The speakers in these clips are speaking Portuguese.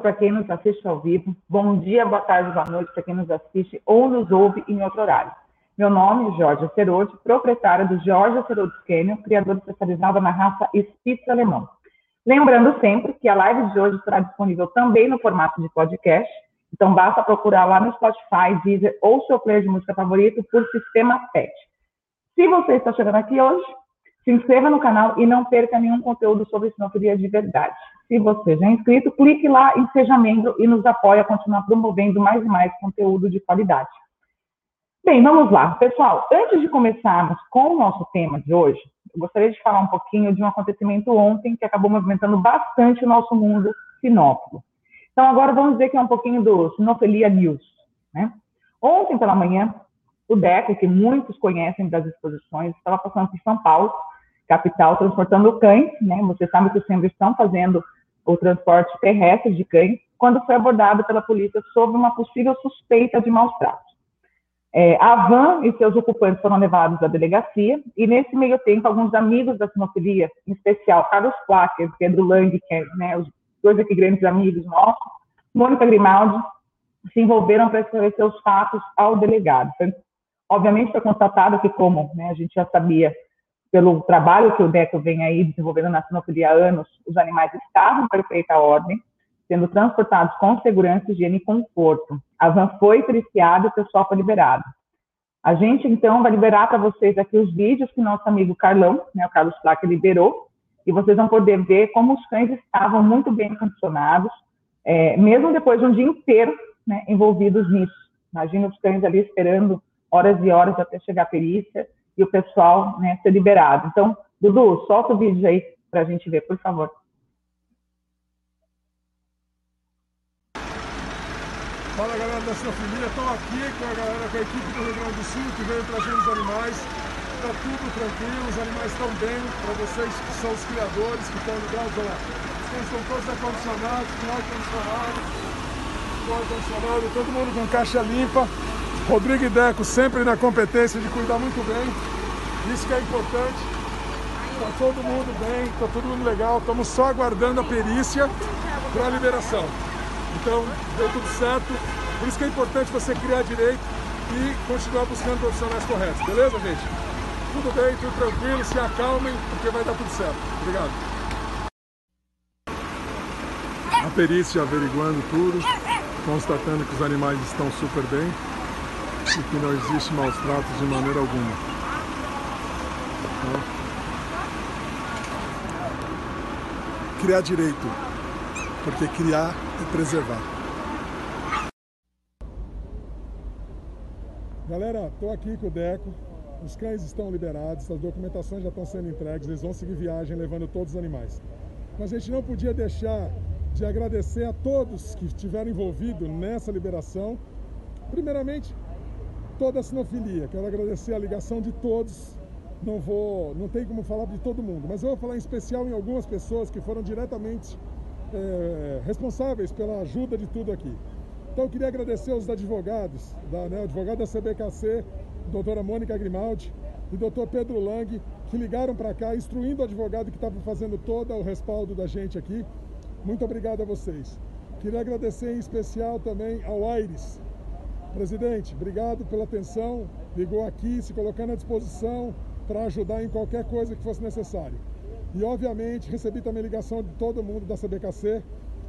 para quem nos assiste ao vivo. Bom dia, boa tarde, boa noite para quem nos assiste ou nos ouve em outro horário. Meu nome é Jorge Cerode, proprietária do Jorge Cerode Canyon, criador especializado na raça Spitz alemão. Lembrando sempre que a live de hoje estará disponível também no formato de podcast, então basta procurar lá no Spotify, Deezer ou seu player de música favorito por Sistema PET. Se você está chegando aqui hoje, se inscreva no canal e não perca nenhum conteúdo sobre sinofilia de verdade. Se você já é inscrito, clique lá em Seja Membro e nos apoie a continuar promovendo mais e mais conteúdo de qualidade. Bem, vamos lá. Pessoal, antes de começarmos com o nosso tema de hoje, eu gostaria de falar um pouquinho de um acontecimento ontem que acabou movimentando bastante o nosso mundo sinófilo. Então, agora vamos ver que é um pouquinho do Sinofilia News. Né? Ontem pela manhã, o DECO, que muitos conhecem das exposições, estava passando por São Paulo, capital, transportando cães. Né? Você sabe que os centros estão fazendo o transporte terrestre de cães, quando foi abordado pela polícia sobre uma possível suspeita de maus tratos. É, a van e seus ocupantes foram levados à delegacia, e nesse meio tempo, alguns amigos da sinofilia, em especial Carlos Placker, Pedro Lang, que é né, os dois aqui grandes amigos nossos, Mônica Grimaldi, se envolveram para esclarecer os fatos ao delegado. Foi, obviamente, foi constatado que, como né, a gente já sabia, pelo trabalho que o DECO vem aí desenvolvendo na sinofilia há anos, os animais estavam em perfeita ordem, sendo transportados com segurança, higiene e conforto. A van foi periciada e o pessoal foi liberado. A gente, então, vai liberar para vocês aqui os vídeos que nosso amigo Carlão, né, o Carlos Placa, liberou, e vocês vão poder ver como os cães estavam muito bem condicionados, é, mesmo depois de um dia inteiro né, envolvidos nisso. Imagina os cães ali esperando horas e horas até chegar a perícia, e o pessoal né, ser liberado. Então, Dudu, solta o vídeo aí para a gente ver, por favor. Fala galera da sua família, estou aqui com a galera, com a equipe do Rio Grande do Sul que veio trazendo os animais. Está tudo tranquilo, os animais estão bem, para vocês que são os criadores, que estão ligados, lá. Os cães estão todos acondicionados, com ar-condicionado, com ar-condicionado, todo mundo com caixa limpa. Rodrigo e Deco sempre na competência de cuidar muito bem. Isso que é importante. Está todo mundo bem, está todo mundo legal. Estamos só aguardando a perícia para a liberação. Então, deu tudo certo. Por isso que é importante você criar direito e continuar buscando profissionais corretos. Beleza, gente? Tudo bem, tudo tranquilo, se acalmem, porque vai dar tudo certo. Obrigado. A perícia averiguando tudo, constatando que os animais estão super bem que não existe maus tratos de maneira alguma. Então, criar direito, porque criar é preservar. Galera, estou aqui com o Deco, os cães estão liberados, as documentações já estão sendo entregues, eles vão seguir viagem levando todos os animais. Mas a gente não podia deixar de agradecer a todos que estiveram envolvidos nessa liberação. Primeiramente, toda a sinofilia. Quero agradecer a ligação de todos. Não vou, não tem como falar de todo mundo, mas eu vou falar em especial em algumas pessoas que foram diretamente é, responsáveis pela ajuda de tudo aqui. Então eu queria agradecer aos advogados, da, né, CBKC, doutora Mônica Grimaldi e doutor Pedro Lang, que ligaram para cá, instruindo o advogado que estava fazendo todo o respaldo da gente aqui. Muito obrigado a vocês. Queria agradecer em especial também ao Aires, Presidente, obrigado pela atenção. Ligou aqui, se colocando à disposição para ajudar em qualquer coisa que fosse necessário. E, obviamente, recebi também ligação de todo mundo da CBKC.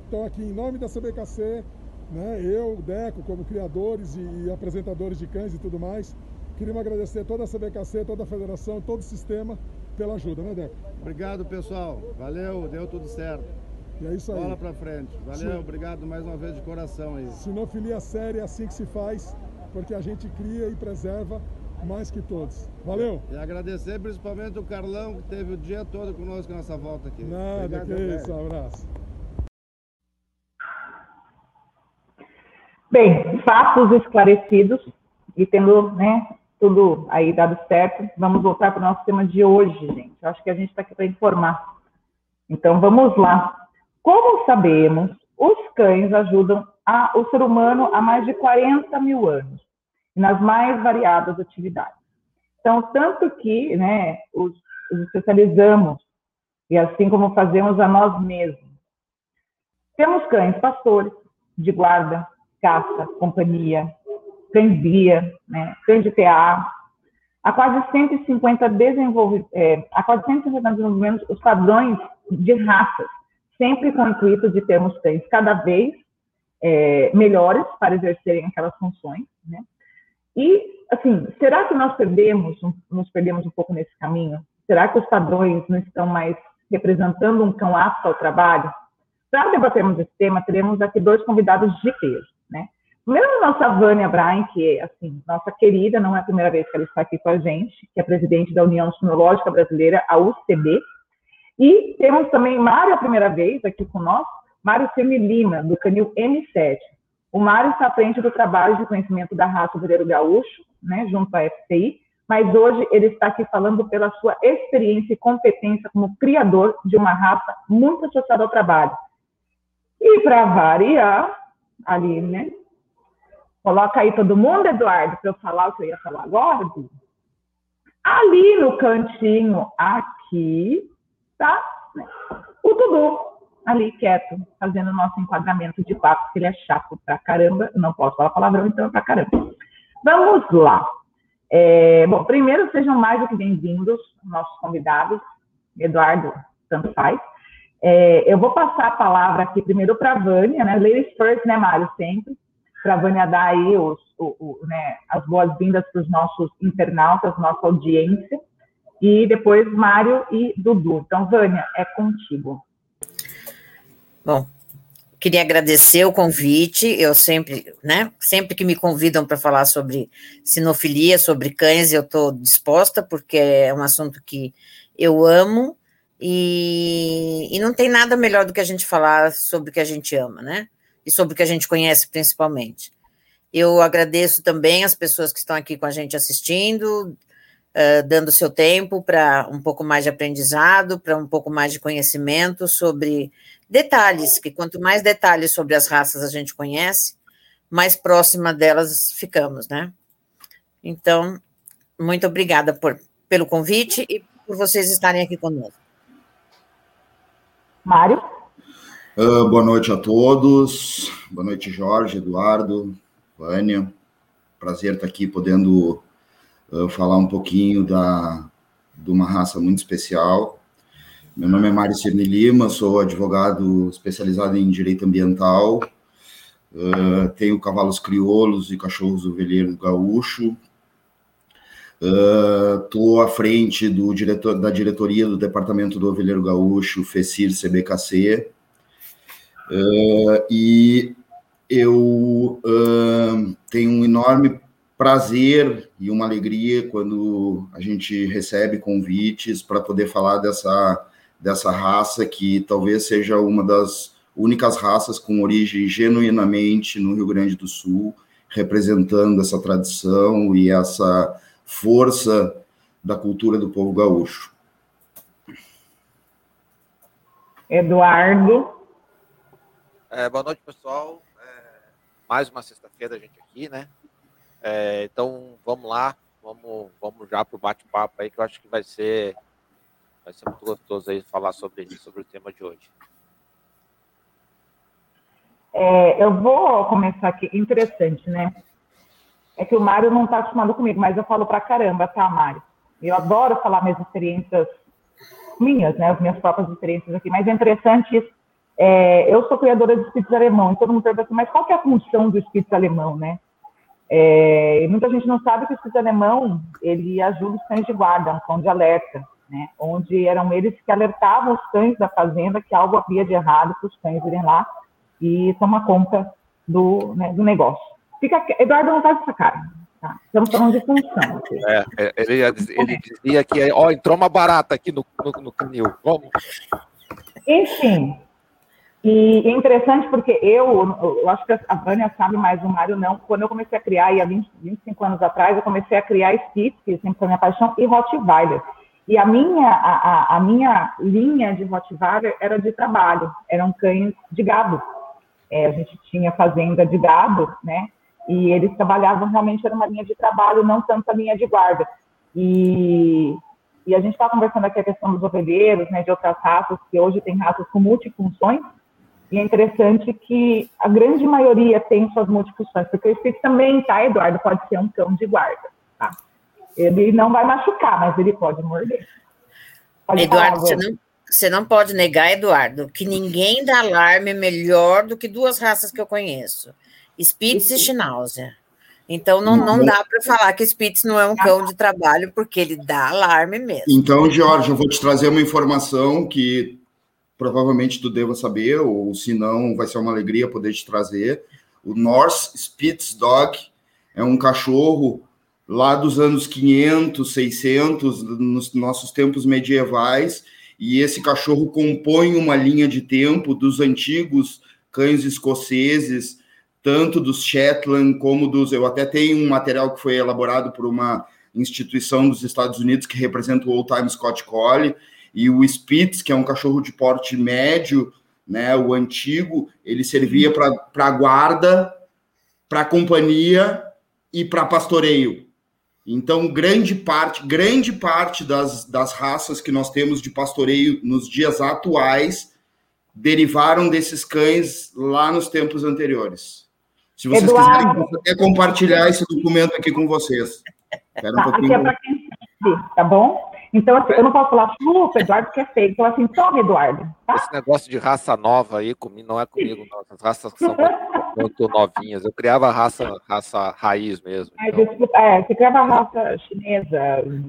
Então, aqui em nome da CBKC, né, eu, Deco, como criadores e, e apresentadores de cães e tudo mais, queríamos agradecer toda a CBKC, toda a federação, todo o sistema pela ajuda, né, Deco? Obrigado, pessoal. Valeu, deu tudo certo. E é isso aí. Bola pra frente. Valeu, Sim. obrigado mais uma vez de coração aí. Sinofilia séria é assim que se faz, porque a gente cria e preserva mais que todos. Valeu! E agradecer principalmente o Carlão, que teve o dia todo conosco nessa volta aqui. Nada, Obrigado, que velho. isso, abraço. Bem, fatos esclarecidos e tendo né, tudo aí dado certo, vamos voltar para o nosso tema de hoje, gente. Eu acho que a gente está aqui para informar. Então, vamos lá. Como sabemos, os cães ajudam a- o ser humano há mais de 40 mil anos, nas mais variadas atividades. Então, tanto que né, os, os especializamos, e assim como fazemos a nós mesmos. Temos cães pastores, de guarda, caça, companhia, cães guia, né, cães de PA. Há quase 150 desenvolve, é, há quase 150 desenvolvimentos os padrões de raças, sempre com o intuito de termos cães cada vez é, melhores para exercerem aquelas funções, né? E, assim, será que nós perdemos, nos perdemos um pouco nesse caminho? Será que os padrões não estão mais representando um cão apto ao trabalho? Para debatermos esse tema, teremos aqui dois convidados de peso, né? Primeiro, a nossa Vânia Brain, que é, assim, nossa querida, não é a primeira vez que ela está aqui com a gente, que é presidente da União Sinológica Brasileira, a UCB. E temos também Mário, a primeira vez, aqui nós, Mário Lima, do Canil M7. O Mário está à frente do trabalho de conhecimento da raça Ovelheiro Gaúcho, né, junto à FCI, mas hoje ele está aqui falando pela sua experiência e competência como criador de uma raça muito associada ao trabalho. E para variar, ali, né? Coloca aí todo mundo, Eduardo, para eu falar o que eu ia falar agora. Ali no cantinho, aqui, tá? O Dudu, ali quieto, fazendo o nosso enquadramento de papo, que ele é chato pra caramba. Não posso falar palavrão, então é pra caramba. Vamos lá. É, bom, primeiro, sejam mais do que bem-vindos, nossos convidados. Eduardo, tanto faz. É, eu vou passar a palavra aqui primeiro para a Vânia, né? Ladies first, né, Mário, sempre. Para a Vânia dar aí os, o, o, né, as boas-vindas para os nossos internautas, nossa audiência. E depois Mário e Dudu. Então, Vânia, é contigo. Bom, queria agradecer o convite. Eu sempre, né, sempre que me convidam para falar sobre sinofilia, sobre cães, eu estou disposta, porque é um assunto que eu amo e, e não tem nada melhor do que a gente falar sobre o que a gente ama, né? E sobre o que a gente conhece principalmente. Eu agradeço também as pessoas que estão aqui com a gente assistindo, uh, dando seu tempo para um pouco mais de aprendizado, para um pouco mais de conhecimento sobre detalhes, que quanto mais detalhes sobre as raças a gente conhece, mais próxima delas ficamos, né? Então, muito obrigada por, pelo convite e por vocês estarem aqui conosco. Mário? Uh, boa noite a todos. Boa noite, Jorge, Eduardo, Vânia. Prazer estar aqui podendo falar um pouquinho da, de uma raça muito especial, meu nome é Mário Cirne Lima, sou advogado especializado em direito ambiental, uh, tenho cavalos crioulos e cachorros ovelheiros gaúcho, estou uh, à frente do diretor, da diretoria do Departamento do Ovelheiro Gaúcho, FECIR CBKC, uh, e eu uh, tenho um enorme prazer e uma alegria quando a gente recebe convites para poder falar dessa dessa raça que talvez seja uma das únicas raças com origem genuinamente no Rio Grande do Sul, representando essa tradição e essa força da cultura do povo gaúcho. Eduardo. É, boa noite, pessoal. É, mais uma sexta-feira a gente aqui, né? É, então vamos lá, vamos, vamos já para o bate-papo aí, que eu acho que vai ser Vai ser muito gostoso aí falar sobre sobre o tema de hoje. É, eu vou começar aqui. Interessante, né? É que o Mário não está acostumado comigo, mas eu falo pra caramba, tá, Mário? Eu adoro falar minhas experiências minhas, né? As minhas próprias experiências aqui. Mas é interessante isso. É, eu sou criadora de espíritos alemão, e todo mundo pergunta assim, mas qual que é a função do espírito alemão, né? É, muita gente não sabe que o espírito alemão, ele ajuda os cães de guarda, um cão de alerta né, onde eram eles que alertavam os cães da fazenda que algo havia de errado para os cães irem lá e tomar conta do, né, do negócio. Fica, Eduardo não faz essa cara. Tá? Estamos falando de função. É, é, ele, ele dizia que ó, entrou uma barata aqui no, no, no canil. Vamos. Enfim, e é interessante porque eu, eu acho que a Vânia sabe mais, o Mário não. Quando eu comecei a criar, e há 20, 25 anos atrás, eu comecei a criar Spitz, que sempre foi minha paixão, e Rottweiler. E a minha, a, a, minha linha de Rottweiler era de trabalho, eram cães de gado. É, a gente tinha fazenda de gado, né? E eles trabalhavam realmente, era uma linha de trabalho, não tanto a linha de guarda. E, e a gente está conversando aqui a questão dos ovelheiros, né, de outras raças, que hoje tem raças com multifunções, E é interessante que a grande maioria tem suas multifunções, porque o Spitz também, tá, Eduardo, pode ser um cão de guarda, tá? Ele não vai machucar, mas ele pode morder. Pode Eduardo, você não, você não pode negar, Eduardo, que ninguém dá alarme melhor do que duas raças que eu conheço: Spitz e Schnauzer. Então não, não dá para falar que Spitz não é um cão de trabalho, porque ele dá alarme mesmo. Então, Jorge, eu vou te trazer uma informação que provavelmente tu deva saber, ou se não, vai ser uma alegria poder te trazer. O Norse Spitz Dog é um cachorro lá dos anos 500, 600, nos nossos tempos medievais, e esse cachorro compõe uma linha de tempo dos antigos cães escoceses, tanto dos Shetland como dos. Eu até tenho um material que foi elaborado por uma instituição dos Estados Unidos que representa o Old Time Scott Collie, e o Spitz, que é um cachorro de porte médio, né, o antigo, ele servia para guarda, para companhia e para pastoreio. Então, grande parte, grande parte das, das raças que nós temos de pastoreio nos dias atuais derivaram desses cães lá nos tempos anteriores. Se vocês Eduardo. quiserem, eu posso até compartilhar esse documento aqui com vocês. Um tá, pouquinho. Aqui é para quem sabe, tá bom? Então, assim, eu não posso falar, chupa, Eduardo, que é feio. Fala assim, toma, Eduardo. Tá? Esse negócio de raça nova aí comigo, não é comigo, não. As raças são muito, novinhas. Eu criava raça, raça raiz mesmo. Então. É, você criava raça chinesa,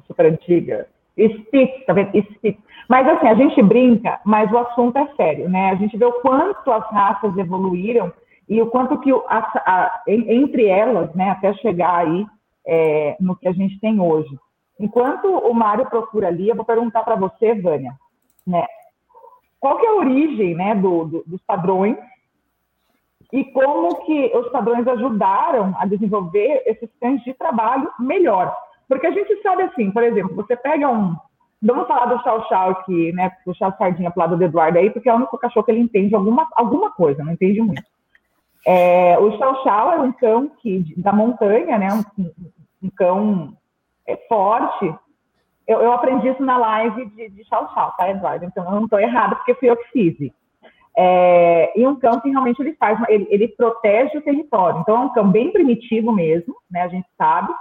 super antiga. Spitz, tá vendo? Spitz. Mas assim, a gente brinca, mas o assunto é sério, né? A gente vê o quanto as raças evoluíram e o quanto que a, a, entre elas, né, até chegar aí é, no que a gente tem hoje. Enquanto o Mário procura ali, eu vou perguntar para você, Vânia, né? Qual que é a origem, né, do, do, dos padrões e como que os padrões ajudaram a desenvolver esses cães de trabalho melhor? Porque a gente sabe assim, por exemplo, você pega um, vamos falar do Chau Chau aqui, né, puxar a sardinha para o lado do Eduardo aí, porque é o único cachorro que ele entende alguma, alguma coisa, não entende muito. É, o Chau Chau é um cão que, da montanha, né, um, um cão é forte. Eu, eu, aprendi isso na live de, de Chau Chau, tá, Eduardo? Então eu não estou errada, porque fui eu que fiz. É, e um que realmente ele faz, ele, ele, protege o território. Então é um cão bem primitivo mesmo, né? A gente sabe.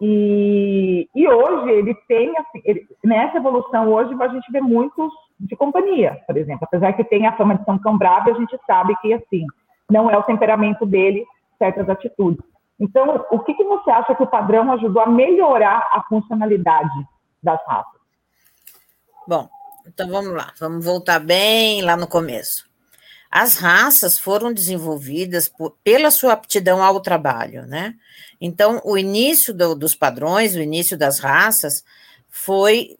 E, e hoje ele tem, assim, ele, nessa evolução hoje a gente vê muitos de companhia, por exemplo. Apesar que tem a fama de um cão bravo, a gente sabe que assim não é o temperamento dele certas atitudes. Então, o que, que você acha que o padrão ajudou a melhorar a funcionalidade das raças? Bom, então vamos lá, vamos voltar bem lá no começo. As raças foram desenvolvidas por, pela sua aptidão ao trabalho, né? Então, o início do, dos padrões, o início das raças, foi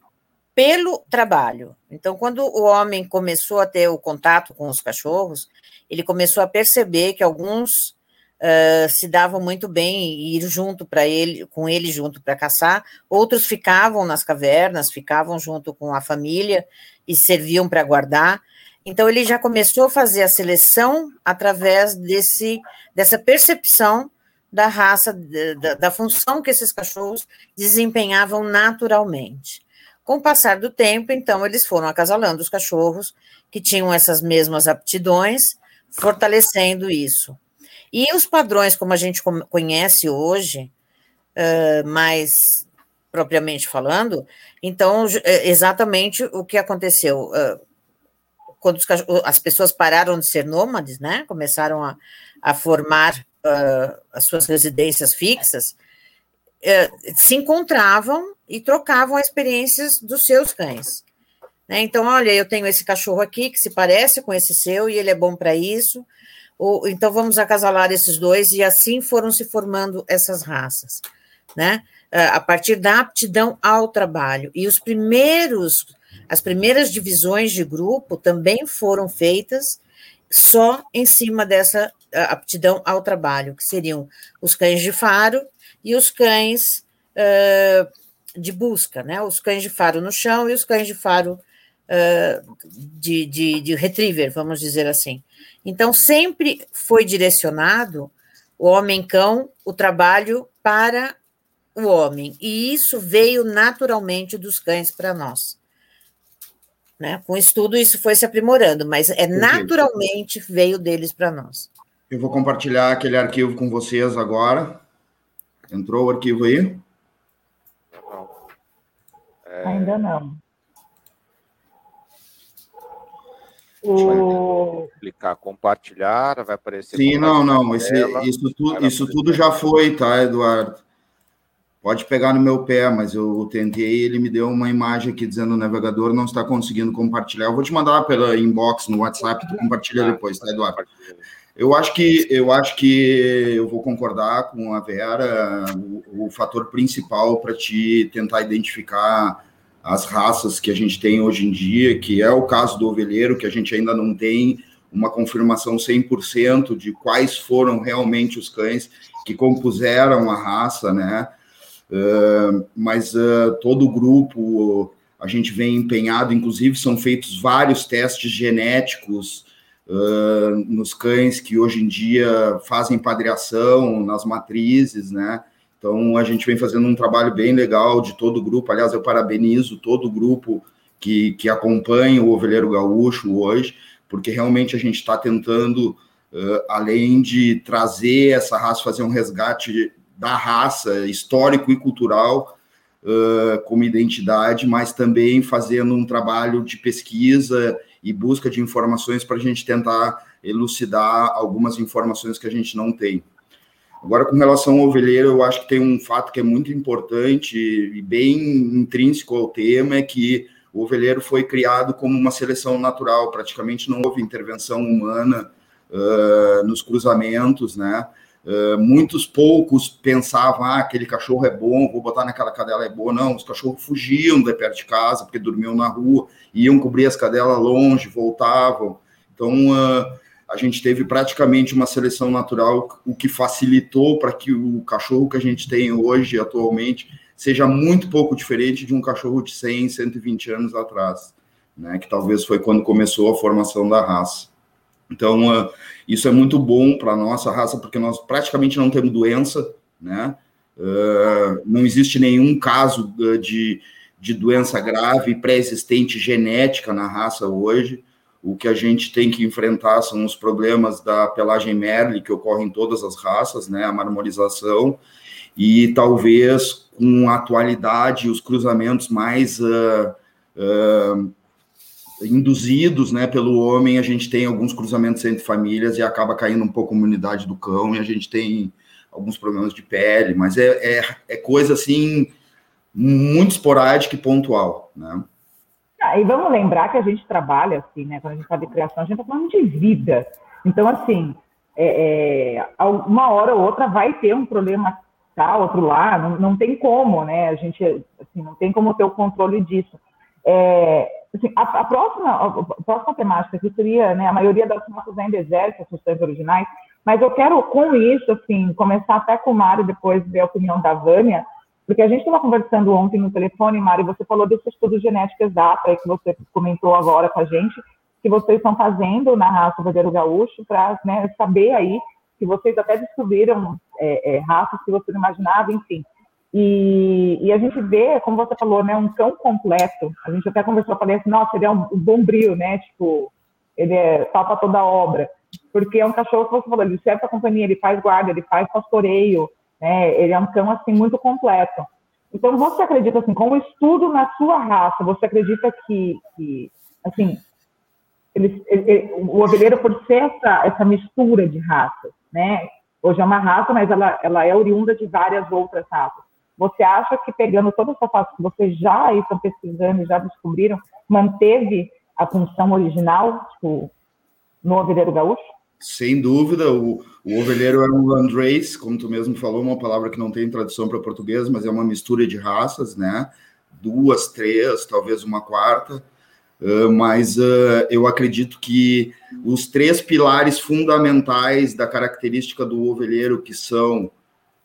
pelo trabalho. Então, quando o homem começou a ter o contato com os cachorros, ele começou a perceber que alguns uh, se davam muito bem ir junto para ele, com ele junto para caçar. Outros ficavam nas cavernas, ficavam junto com a família e serviam para guardar. Então ele já começou a fazer a seleção através desse dessa percepção da raça, da, da função que esses cachorros desempenhavam naturalmente. Com o passar do tempo, então, eles foram acasalando os cachorros que tinham essas mesmas aptidões, fortalecendo isso. E os padrões, como a gente conhece hoje, uh, mais propriamente falando, então, é, exatamente o que aconteceu. Uh, quando os, as pessoas pararam de ser nômades, né, começaram a, a formar uh, as suas residências fixas, se encontravam e trocavam experiências dos seus cães. Né? Então, olha, eu tenho esse cachorro aqui que se parece com esse seu e ele é bom para isso, ou então vamos acasalar esses dois, e assim foram se formando essas raças, né? A partir da aptidão ao trabalho. E os primeiros, as primeiras divisões de grupo também foram feitas só em cima dessa aptidão ao trabalho, que seriam os cães de faro e os cães uh, de busca, né? Os cães de faro no chão e os cães de faro uh, de, de, de retriever, vamos dizer assim. Então, sempre foi direcionado o homem-cão, o trabalho para o homem, e isso veio naturalmente dos cães para nós. né? Com estudo isso foi se aprimorando, mas é naturalmente veio deles para nós. Eu vou compartilhar aquele arquivo com vocês agora. Entrou o arquivo aí? É... Ainda não. O... Clicar compartilhar, vai aparecer. Sim, não, não. Esse, isso, tu, isso tudo já foi, tá, Eduardo? Pode pegar no meu pé, mas eu tentei, ele me deu uma imagem aqui dizendo o navegador não está conseguindo compartilhar. Eu vou te mandar pela inbox no WhatsApp, tu compartilha tá. depois, tá, Eduardo? Eu acho que eu acho que eu vou concordar com a Vera. O, o fator principal para te tentar identificar as raças que a gente tem hoje em dia, que é o caso do ovelheiro, que a gente ainda não tem uma confirmação 100% de quais foram realmente os cães que compuseram a raça, né? Uh, mas uh, todo o grupo a gente vem empenhado, inclusive são feitos vários testes genéticos uh, nos cães que hoje em dia fazem padreação nas matrizes, né? Então a gente vem fazendo um trabalho bem legal de todo o grupo. Aliás, eu parabenizo todo o grupo que, que acompanha o Ovelheiro Gaúcho hoje, porque realmente a gente está tentando, além de trazer essa raça, fazer um resgate da raça, histórico e cultural, uh, como identidade, mas também fazendo um trabalho de pesquisa e busca de informações para a gente tentar elucidar algumas informações que a gente não tem. Agora, com relação ao ovelheiro, eu acho que tem um fato que é muito importante e bem intrínseco ao tema, é que o ovelheiro foi criado como uma seleção natural, praticamente não houve intervenção humana uh, nos cruzamentos, né? Uh, muitos poucos pensavam, ah, aquele cachorro é bom, vou botar naquela cadela é boa. Não, os cachorros fugiam de perto de casa, porque dormiam na rua, iam cobrir as cadelas longe, voltavam. Então, uh, a gente teve praticamente uma seleção natural, o que facilitou para que o cachorro que a gente tem hoje, atualmente, seja muito pouco diferente de um cachorro de 100, 120 anos atrás, né, que talvez foi quando começou a formação da raça. Então, uh, isso é muito bom para a nossa raça, porque nós praticamente não temos doença, né? Uh, não existe nenhum caso de, de doença grave pré-existente genética na raça hoje. O que a gente tem que enfrentar são os problemas da pelagem Merle, que ocorrem em todas as raças, né? A marmorização, e talvez com a atualidade, os cruzamentos mais. Uh, uh, induzidos né, pelo homem, a gente tem alguns cruzamentos entre famílias e acaba caindo um pouco a imunidade do cão e a gente tem alguns problemas de pele, mas é, é, é coisa assim muito esporádica e pontual, né? Ah, e vamos lembrar que a gente trabalha assim, né? Quando a gente fala de criação, a gente está falando de vida. Então, assim, é, é, uma hora ou outra vai ter um problema cá, outro lá, não, não tem como, né? A gente assim, não tem como ter o controle disso. É, Assim, a, a, próxima, a, próxima temática que seria, né, a maioria das nossas ainda exerce as funções originais, mas eu quero, com isso, assim, começar até com o Mário, depois ver a opinião da Vânia, porque a gente estava conversando ontem no telefone, Mário, você falou desse estudo genético exato aí que você comentou agora com a gente, que vocês estão fazendo na raça Verdadeiro Gaúcho para né, saber aí que vocês até descobriram é, é, raças que você não imaginava, enfim. E, e, a gente vê, como você falou, né, um cão completo. A gente até conversou, falei assim, nossa, ele é um, bombril, né? Tipo, ele é para toda obra. Porque é um cachorro que você falou, ele serve para companhia, ele faz guarda, ele faz pastoreio, né? Ele é um cão, assim, muito completo. Então, você acredita, assim, com o estudo na sua raça, você acredita que, que assim, ele, ele, o ovelheiro, por ser essa, essa mistura de raças, né? Hoje é uma raça, mas ela, ela é oriunda de várias outras raças. Você acha que pegando toda essa fase que vocês já estão pesquisando e já descobriram, manteve a função original tipo, no ovelheiro gaúcho? Sem dúvida, o, o ovelheiro era um landrace, como tu mesmo falou, uma palavra que não tem tradução para português, mas é uma mistura de raças, né? Duas, três, talvez uma quarta. Uh, mas uh, eu acredito que os três pilares fundamentais da característica do ovelheiro, que são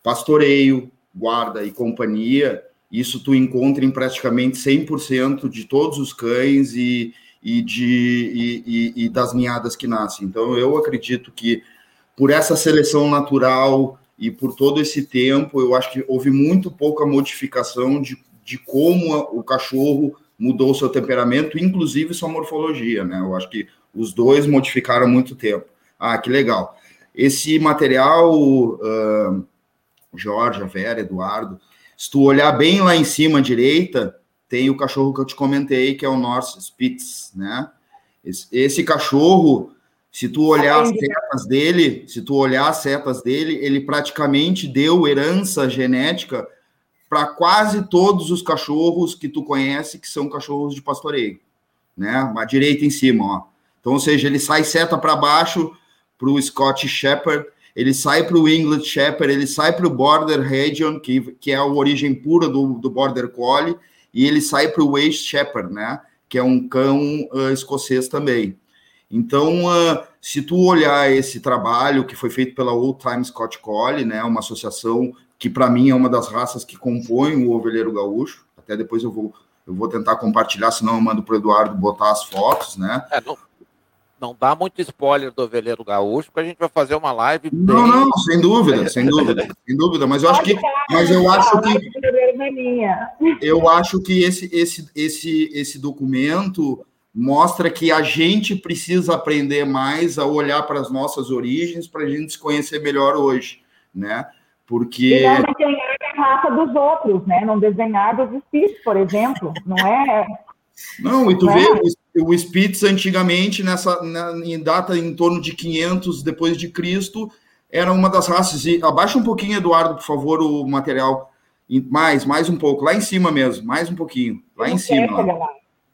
pastoreio, guarda e companhia, isso tu encontra em praticamente 100% de todos os cães e, e, de, e, e, e das ninhadas que nascem. Então, eu acredito que por essa seleção natural e por todo esse tempo, eu acho que houve muito pouca modificação de, de como o cachorro mudou seu temperamento, inclusive sua morfologia, né? Eu acho que os dois modificaram muito tempo. Ah, que legal. Esse material, uh, Jorge, a Vera, Eduardo, se tu olhar bem lá em cima à direita, tem o cachorro que eu te comentei, que é o Norse Spitz, né? Esse, esse cachorro, se tu olhar as setas dele, se tu olhar as setas dele, ele praticamente deu herança genética para quase todos os cachorros que tu conhece que são cachorros de pastoreio, né? À direita em cima, ó. Então, ou seja, ele sai seta para baixo para o Scottish Shepherd, ele sai para o English Shepherd, ele sai para o Border Region, que, que é a origem pura do, do Border Collie, e ele sai para o West Shepherd, né? Que é um cão uh, escocês também. Então, uh, se tu olhar esse trabalho que foi feito pela Old Time Scott Collie, né, uma associação que para mim é uma das raças que compõem o ovelheiro gaúcho, até depois eu vou eu vou tentar compartilhar, senão eu mando para o Eduardo botar as fotos, né? É, não, não dá muito spoiler do Ovelheiro Gaúcho, porque a gente vai fazer uma live. Não, bem... não, sem dúvida, sem dúvida, sem dúvida. Mas eu acho que, mas eu acho que, eu acho que esse, esse, esse, esse documento mostra que a gente precisa aprender mais a olhar para as nossas origens para a gente se conhecer melhor hoje, né? Porque. E não desenhar a raça dos outros, né? Não desenhar dos espíritos, por exemplo. Não é. Não, e tu não vê, é o Spitz antigamente nessa na, em data em torno de 500 depois de Cristo era uma das raças. E abaixa um pouquinho Eduardo por favor o material. Mais mais um pouco. Lá em cima mesmo mais um pouquinho. Lá em cima lá.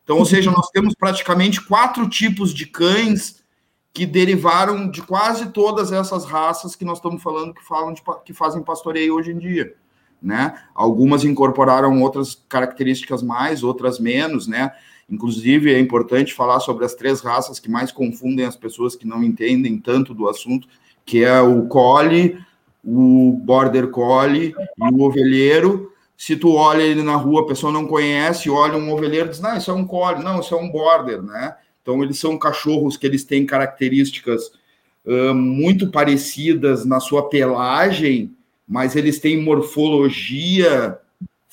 então ou seja nós temos praticamente quatro tipos de cães que derivaram de quase todas essas raças que nós estamos falando que falam de, que fazem pastoreio hoje em dia né? Algumas incorporaram outras características mais outras menos né Inclusive, é importante falar sobre as três raças que mais confundem as pessoas que não entendem tanto do assunto, que é o collie, o border collie e o ovelheiro. Se tu olha ele na rua, a pessoa não conhece, olha um ovelheiro, diz, não, isso é um collie, não, isso é um border, né? Então, eles são cachorros que eles têm características uh, muito parecidas na sua pelagem, mas eles têm morfologia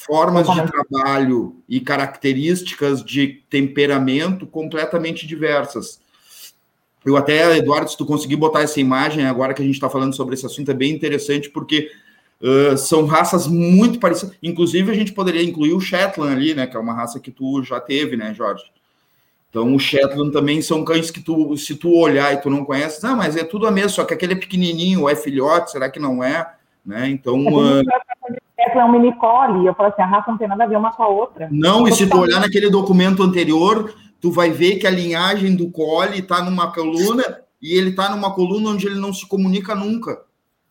formas de trabalho e características de temperamento completamente diversas. Eu até, Eduardo, se tu conseguir botar essa imagem agora que a gente está falando sobre esse assunto, é bem interessante, porque uh, são raças muito parecidas. Inclusive, a gente poderia incluir o Shetland ali, né? Que é uma raça que tu já teve, né, Jorge? Então, o Shetland também são cães que tu, se tu olhar e tu não conhece, não, mas é tudo a mesma, só que aquele é pequenininho, é filhote, será que não é? Né? Então, uh, é um mini collie. Eu falo assim, a raça não tem nada a ver uma com a outra. Não, e se tu olhar naquele documento anterior, tu vai ver que a linhagem do collie está numa coluna e ele está numa coluna onde ele não se comunica nunca,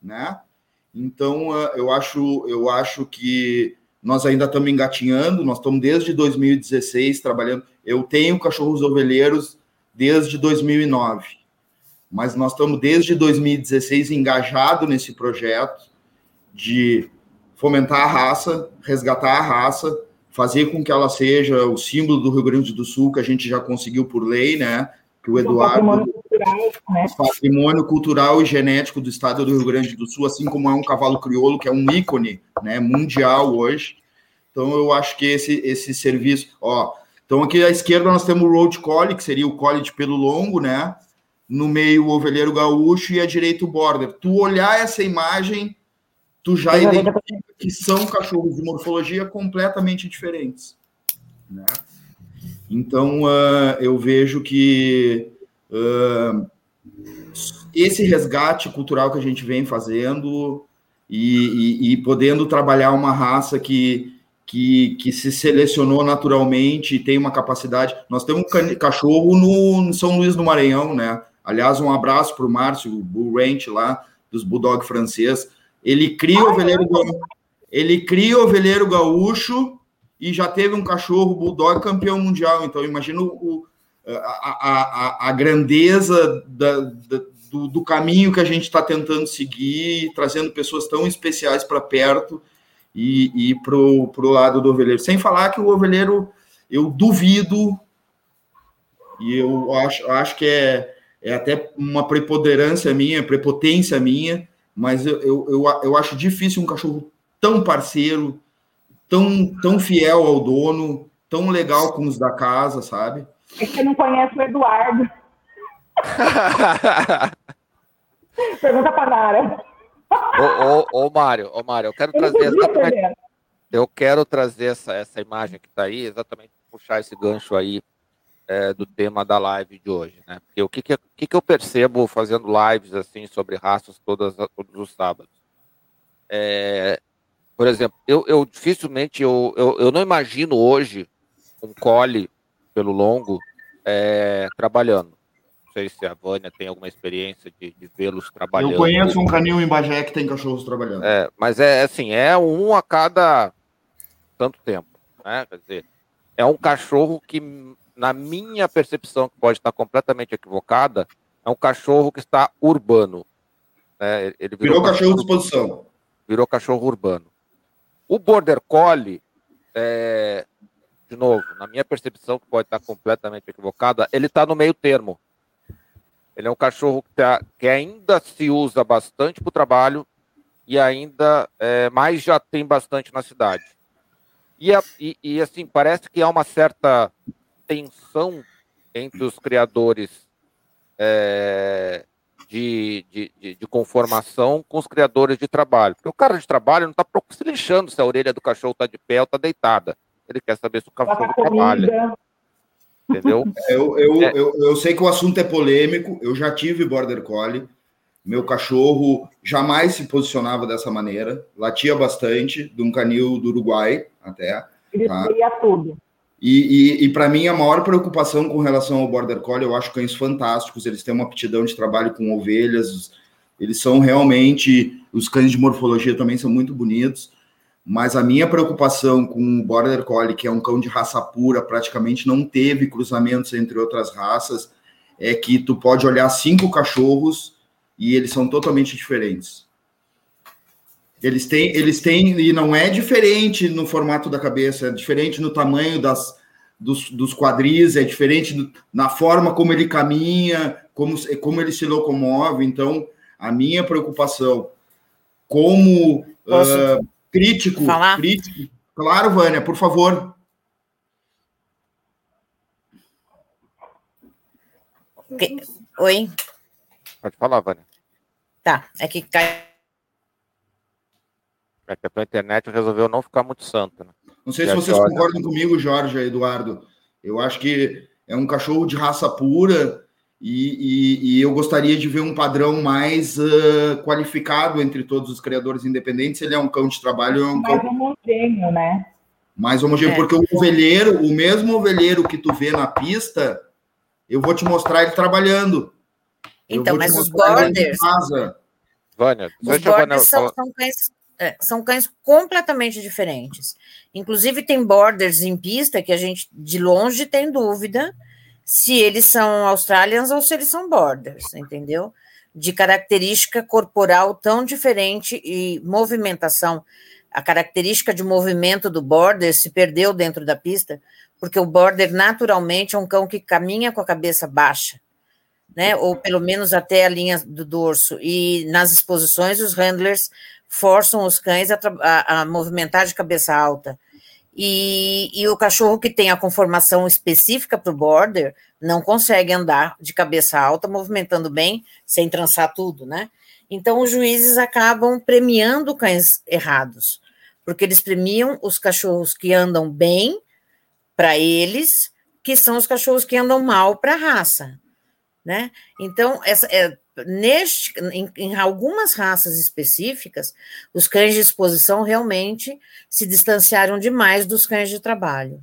né? Então, ah, eu acho, eu acho que nós ainda estamos engatinhando, nós estamos desde 2016 trabalhando. Eu tenho cachorros ovelheiros desde 2009, mas nós estamos desde 2016 engajado nesse projeto de fomentar a raça, resgatar a raça, fazer com que ela seja o símbolo do Rio Grande do Sul, que a gente já conseguiu por lei, né? Que o Eduardo. Patrimônio cultural, né? patrimônio cultural e genético do estado do Rio Grande do Sul, assim como é um cavalo crioulo, que é um ícone né, mundial hoje. Então, eu acho que esse, esse serviço. Ó, então, aqui à esquerda nós temos o Road Collie, que seria o collie de pelo longo, né? No meio, o ovelheiro gaúcho e à direita o border. Tu olhar essa imagem tu já identifica que são cachorros de morfologia completamente diferentes. Né? Então, uh, eu vejo que uh, esse resgate cultural que a gente vem fazendo e, e, e podendo trabalhar uma raça que, que, que, se selecionou naturalmente e tem uma capacidade. Nós temos um cachorro no, São Luís do Maranhão, né? Aliás, um abraço para o Márcio, o Bull Ranch lá, dos Bulldog francês ele cria o ovelheiro ele cria o ovelheiro gaúcho e já teve um cachorro bulldog campeão mundial. Então, imagina o, a, a, a, grandeza da, da, do, do, caminho que a gente está tentando seguir, trazendo pessoas tão especiais para perto e, e para o lado do ovelheiro. Sem falar que o ovelheiro, eu duvido, e eu acho, acho que é, é até uma preponderância minha, prepotência minha, mas eu, eu, eu, eu acho difícil um cachorro tão parceiro, tão, tão fiel ao dono, tão legal com os da casa, sabe? É que você não conhece o Eduardo. Pergunta para Nara. ô, ô, ô, Mário, ô, Mário, eu quero Ele trazer exatamente, eu quero trazer essa, essa imagem que está aí, exatamente puxar esse gancho aí é, do tema da live de hoje, né? Porque o que, que, que, que eu percebo fazendo lives assim sobre raças todas, todos os sábados? É, por exemplo, eu, eu dificilmente, eu, eu, eu não imagino hoje um cole pelo longo é, trabalhando. Não sei se a Vânia tem alguma experiência de, de vê-los trabalhando. Eu conheço um canil em Bagé que tem cachorros trabalhando. É, mas é assim, é um a cada tanto tempo, né? Quer dizer, é um cachorro que, na minha percepção, que pode estar completamente equivocada, é um cachorro que está urbano. né? Ele Virou cachorro de exposição. virou cachorro urbano. O Border Collie, é, de novo, na minha percepção, que pode estar completamente equivocada, ele está no meio termo. Ele é um cachorro que, tá- que ainda se usa bastante para o trabalho e ainda é, mais já tem bastante na cidade. E, a- e- e, assim, parece que há uma certa tensão entre os criadores é, de, de, de, de conformação com os criadores de trabalho. Porque o cara de trabalho não está se lixando se a orelha do cachorro está de pé ou está deitada. Ele quer saber se o cachorro trabalha, entendeu? Eu, eu, É. eu, eu sei que o assunto é polêmico, eu já tive Border Collie. Meu cachorro jamais se posicionava dessa maneira, latia bastante, de um canil do Uruguai até. Ele Tá. tudo. E, e, e para mim, a maior preocupação com relação ao Border Collie, eu acho cães fantásticos, eles têm uma aptidão de trabalho com ovelhas, eles são realmente, os cães de morfologia também são muito bonitos, mas a minha preocupação com o Border Collie, que é um cão de raça pura, praticamente não teve cruzamentos entre outras raças, é que tu pode olhar cinco cachorros e eles são totalmente diferentes. Eles têm, eles têm, e não é diferente no formato da cabeça, é diferente no tamanho das, dos, dos quadris, é diferente do- na forma como ele caminha, como, como ele se locomove. Então, a minha preocupação como ah, crítico, falar? crítico. Claro, Vânia, por favor. Que- Oi? Pode falar, Vânia. Tá, é que cai. É que a tua internet resolveu não ficar muito santa, né? Não sei E se vocês Jorge? concordam comigo, Jorge e Eduardo. Eu acho que é um cachorro de raça pura e, e- e eu gostaria de ver um padrão mais ah, qualificado entre todos os criadores independentes. Ele é um cão de trabalho, é um cão Mais homogêneo, né? mais homogêneo, É. porque o ovelheiro, o mesmo ovelheiro que tu vê na pista, eu vou te mostrar ele trabalhando. Eu Então, mas os borders. Vânia, os borders são, são cães, é, são cães completamente diferentes. Inclusive, tem borders em pista que a gente, de longe, tem dúvida se eles são Australians ou se eles são borders, entendeu? De característica corporal tão diferente e movimentação. A característica de movimento do border se perdeu dentro da pista, porque o border naturalmente é um cão que caminha com a cabeça baixa, né? Ou pelo menos até a linha do dorso. E nas exposições, os handlers forçam os cães a, a- a movimentar de cabeça alta. E, e o cachorro que tem a conformação específica para o border não consegue andar de cabeça alta, movimentando bem, sem trançar tudo, né? Então, os juízes acabam premiando cães errados, porque eles premiam os cachorros que andam bem para eles, que são os cachorros que andam mal para a raça, né? Então, essa, é, neste, em, em algumas raças específicas, os cães de exposição realmente se distanciaram demais dos cães de trabalho.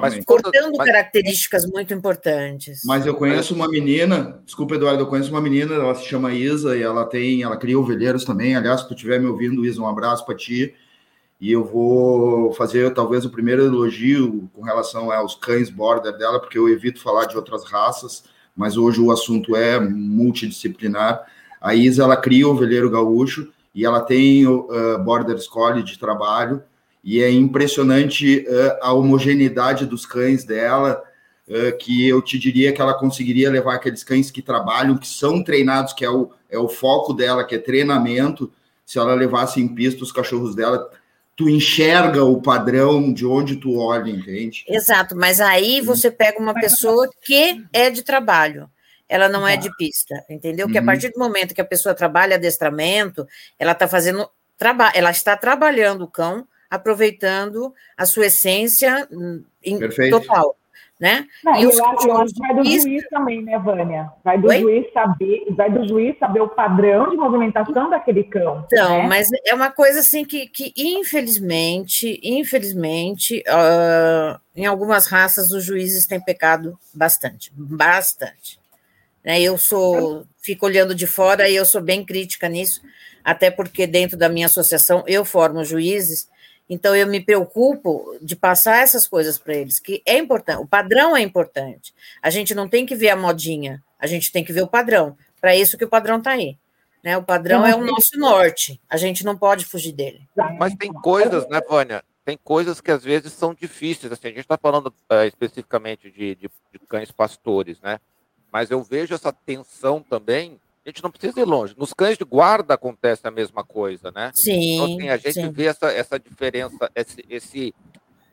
Mas cortando mas- características muito importantes. Mas eu conheço uma menina, desculpa, Eduardo, eu conheço uma menina, ela se chama Isa e ela tem, ela cria ovelheiros também. Aliás, se tu estiver me ouvindo, Isa, um abraço para ti. E eu vou fazer talvez o primeiro elogio com relação aos cães border dela, porque eu evito falar de outras raças, mas hoje o assunto é multidisciplinar. A Isa, ela cria ovelheiro gaúcho e ela tem o uh, border collie de trabalho e é impressionante uh, a homogeneidade dos cães dela, uh, que eu te diria que ela conseguiria levar aqueles cães que trabalham, que são treinados, que é o, é o foco dela, que é treinamento, se ela levasse em pista os cachorros dela, tu enxerga o padrão de onde tu olha, entende? Exato, mas aí você pega uma pessoa que é de trabalho, ela não é de pista, entendeu? Que a Uhum. partir do momento que a pessoa trabalha adestramento, ela está fazendo trabalho, ela está trabalhando o cão, aproveitando a sua essência hum, em Perfeito. total, né? Não, E eu os acho, eu acho que vai do juiz também, né, Vânia? Vai do Oi? juiz saber, vai do juiz saber o padrão de movimentação daquele cão. Então, né? mas é uma coisa assim que, que infelizmente, infelizmente, ah, em algumas raças os juízes têm pecado bastante, bastante. Né, eu sou, fico olhando de fora e eu sou bem crítica nisso, até porque dentro da minha associação eu formo juízes, então eu me preocupo de passar essas coisas para eles, que é importante, o padrão é importante. A gente não tem que ver a modinha, a gente tem que ver o padrão. Para isso que o padrão está aí. Né? O padrão é o nosso norte, a gente não pode fugir dele. Mas tem coisas, né, Vânia? Tem coisas que às vezes são difíceis. Assim, a gente está falando eh, especificamente de, de- de cães pastores, né? Mas eu vejo essa tensão também. A gente não precisa ir longe. Nos cães de guarda acontece a mesma coisa, né? Então, Sim, assim, a gente sim. vê essa, essa diferença, esse, esse-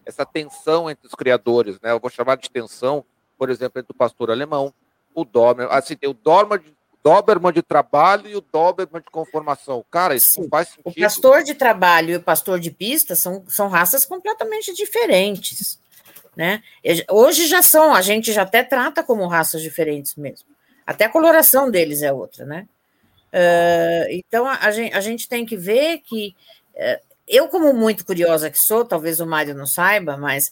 essa tensão entre os criadores, né? Eu vou chamar de tensão, por exemplo, entre o pastor alemão, o Doberman. Assim, tem o Doberman de, Doberman de trabalho e o Doberman de conformação. Cara, isso Sim. não faz O sentido. pastor de trabalho e o pastor de pista são, são raças completamente diferentes. Né? Hoje já são, a gente já até trata como raças diferentes mesmo. Até a coloração deles é outra, né? Ah, então a, a gente, tem que ver que eh, eu, como muito curiosa que sou, talvez o Mário não saiba, mas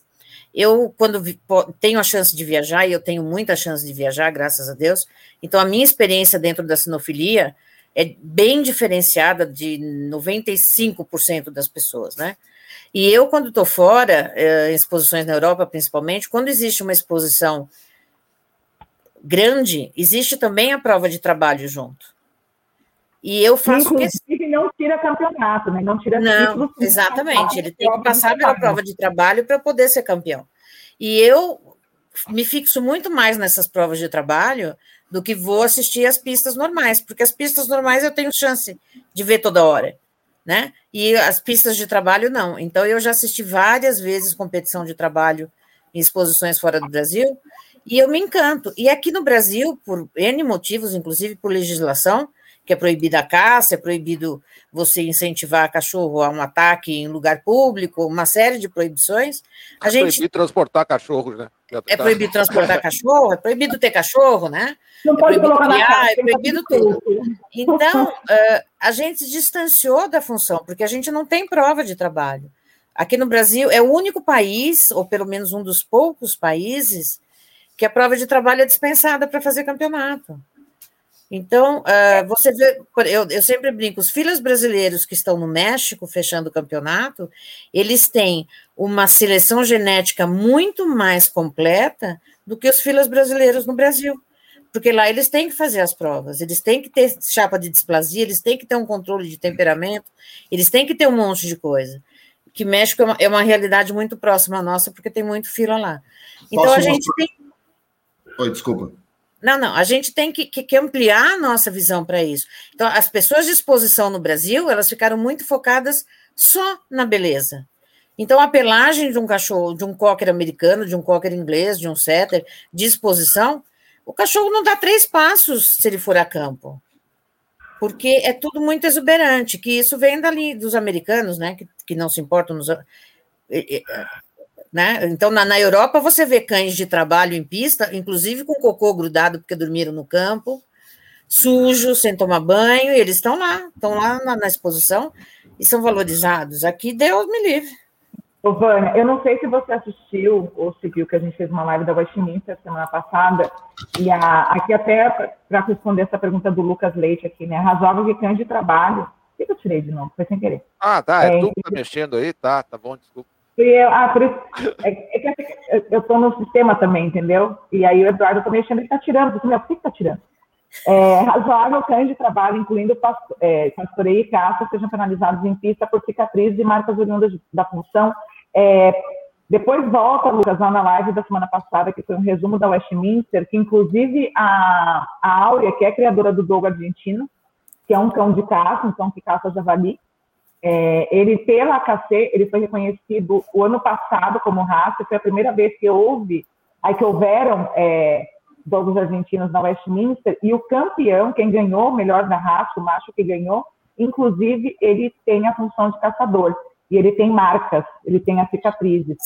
eu, quando vi- tenho a chance de viajar, e eu tenho muita chance de viajar, graças a Deus, então a minha experiência dentro da sinofilia é bem diferenciada de 95% das pessoas, né? E eu, quando estou fora, eh, em exposições na Europa, principalmente, quando existe uma exposição grande, existe também a prova de trabalho junto. E eu faço. Inclusive, não tira campeonato, né? Não tira Não, exatamente. Ele tem que passar pela prova de trabalho para poder ser campeão. E eu me fixo muito mais nessas provas de trabalho do que vou assistir às pistas normais, porque as pistas normais eu tenho chance de ver toda hora, né? E as pistas de trabalho não. Então eu já assisti várias vezes competição de trabalho em exposições fora do Brasil e eu me encanto. E aqui no Brasil, por N motivos, inclusive por legislação, que é proibida a caça, é proibido você incentivar cachorro a um ataque em lugar público, uma série de proibições. A É gente proibido transportar cachorros, né? É tá- proibido transportar cachorro, é proibido ter cachorro, né? Não É pode proibido colocar na criar, casa. é proibido tudo. Então, eh, a gente se distanciou da função, porque a gente não tem prova de trabalho. Aqui no Brasil, é o único país, ou pelo menos um dos poucos países, que a prova de trabalho é dispensada para fazer campeonato. Então, eh, você vê, eu, eu sempre brinco, os filhos brasileiros que estão no México fechando o campeonato, eles têm uma seleção genética muito mais completa do que os filhos brasileiros no Brasil porque lá eles têm que fazer as provas, eles têm que ter chapa de displasia, eles têm que ter um controle de temperamento, eles têm que ter um monte de coisa. Que México é uma, é uma realidade muito próxima à nossa, porque tem muito fila lá. Então Posso a gente tem. Oi, desculpa. Não, não, a gente tem que, que- que ampliar a nossa visão para isso. Então, as pessoas de exposição no Brasil, elas ficaram muito focadas só na beleza. Então, a pelagem de um cachorro, de um cocker americano, de um cocker inglês, de um setter, de exposição, o cachorro não dá três passos se ele for a campo. Porque é tudo muito exuberante, que isso vem dali dos americanos, né? Que, que não se importam nos. Né? Então, na, na Europa, você vê cães de trabalho em pista, inclusive com cocô grudado, porque dormiram no campo, sujos, sem tomar banho, e eles estão lá, estão lá na, na exposição e são valorizados. Aqui, Deus me livre. Ô, Vânia, eu não sei se você assistiu ou seguiu que a gente fez uma live da Westminster semana passada, e a, aqui até para responder essa pergunta do Lucas Leite aqui, né? Razoável que cães de trabalho. O que que eu tirei de novo? Foi sem querer. Ah, tá. É, É, tu que tá mexendo aí? Tá, tá bom, desculpa. E eu, ah, por isso, é, é que eu- estou no sistema também, entendeu? E aí o Eduardo tá mexendo e está tirando. Eu falei, "Meu, por que que tá tirando? É, razoável cães de trabalho, incluindo é, pastoreio e caça, sejam penalizados em pista por cicatrizes e marcas oriundas da função. É, depois volta, Lucas, lá na live da semana passada, que foi um resumo da Westminster, que inclusive a, a Áurea, que é criadora do Dogo argentino, que é um cão de caça, um cão que caça javali, É, ele, pela AKC, ele foi reconhecido o ano passado como raça, foi a primeira vez que houve, aí que houveram é, jogos argentinos na Westminster, e o campeão, quem ganhou o melhor da raça, o macho que ganhou, inclusive ele tem a função de caçador, e ele tem marcas, ele tem as cicatrizes.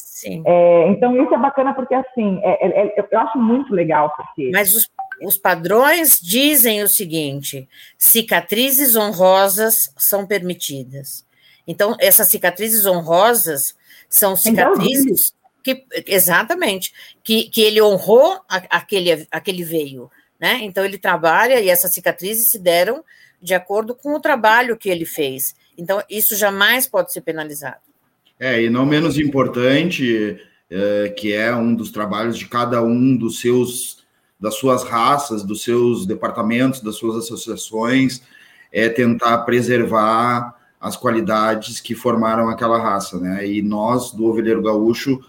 É, então isso é bacana porque assim, é, é, é, eu acho muito legal porque. Mas os, os padrões dizem o seguinte: cicatrizes honrosas são permitidas. Então essas cicatrizes honrosas são cicatrizes que exatamente que, que ele honrou a, aquele aquele veio, né? Então ele trabalha e essas cicatrizes se deram de acordo com o trabalho que ele fez. Então, isso jamais pode ser penalizado. É, e não menos importante, é, que é um dos trabalhos de cada um dos seus, das suas raças, dos seus departamentos, das suas associações, é tentar preservar as qualidades que formaram aquela raça, né? E nós, do Ovelheiro Gaúcho,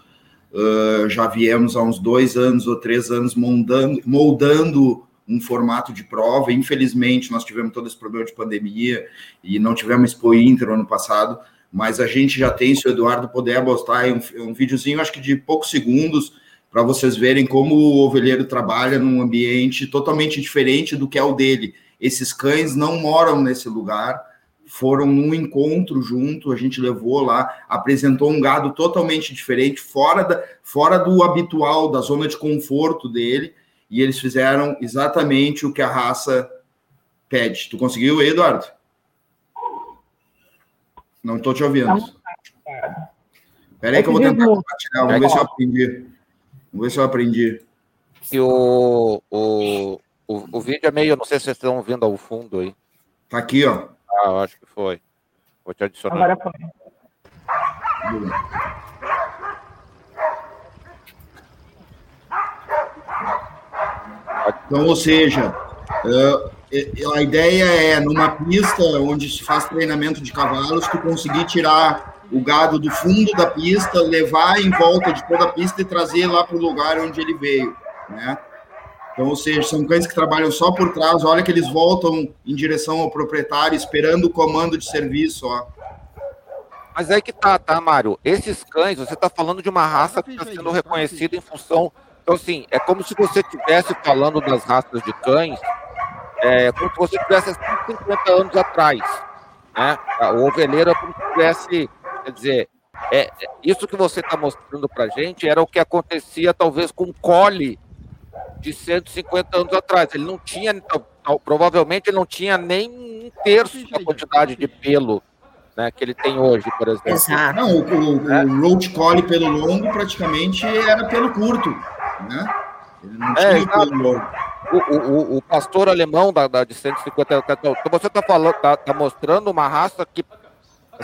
uh, já viemos há uns dois anos ou três anos moldando, moldando um formato de prova. Infelizmente, nós tivemos todo esse problema de pandemia e não tivemos Expo Inter ano passado, mas a gente já tem, se o Eduardo puder postar um, um videozinho, acho que de poucos segundos, para vocês verem como o ovelheiro trabalha num ambiente totalmente diferente do que é o dele. Esses cães não moram nesse lugar, foram num encontro junto, a gente levou lá, apresentou um gado totalmente diferente, fora, da, fora do habitual, da zona de conforto dele, e eles fizeram exatamente o que a raça pede. Tu conseguiu, Eduardo? Não estou te ouvindo. Espera aí que eu vou tentar compartilhar. Vamos ver se eu aprendi. Vamos ver se eu aprendi. E o, o, o, o vídeo é meio, não sei se vocês estão ouvindo ao fundo aí. Tá aqui, ó. Ah, eu acho que foi. Vou te adicionar. Agora foi. Então, ou seja, é, a ideia é, numa pista onde se faz treinamento de cavalos, tu conseguir tirar o gado do fundo da pista, levar em volta de toda a pista e trazer lá para o lugar onde ele veio, né? Então, ou seja, são cães que trabalham só por trás, olha que eles voltam em direção ao proprietário, esperando o comando de serviço, ó. Mas aí que tá, tá, Mário? Esses cães, você está falando de uma raça que está sendo reconhecida em função então, assim, é como se você estivesse falando das raças de cães, é, como se você tivesse 50 anos atrás. Né? O ovelheiro é como se tivesse, quer dizer, é, é isso que você está mostrando para gente era o que acontecia talvez com o cole de 150 anos atrás. Ele não tinha, provavelmente ele não tinha nem um terço da quantidade de pelo né, que ele tem hoje, por exemplo. Exato. Não, o, o, é. o road collie pelo longo praticamente era pelo curto né? Ele não é, tinha o, o, o, pastor alemão da, da de 150 então você está falando, tá, tá, mostrando uma raça que,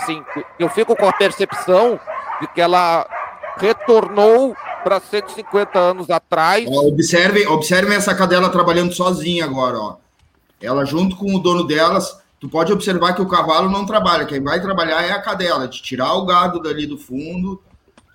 assim, eu fico com a percepção de que ela retornou para 150 anos atrás. Observem, observem essa cadela trabalhando sozinha agora, ó. Ela junto com o dono delas, tu pode observar que o cavalo não trabalha, quem vai trabalhar é a cadela, de tirar o gado dali do fundo,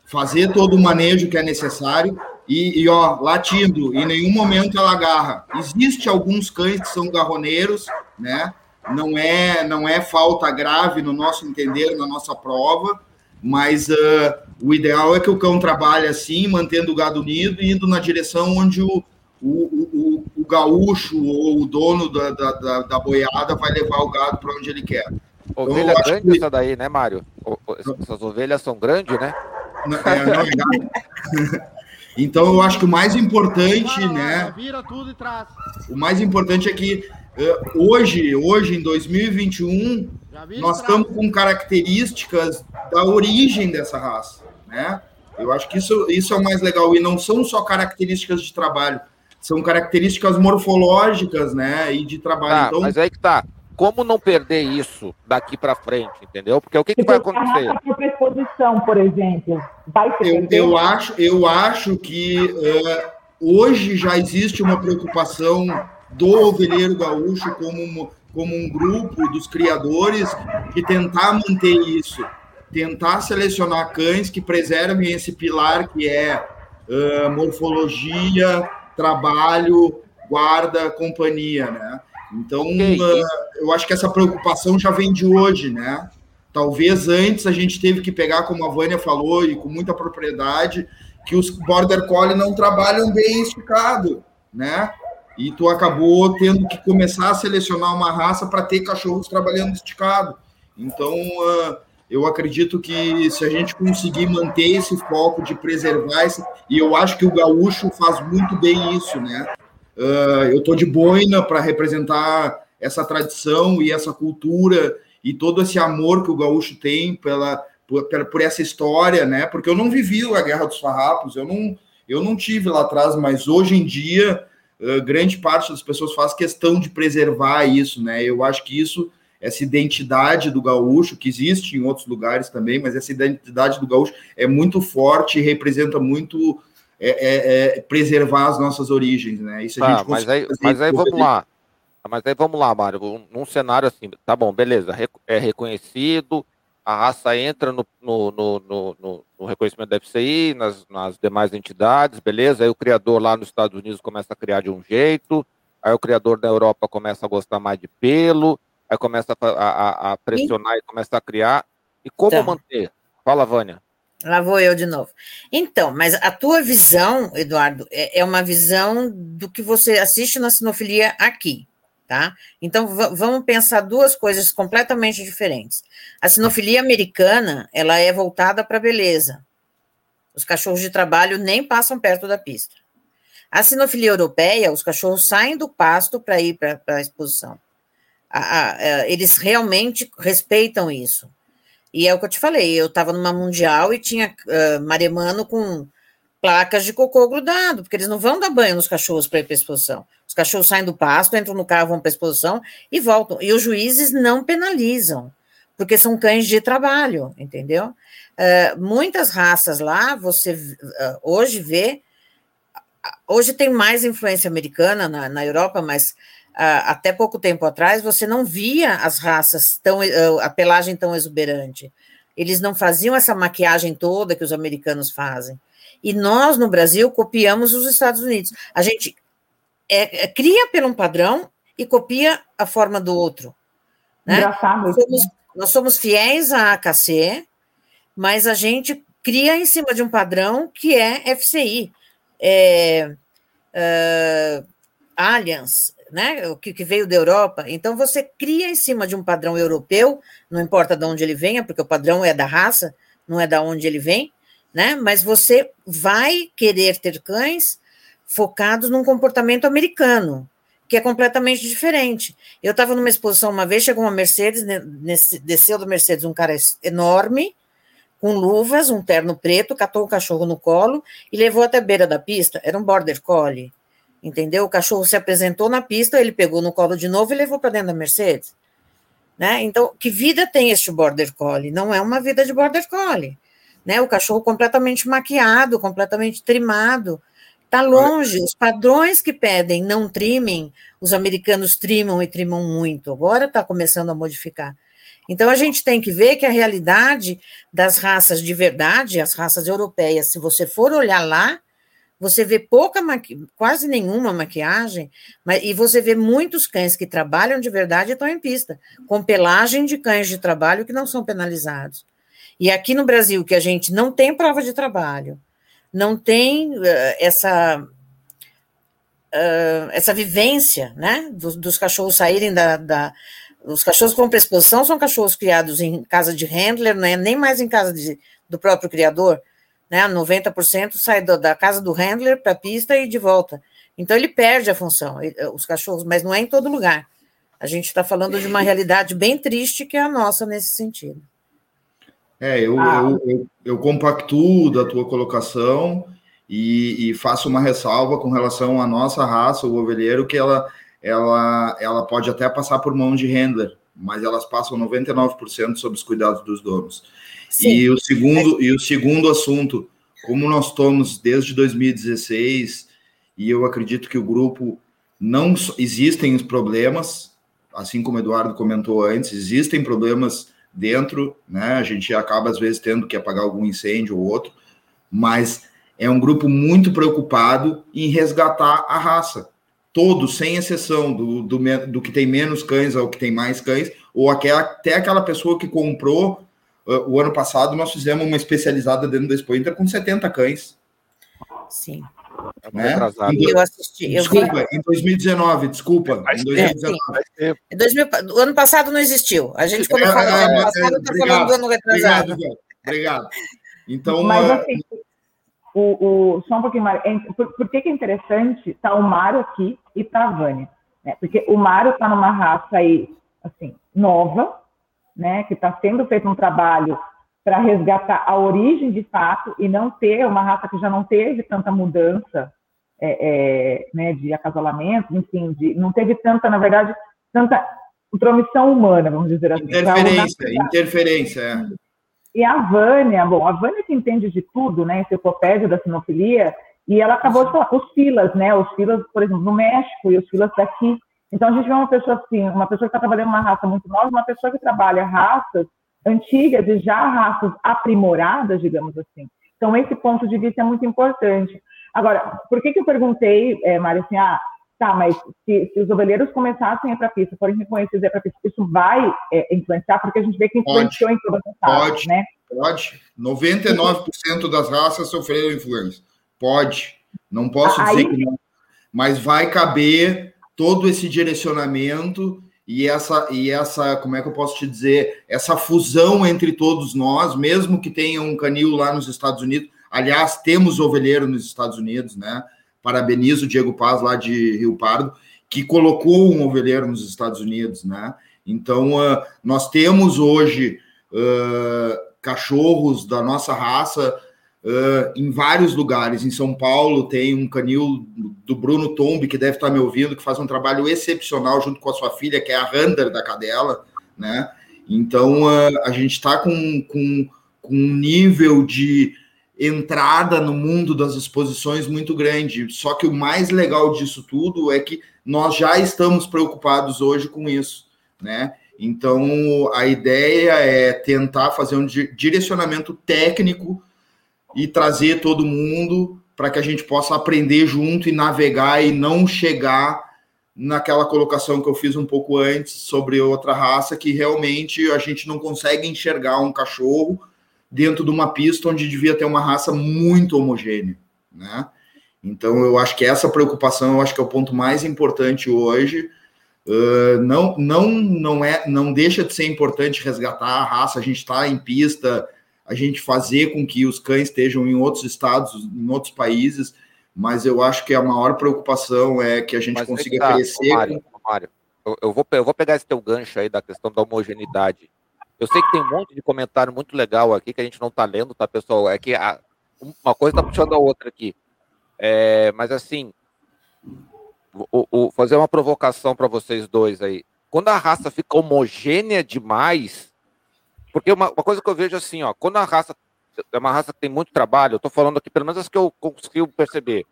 fazer todo o manejo que é necessário e, e, ó, latindo, em nenhum momento ela agarra. Existe alguns cães que são garroneiros, né? Não é, não é falta grave no nosso entender, na nossa prova, mas uh, o ideal é que o cão trabalhe assim, mantendo o gado unido e indo na direção onde o, o, o, o gaúcho ou o dono da, da, da, da boiada vai levar o gado para onde ele quer. Ovelha então, grande que... essa daí, né, Mário? Essas ovelhas são grandes, né? Não, é, não é Então eu acho que o mais importante, lá, né? Vira tudo e traz. O mais importante é que hoje, hoje em 2021, nós estamos com características da origem dessa raça, né? Eu acho que isso, isso é o mais legal e não são só características de trabalho, são características morfológicas, né? E de trabalho. Tá, então, mas aí que tá como não perder isso daqui para frente, entendeu? Porque o que, que vai acontecer? A superposição, por exemplo, vai ser. Eu, eu acho, eu acho que uh, hoje já existe uma preocupação do ovelheiro gaúcho como, como um grupo dos criadores de tentar manter isso, tentar selecionar cães que preservem esse pilar que é uh, morfologia, trabalho, guarda, companhia, né? Então, uh, eu acho que essa preocupação já vem de hoje, né? Talvez antes a gente teve que pegar, como a Vânia falou, e com muita propriedade, que os Border Collie não trabalham bem esticado, né? E tu acabou tendo que começar a selecionar uma raça para ter cachorros trabalhando esticado. Então, uh, eu acredito que se a gente conseguir manter esse foco de preservar esse, e eu acho que o gaúcho faz muito bem isso, né? Uh, eu tô de boina para representar essa tradição e essa cultura e todo esse amor que o gaúcho tem pela por, por, essa história, né? Porque eu não vivi a Guerra dos Farrapos, eu não, eu não tive lá atrás, mas hoje em dia, uh, grande parte das pessoas faz questão de preservar isso, né? Eu acho que isso, essa identidade do gaúcho, que existe em outros lugares também, mas essa identidade do gaúcho é muito forte e representa muito é, é, é preservar as nossas origens, né? Isso a ah, gente mas aí, mas aí vamos lá. Mas aí vamos lá, Mário, num cenário assim, tá bom, beleza, é reconhecido, a raça entra no, no, no, no, no reconhecimento da FCI, nas, nas, demais entidades, beleza, aí o criador lá nos Estados Unidos começa a criar de um jeito, aí o criador da Europa começa a gostar mais de pelo, aí começa a, a, a pressionar e começa a criar, e como então, manter? Fala, Vânia. Lá vou eu de novo. Então, mas a tua visão, Eduardo, é, é uma visão do que você assiste na sinofilia aqui tá? Então vamos pensar duas coisas completamente diferentes. A sinofilia americana, ela é voltada para beleza. Os cachorros de trabalho nem passam perto da pista. A sinofilia europeia, os cachorros saem do pasto para ir para a exposição. É, eles realmente respeitam isso. E é o que eu te falei, eu estava numa mundial e tinha uh, maremano com placas de cocô grudado, porque eles não vão dar banho nos cachorros para ir para exposição. Os cachorros saem do pasto, entram no carro, vão para exposição e voltam. E os juízes não penalizam, porque são cães de trabalho, entendeu? Uh, muitas raças lá, você uh, hoje vê, hoje tem mais influência americana na, na Europa, mas uh, até pouco tempo atrás você não via as raças tão, a pelagem tão exuberante. Eles não faziam essa maquiagem toda que os americanos fazem. E nós, no Brasil, copiamos os Estados Unidos. A gente é, é, cria pelo um padrão e copia a forma do outro. Né? Engraçado. Nós somos, nós somos fiéis à AKC, mas a gente cria em cima de um padrão que é FCI. É, uh, Allianz, né, o que, que, veio da Europa. Então, você cria em cima de um padrão europeu, não importa de onde ele venha, porque o padrão é da raça, não é da onde ele vem, né? Mas você vai querer ter cães focados num comportamento americano, que é completamente diferente. Eu estava numa exposição uma vez, chegou uma Mercedes, nesse, desceu da Mercedes um cara enorme, com luvas, um terno preto, catou o cachorro no colo e levou até a beira da pista. Era um border collie, entendeu? O cachorro se apresentou na pista, ele pegou no colo de novo e levou para dentro da Mercedes. Né? Então, que vida tem este border collie? Não é uma vida de border collie né? O cachorro completamente maquiado, completamente trimado. Está longe. Os padrões que pedem não trimem, os americanos trimam e trimam muito. Agora está começando a modificar. Então a gente tem que ver que a realidade das raças de verdade, as raças europeias, se você for olhar lá, você vê pouca, quase nenhuma maquiagem, mas, e você vê muitos cães que trabalham de verdade e estão em pista, com pelagem de cães de trabalho que não são penalizados. E aqui no Brasil, que a gente não tem prova de trabalho, não tem uh, essa, uh, essa vivência, né, dos, dos cachorros saírem da, da, Os cachorros que vão para exposição são cachorros criados em casa de handler, né, nem mais em casa de, do próprio criador, né, 90% sai do, da casa do handler para a pista e de volta. Então ele perde a função, os cachorros, mas não é em todo lugar. A gente está falando de uma realidade bem triste que é a nossa nesse sentido. É, eu, ah. eu, eu, eu, compactuo da tua colocação e, e, faço uma ressalva com relação à nossa raça, o ovelheiro, que ela, ela, ela pode até passar por mão de handler, mas elas passam 99% sob os cuidados dos donos. Sim. E o segundo e o segundo assunto, como nós estamos desde 2016 e eu acredito que o grupo não existem problemas, assim como o Eduardo comentou antes, existem problemas dentro, né? A gente acaba às vezes tendo que apagar algum incêndio ou outro, mas é um grupo muito preocupado em resgatar a raça. todos, sem exceção, do, do, do, que tem menos cães ao que tem mais cães, ou aquela, até aquela pessoa que comprou uh, o ano passado, nós fizemos uma especializada dentro da Expo Inter com 70 cães. Sim. Né? Eu assisti. Eu desculpa, vi... em 2019, desculpa. em 2019. É, em 2000, o ano passado não existiu. A gente, quando é, fala do ano passado, está falando do ano retrasado. Obrigado, obrigado. Então, Mas, assim, o, o, só um pouquinho mais. Por, por que, que é interessante estar tá o Mário aqui e estar tá a Vânia? Né? Porque o Mário está numa raça aí, assim, nova, né? Que está sendo feito um trabalho para resgatar a origem de fato e não ter uma raça que já não teve tanta mudança é, é, né, de acasalamento, enfim, de, não teve tanta, na verdade, tanta intromissão humana, vamos dizer assim. Interferência, interferência, é. E a Vânia, bom, a Vânia que entende de tudo, né, enciclopédia da sinofilia, e ela acabou de falar, os filas, né, os filas, por exemplo, no México e os filas daqui. Então, a gente vê uma pessoa assim, uma pessoa que está trabalhando uma raça muito nova, uma pessoa que trabalha raças antigas e já raças aprimoradas, digamos assim. Então, esse ponto de vista é muito importante. Agora, por que, que eu perguntei, é, Mário, assim, ah, tá, mas se, se os ovelheiros começassem a ir para a pista, forem reconhecidos a ir para a pista, isso vai é, influenciar? Porque a gente vê que influenciou pode, em todas as raças, pode, né? Pode. 99% das raças sofreram influência. Pode. Não posso Aí, dizer que não. Mas vai caber todo esse direcionamento e essa, e essa, como é que eu posso te dizer, essa fusão entre todos nós, mesmo que tenha um canil lá nos Estados Unidos. Aliás, temos ovelheiro nos Estados Unidos, né? Parabenizo o Diego Paz, lá de Rio Pardo, que colocou um ovelheiro nos Estados Unidos, né? Então, uh, nós temos hoje uh, cachorros da nossa raça uh, em vários lugares. Em São Paulo tem um canil do Bruno Tombi, que deve estar me ouvindo, que faz um trabalho excepcional junto com a sua filha, que é a Rander da cadela, né? Então uh, a gente está com, com, com um nível de entrada no mundo das exposições muito grande. Só que o mais legal disso tudo é que nós já estamos preocupados hoje com isso, né? Então a ideia é tentar fazer um direcionamento técnico e trazer todo mundo para que a gente possa aprender junto e navegar e não chegar naquela colocação que eu fiz um pouco antes sobre outra raça que realmente a gente não consegue enxergar um cachorro dentro de uma pista onde devia ter uma raça muito homogênea, né? Então eu acho que essa preocupação eu acho que é o ponto mais importante hoje. Uh, não, não, não é, não deixa de ser importante resgatar a raça. A gente está em pista, a gente fazer com que os cães estejam em outros estados, em outros países, mas eu acho que a maior preocupação é que a gente mas consiga tá, crescer. Mário, Mário, eu, eu, vou, eu vou pegar esse teu gancho aí da questão da homogeneidade. Eu sei que tem um monte de comentário muito legal aqui que a gente não está lendo, tá, pessoal? É que a, uma coisa está puxando a outra aqui. É, mas assim, o, o, fazer uma provocação para vocês dois aí. Quando a raça fica homogênea demais, porque uma, uma, coisa que eu vejo assim, ó, quando a raça é uma raça que tem muito trabalho, eu tô falando aqui, pelo menos as que eu consigo perceber.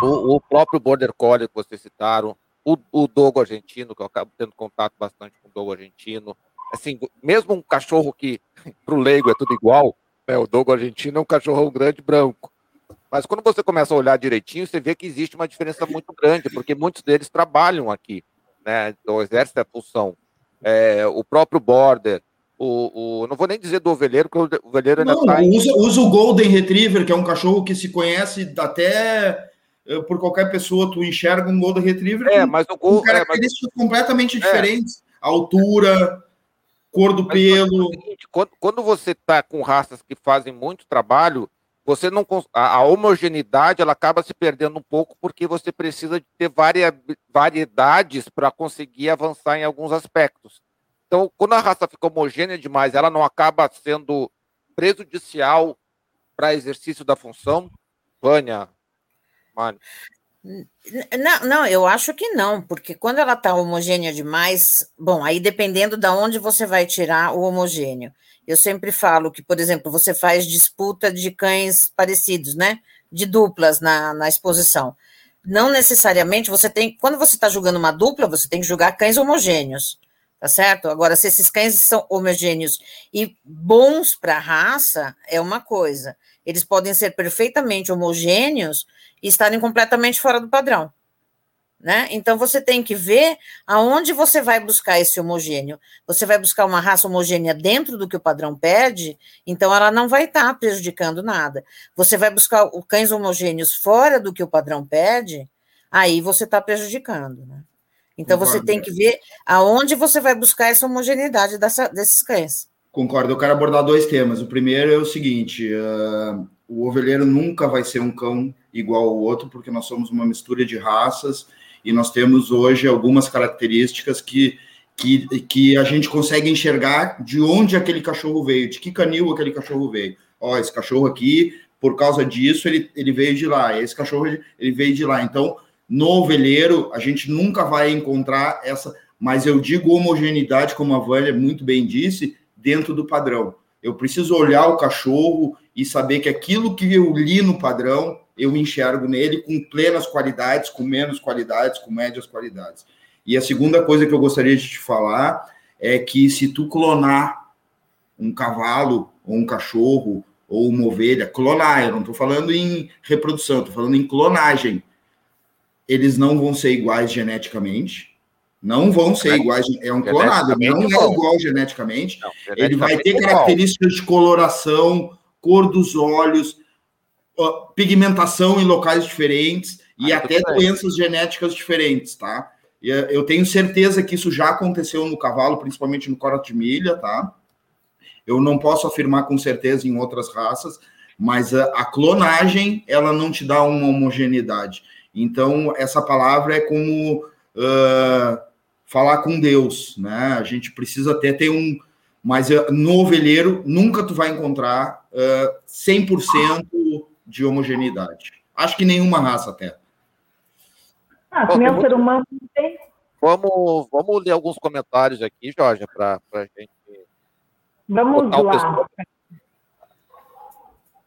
O, o próprio Border Collie que vocês citaram, o, o Dogo argentino, que eu acabo tendo contato bastante com o Dogo argentino. Assim, mesmo um cachorro que, para o leigo, é tudo igual, né? o Dogo argentino é um cachorrão grande branco. Mas quando você começa a olhar direitinho, você vê que existe uma diferença muito grande, porque muitos deles trabalham aqui, né? Ou exercem a função. É, o próprio Border, o, o, não vou nem dizer do ovelheiro, porque o ovelheiro ainda está. Em... Usa, usa, o Golden Retriever, que é um cachorro que se conhece até eh, por qualquer pessoa, tu enxerga um Golden Retriever é, com, mas o com características é, mas... completamente é. diferentes. Altura, cor do mas pelo. Seguinte, quando, quando você está com raças que fazem muito trabalho, você não a, a, homogeneidade ela acaba se perdendo um pouco porque você precisa de ter varia, variedades para conseguir avançar em alguns aspectos. Então, quando a raça fica homogênea demais, ela não acaba sendo prejudicial para exercício da função? Vânia, Mário. Não, não, eu acho que não, porque quando ela está homogênea demais, bom, aí dependendo de onde você vai tirar o homogêneo. Eu sempre falo que, por exemplo, você faz disputa de cães parecidos, né? De duplas na, na exposição. Não necessariamente você tem. Quando você está jogando uma dupla, você tem que jogar cães homogêneos tá certo? Agora, se esses cães são homogêneos e bons para a raça, é uma coisa. Eles podem ser perfeitamente homogêneos e estarem completamente fora do padrão. Né? Então você tem que ver aonde você vai buscar esse homogêneo. Você vai buscar uma raça homogênea dentro do que o padrão pede, então ela não vai estar tá prejudicando nada. Você vai buscar cães homogêneos fora do que o padrão pede, aí você está prejudicando. Né? Então Concordo. você tem que ver aonde você vai buscar essa homogeneidade dessa, desses cães. Concordo. Eu quero abordar dois temas. O primeiro é o seguinte: uh, o ovelheiro nunca vai ser um cão igual ao outro, porque nós somos uma mistura de raças e nós temos hoje algumas características que, que, que a gente consegue enxergar de onde aquele cachorro veio, de que canil aquele cachorro veio. Ó, esse cachorro aqui, por causa disso, ele, ele veio de lá, esse cachorro ele veio de lá. Então, no ovelheiro, a gente nunca vai encontrar essa, mas eu digo homogeneidade, como a Vânia muito bem disse, dentro do padrão. Eu preciso olhar o cachorro e saber que aquilo que eu li no padrão eu enxergo nele com plenas qualidades, com menos qualidades, com médias qualidades. E a segunda coisa que eu gostaria de te falar é que se tu clonar um cavalo ou um cachorro ou uma ovelha, clonar, eu não estou falando em reprodução, estou falando em clonagem. Eles não vão ser iguais geneticamente, não vão ser iguais, é um clonado, não é igual geneticamente. Não, geneticamente ele vai ter características de coloração, cor dos olhos, pigmentação em locais diferentes e ah, até doenças genéticas diferentes, tá? Eh, eu tenho certeza que isso já aconteceu no cavalo, principalmente no cora de milha, tá? Eu não posso afirmar com certeza em outras raças, mas a, a clonagem ela não te dá uma homogeneidade. Então essa palavra é como uh, falar com Deus, né? A gente precisa até ter um, mas uh, no ovelheiro nunca tu vai encontrar uh, 100% de homogeneidade. Acho que nenhuma raça até. Ah, que o ser humano tem. Vamos, vamos ler alguns comentários aqui, Jorge, para a gente. Vamos lá.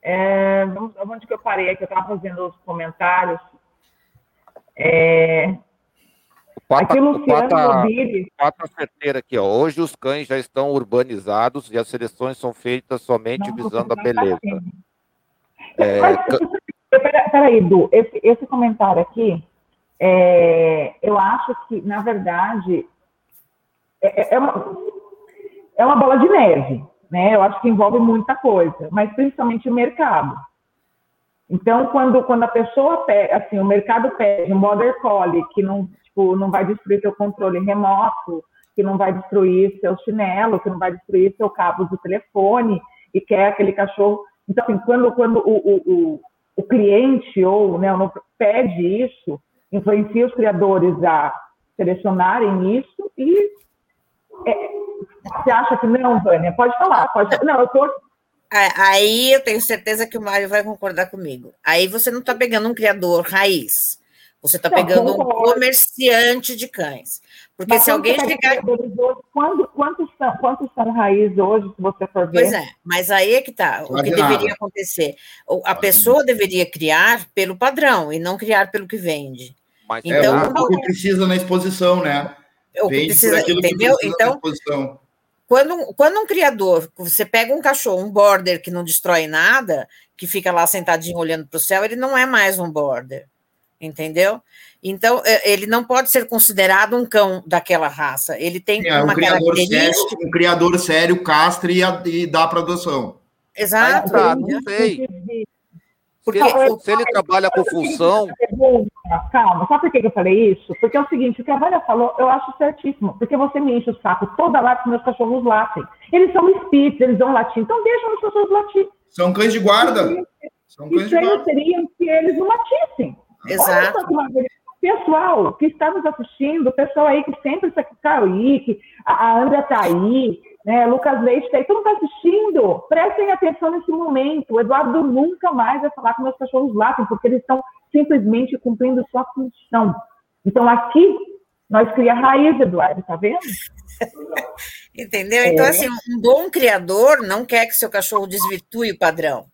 É, vamos, onde que eu parei aqui? Eu estava fazendo os comentários. É, Quatro, aqui, Luciano certeira aqui, ó. Hoje os cães já estão urbanizados e as seleções são feitas somente Não, visando a beleza. É... Peraí, Edu, esse, esse comentário aqui, é, eu acho que, na verdade, é, é, é, uma, é uma bola de neve, né? Eu acho que envolve muita coisa, mas principalmente o mercado. Então, quando, quando a pessoa pede, assim, o mercado pede um border collie que não, tipo, não vai destruir seu controle remoto, que não vai destruir seu chinelo, que não vai destruir seu cabo do telefone, e quer aquele cachorro então, assim, quando, quando o, o, o, o cliente ou né, pede isso, influencia os criadores a selecionarem isso e é, você acha que não, Vânia? Pode falar, pode Não, eu tô. Aí eu tenho certeza que o Mário vai concordar comigo. Aí você não está pegando um criador raiz. Você está pegando um comerciante de cães. Porque mas se alguém chegar. Quando, quantos, são, quantos são raiz hoje, se você for ver? Pois é, mas aí é que está. O que deveria acontecer? A pessoa deveria criar pelo padrão e não criar pelo que vende. Mas é, então, é o que precisa na exposição, né? O que precisa, entendeu? Que então, quando, quando um criador, você pega um cachorro, um border que não destrói nada, que fica lá sentadinho olhando para o céu, ele não é mais um border entendeu? Então, é, ele não pode ser considerado um cão daquela raça. Ele tem é, uma um característica... Sério, um criador sério castra e, e dá para adoção. Exato. Ah, não sei. Porque se, se ele trabalha com função... Calma, sabe por que eu falei isso? Porque é o seguinte, o que a Vânia falou, eu acho certíssimo. Porque você me enche o saco toda lá que meus cachorros latem. Eles são espíritos, eles vão latir. Então deixa os cachorros latir. São cães de guarda. São cães de guarda. seriam se eles não latissem. Exato. Pessoal que está nos assistindo, o pessoal aí que sempre está aqui, Kaique, a Andrea está aí, né, Lucas Leite está aí, todo mundo está assistindo, prestem atenção nesse momento. O Eduardo nunca mais vai falar com meus cachorros latem, porque eles estão simplesmente cumprindo sua função. Então, aqui, nós cria raiz, Eduardo, tá vendo? Entendeu? Então, é. assim, um bom criador não quer que seu cachorro desvirtue o padrão.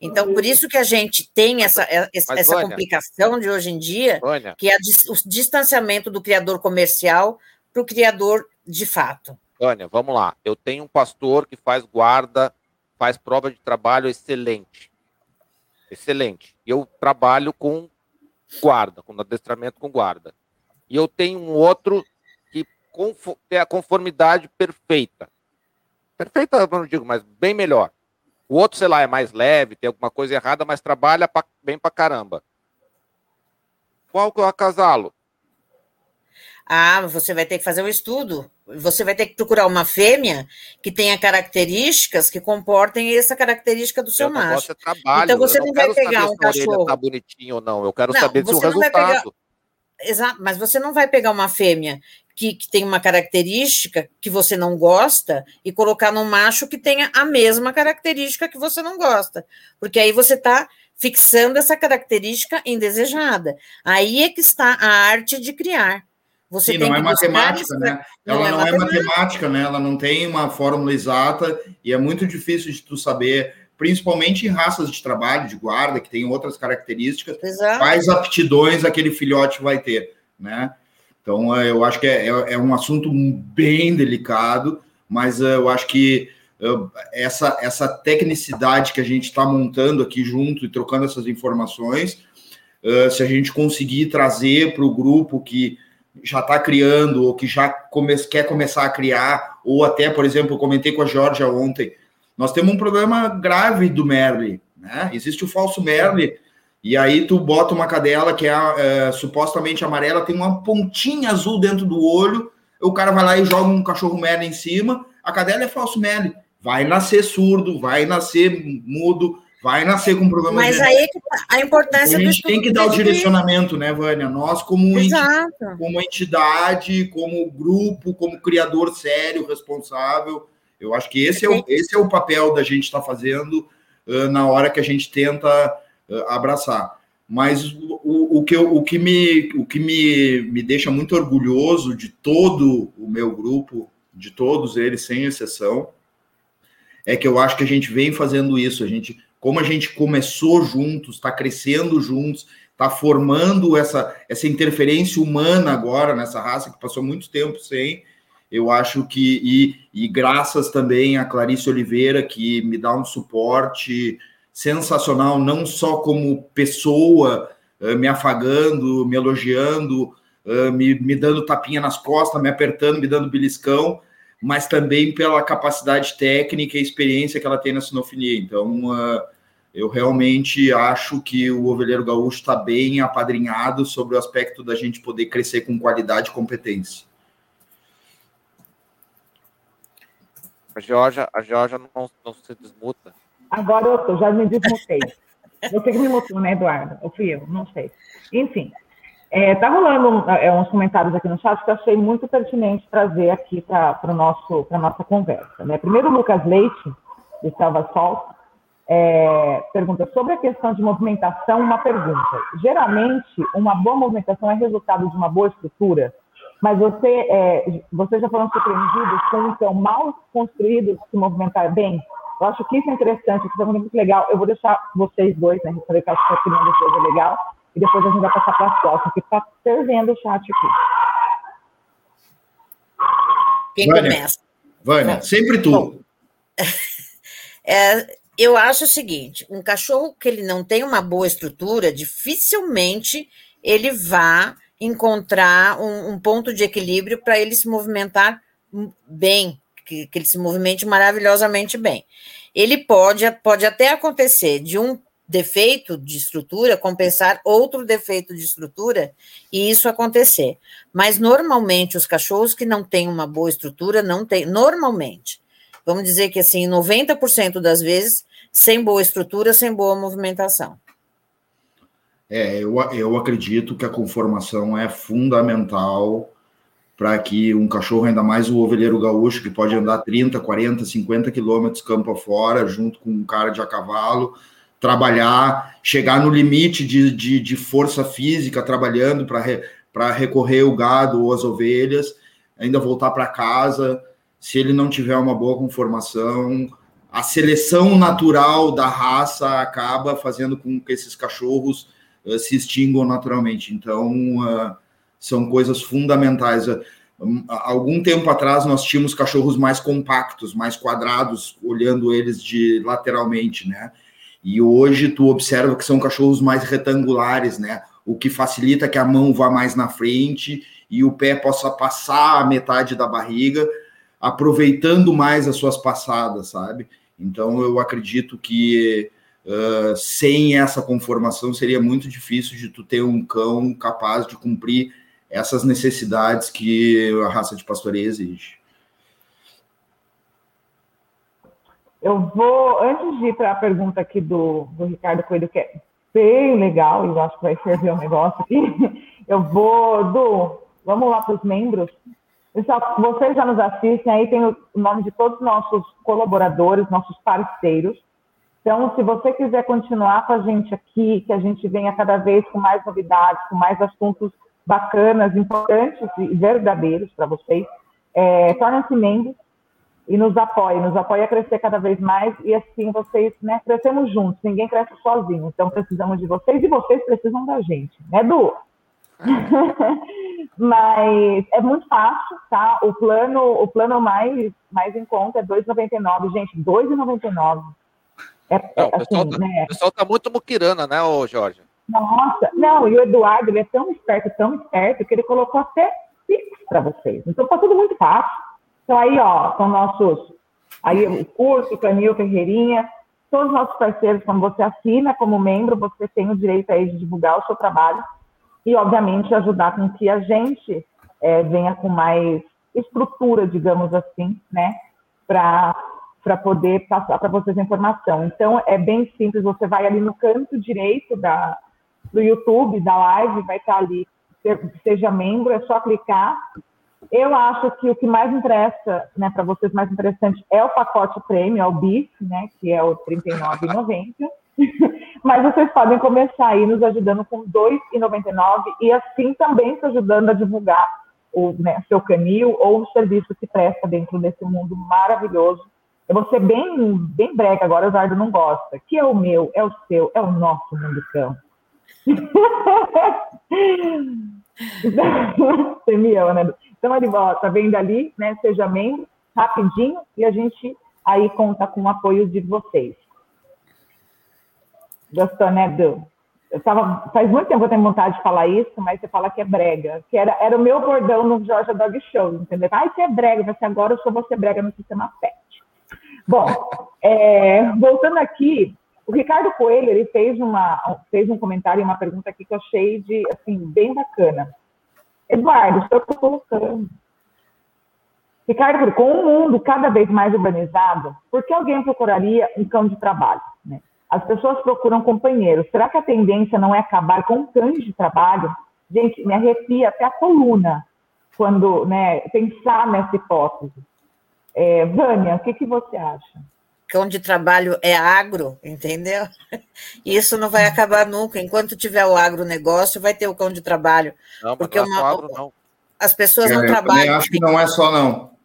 Então, por isso que a gente tem essa, é, essa Vânia, complicação de hoje em dia, Vânia. que é o distanciamento do criador comercial para o criador de fato. Vânia, vamos lá. Eu tenho um pastor que faz guarda, faz prova de trabalho excelente. Excelente. Eu trabalho com guarda, com adestramento com guarda. e eu tenho um outro que tem a conformidade perfeita. Perfeita, eu não digo, mas bem melhor. O outro, sei lá, é mais leve, tem alguma coisa errada, mas trabalha pra, bem pra caramba. Qual que eu acasalo? Ah, você vai ter que fazer um estudo. Você vai ter que procurar uma fêmea que tenha características que comportem essa característica do seu macho. É trabalho. Então você não, não vai pegar um cachorro. Tá bonitinho ou não. Eu quero não, saber se o resultado. Pegar... Exato, mas você não vai pegar uma fêmea que, que, tem uma característica que você não gosta e colocar num macho que tenha a mesma característica que você não gosta. Porque aí você está fixando essa característica indesejada. Aí é que está a arte de criar. Você Sim, não é matemática, né? Ela não, é, não é matemática, né? Ela não tem uma fórmula exata e é muito difícil de tu saber, principalmente em raças de trabalho, de guarda, que tem outras características, Exato. quais aptidões aquele filhote vai ter, né? Então, é, eu acho que é, é, é um assunto bem delicado, mas é, eu acho que essa, essa tecnicidade que a gente está montando aqui junto e trocando essas informações, se a gente conseguir trazer para o grupo que já está criando ou que já come quer começar a criar, ou até, por exemplo, eu comentei com a Georgia ontem, nós temos um problema grave do Merle, né? Existe o falso Merle, e aí tu bota uma cadela que é, é supostamente amarela, tem uma pontinha azul dentro do olho, o cara vai lá e joga um cachorro Merle em cima, a cadela é falso Merle, vai nascer surdo, vai nascer mudo, vai nascer com problema Mas aí é que tá a importância a gente tem que dar o direcionamento, né, Vânia? Nós, como, entidade, como entidade, como grupo, como criador sério, responsável, eu acho que esse é o, esse é o papel da gente estar tá fazendo uh, na hora que a gente tenta uh, abraçar. Mas o, o, que, o que, me, o que me, me deixa muito orgulhoso de todo o meu grupo, de todos eles, sem exceção, é que eu acho que a gente vem fazendo isso. A gente como a gente começou juntos, está crescendo juntos, está formando essa, essa interferência humana agora nessa raça que passou muito tempo sem. Eu acho que, e, e graças também a Clarice Oliveira, que me dá um suporte sensacional, não só como pessoa, eh, me afagando, me elogiando, eh, me, me dando tapinha nas costas, me apertando, me dando beliscão, mas também pela capacidade técnica e experiência que ela tem na sinofilia. Então, uh, eu realmente acho que o Ovelheiro Gaúcho está bem apadrinhado sobre o aspecto da gente poder crescer com qualidade e competência. A Georgia, a Georgia não, não se desmuta. Agora eu tô, já me desmutei. Você que me mutou, né, Eduardo? Ou fui eu? Não sei. Enfim, é, tá rolando é, uns comentários aqui no chat que eu achei muito pertinente trazer aqui para a nossa conversa. Né? Primeiro, o Lucas Leite, de Salva Sol, é, pergunta sobre a questão de movimentação, uma pergunta. Geralmente, uma boa movimentação é resultado de uma boa estrutura, mas você, é, você já foram surpreendidos com cão mal construído se movimentar bem? Eu acho que isso é interessante, isso é muito legal. Eu vou deixar vocês dois, né, responder que acho que a opinião dos dois é legal, e depois a gente vai passar para a próxima, que está fervendo o chat aqui. Quem Vânia, começa? Vânia, sempre tu. é, eu acho o seguinte: um cachorro que ele não tem uma boa estrutura, dificilmente ele vá encontrar um, um ponto de equilíbrio para ele se movimentar bem, que, que, ele se movimente maravilhosamente bem. Ele pode, pode até acontecer de um defeito de estrutura compensar outro defeito de estrutura e isso acontecer. Mas normalmente os cachorros que não têm uma boa estrutura não têm, normalmente, vamos dizer que assim, 90% das vezes, sem boa estrutura, sem boa movimentação. É, eu, eu acredito que a conformação é fundamental para que um cachorro, ainda mais o ovelheiro gaúcho, que pode andar 30, 40, 50 quilômetros campo afora, junto com um cara de a cavalo, trabalhar, chegar no limite de, de, de força física, trabalhando para re, recorrer o gado ou as ovelhas, ainda voltar para casa, se ele não tiver uma boa conformação, a seleção natural da raça acaba fazendo com que esses cachorros uh, se extingam naturalmente. Então, uh, são coisas fundamentais. Uh, algum tempo atrás, nós tínhamos cachorros mais compactos, mais quadrados, olhando eles de lateralmente, né? E hoje tu observa que são cachorros mais retangulares, né? o que facilita que a mão vá mais na frente e o pé possa passar a metade da barriga, aproveitando mais as suas passadas, sabe? Então eu acredito que uh, sem essa conformação seria muito difícil de tu ter um cão capaz de cumprir essas necessidades que a raça de pastoreio exige. Eu vou, antes de ir para a pergunta aqui do, do Ricardo Coelho, que é bem legal, eu acho que vai servir um negócio aqui, eu vou, do, vamos lá para os membros. Vocês já nos assistem, aí tem o nome de todos os nossos colaboradores, nossos parceiros. Então, se você quiser continuar com a gente aqui, que a gente venha cada vez com mais novidades, com mais assuntos bacanas, importantes e verdadeiros para vocês, é, tornem-se membros e nos apoie, nos apoie a crescer cada vez mais e assim vocês, né, crescemos juntos, ninguém cresce sozinho, então precisamos de vocês e vocês precisam da gente, né, Du? Mas é muito fácil, tá? O plano, o plano mais, mais em conta é 2,99, gente, 2,99. É, não, o, pessoal assim, tá, né? o pessoal tá muito muquirana, né, ô Jorge? Nossa, não, e o Eduardo, ele é tão esperto, tão esperto, que ele colocou até Pix para vocês. Então tá tudo muito fácil. Então, aí, ó, são nossos, aí o curso, Canil, Ferreirinha, todos os nossos parceiros, quando você assina como membro, você tem o direito aí de divulgar o seu trabalho e, obviamente, ajudar com que a gente é, venha com mais estrutura, digamos assim, né, para poder passar para vocês a informação. Então, é bem simples, você vai ali no canto direito da, do YouTube, da live, vai estar ali, seja membro, é só clicar eu acho que o que mais interessa, né, para vocês, mais interessante é o pacote prêmio, é o BIF, né, que é o R$ 39,90. Mas vocês podem começar aí nos ajudando com R$ 2,99 e assim também se ajudando a divulgar o né, seu canil ou o serviço que presta dentro desse mundo maravilhoso. Eu vou ser bem, bem brega agora, o Zardo não gosta. Que é o meu, é o seu, é o nosso mundo cão. Você me ama, né? Então, ele está vendo ali, né? Seja membro, rapidinho, e a gente aí conta com o apoio de vocês. Gostou, né, Du? Eu tava, faz muito tempo que eu tenho vontade de falar isso, mas você fala que é brega. Que era, era o meu bordão no Georgia Dog Show, entendeu? Ai, você é brega, mas agora eu sou você brega no sistema PET. Bom, é, voltando aqui, o Ricardo Coelho ele fez, uma, fez um comentário e uma pergunta aqui que eu achei de, assim, bem bacana. Eduardo, estou colocando. Ricardo, com um mundo cada vez mais urbanizado, por que alguém procuraria um cão de trabalho? As pessoas procuram companheiros. Será que a tendência não é acabar com cães de trabalho? Gente, me arrepia até a coluna quando né, pensar nessa hipótese. É, Vânia, o que, que você acha? cão de trabalho é agro, entendeu? E isso não vai acabar nunca. Enquanto tiver o agronegócio, vai ter o cão de trabalho. Não, porque não é uma, agro, não. as pessoas não trabalham. Eu acho que não é só não.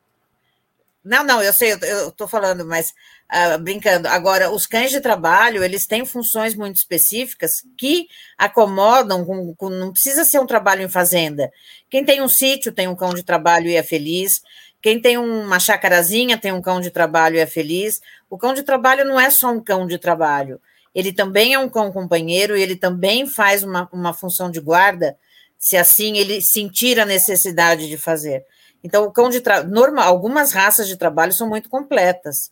Não, não, eu sei, eu estou falando, mas uh, brincando. Agora, os cães de trabalho, eles têm funções muito específicas que acomodam, com, com, não precisa ser um trabalho em fazenda. Quem tem um sítio tem um cão de trabalho e é feliz. Quem tem uma chacarazinha tem um cão de trabalho e é feliz. O cão de trabalho não é só um cão de trabalho, ele também é um cão companheiro e ele também faz uma, uma função de guarda, se assim ele sentir a necessidade de fazer. Então, o cão de trabalho, algumas raças de trabalho são muito completas.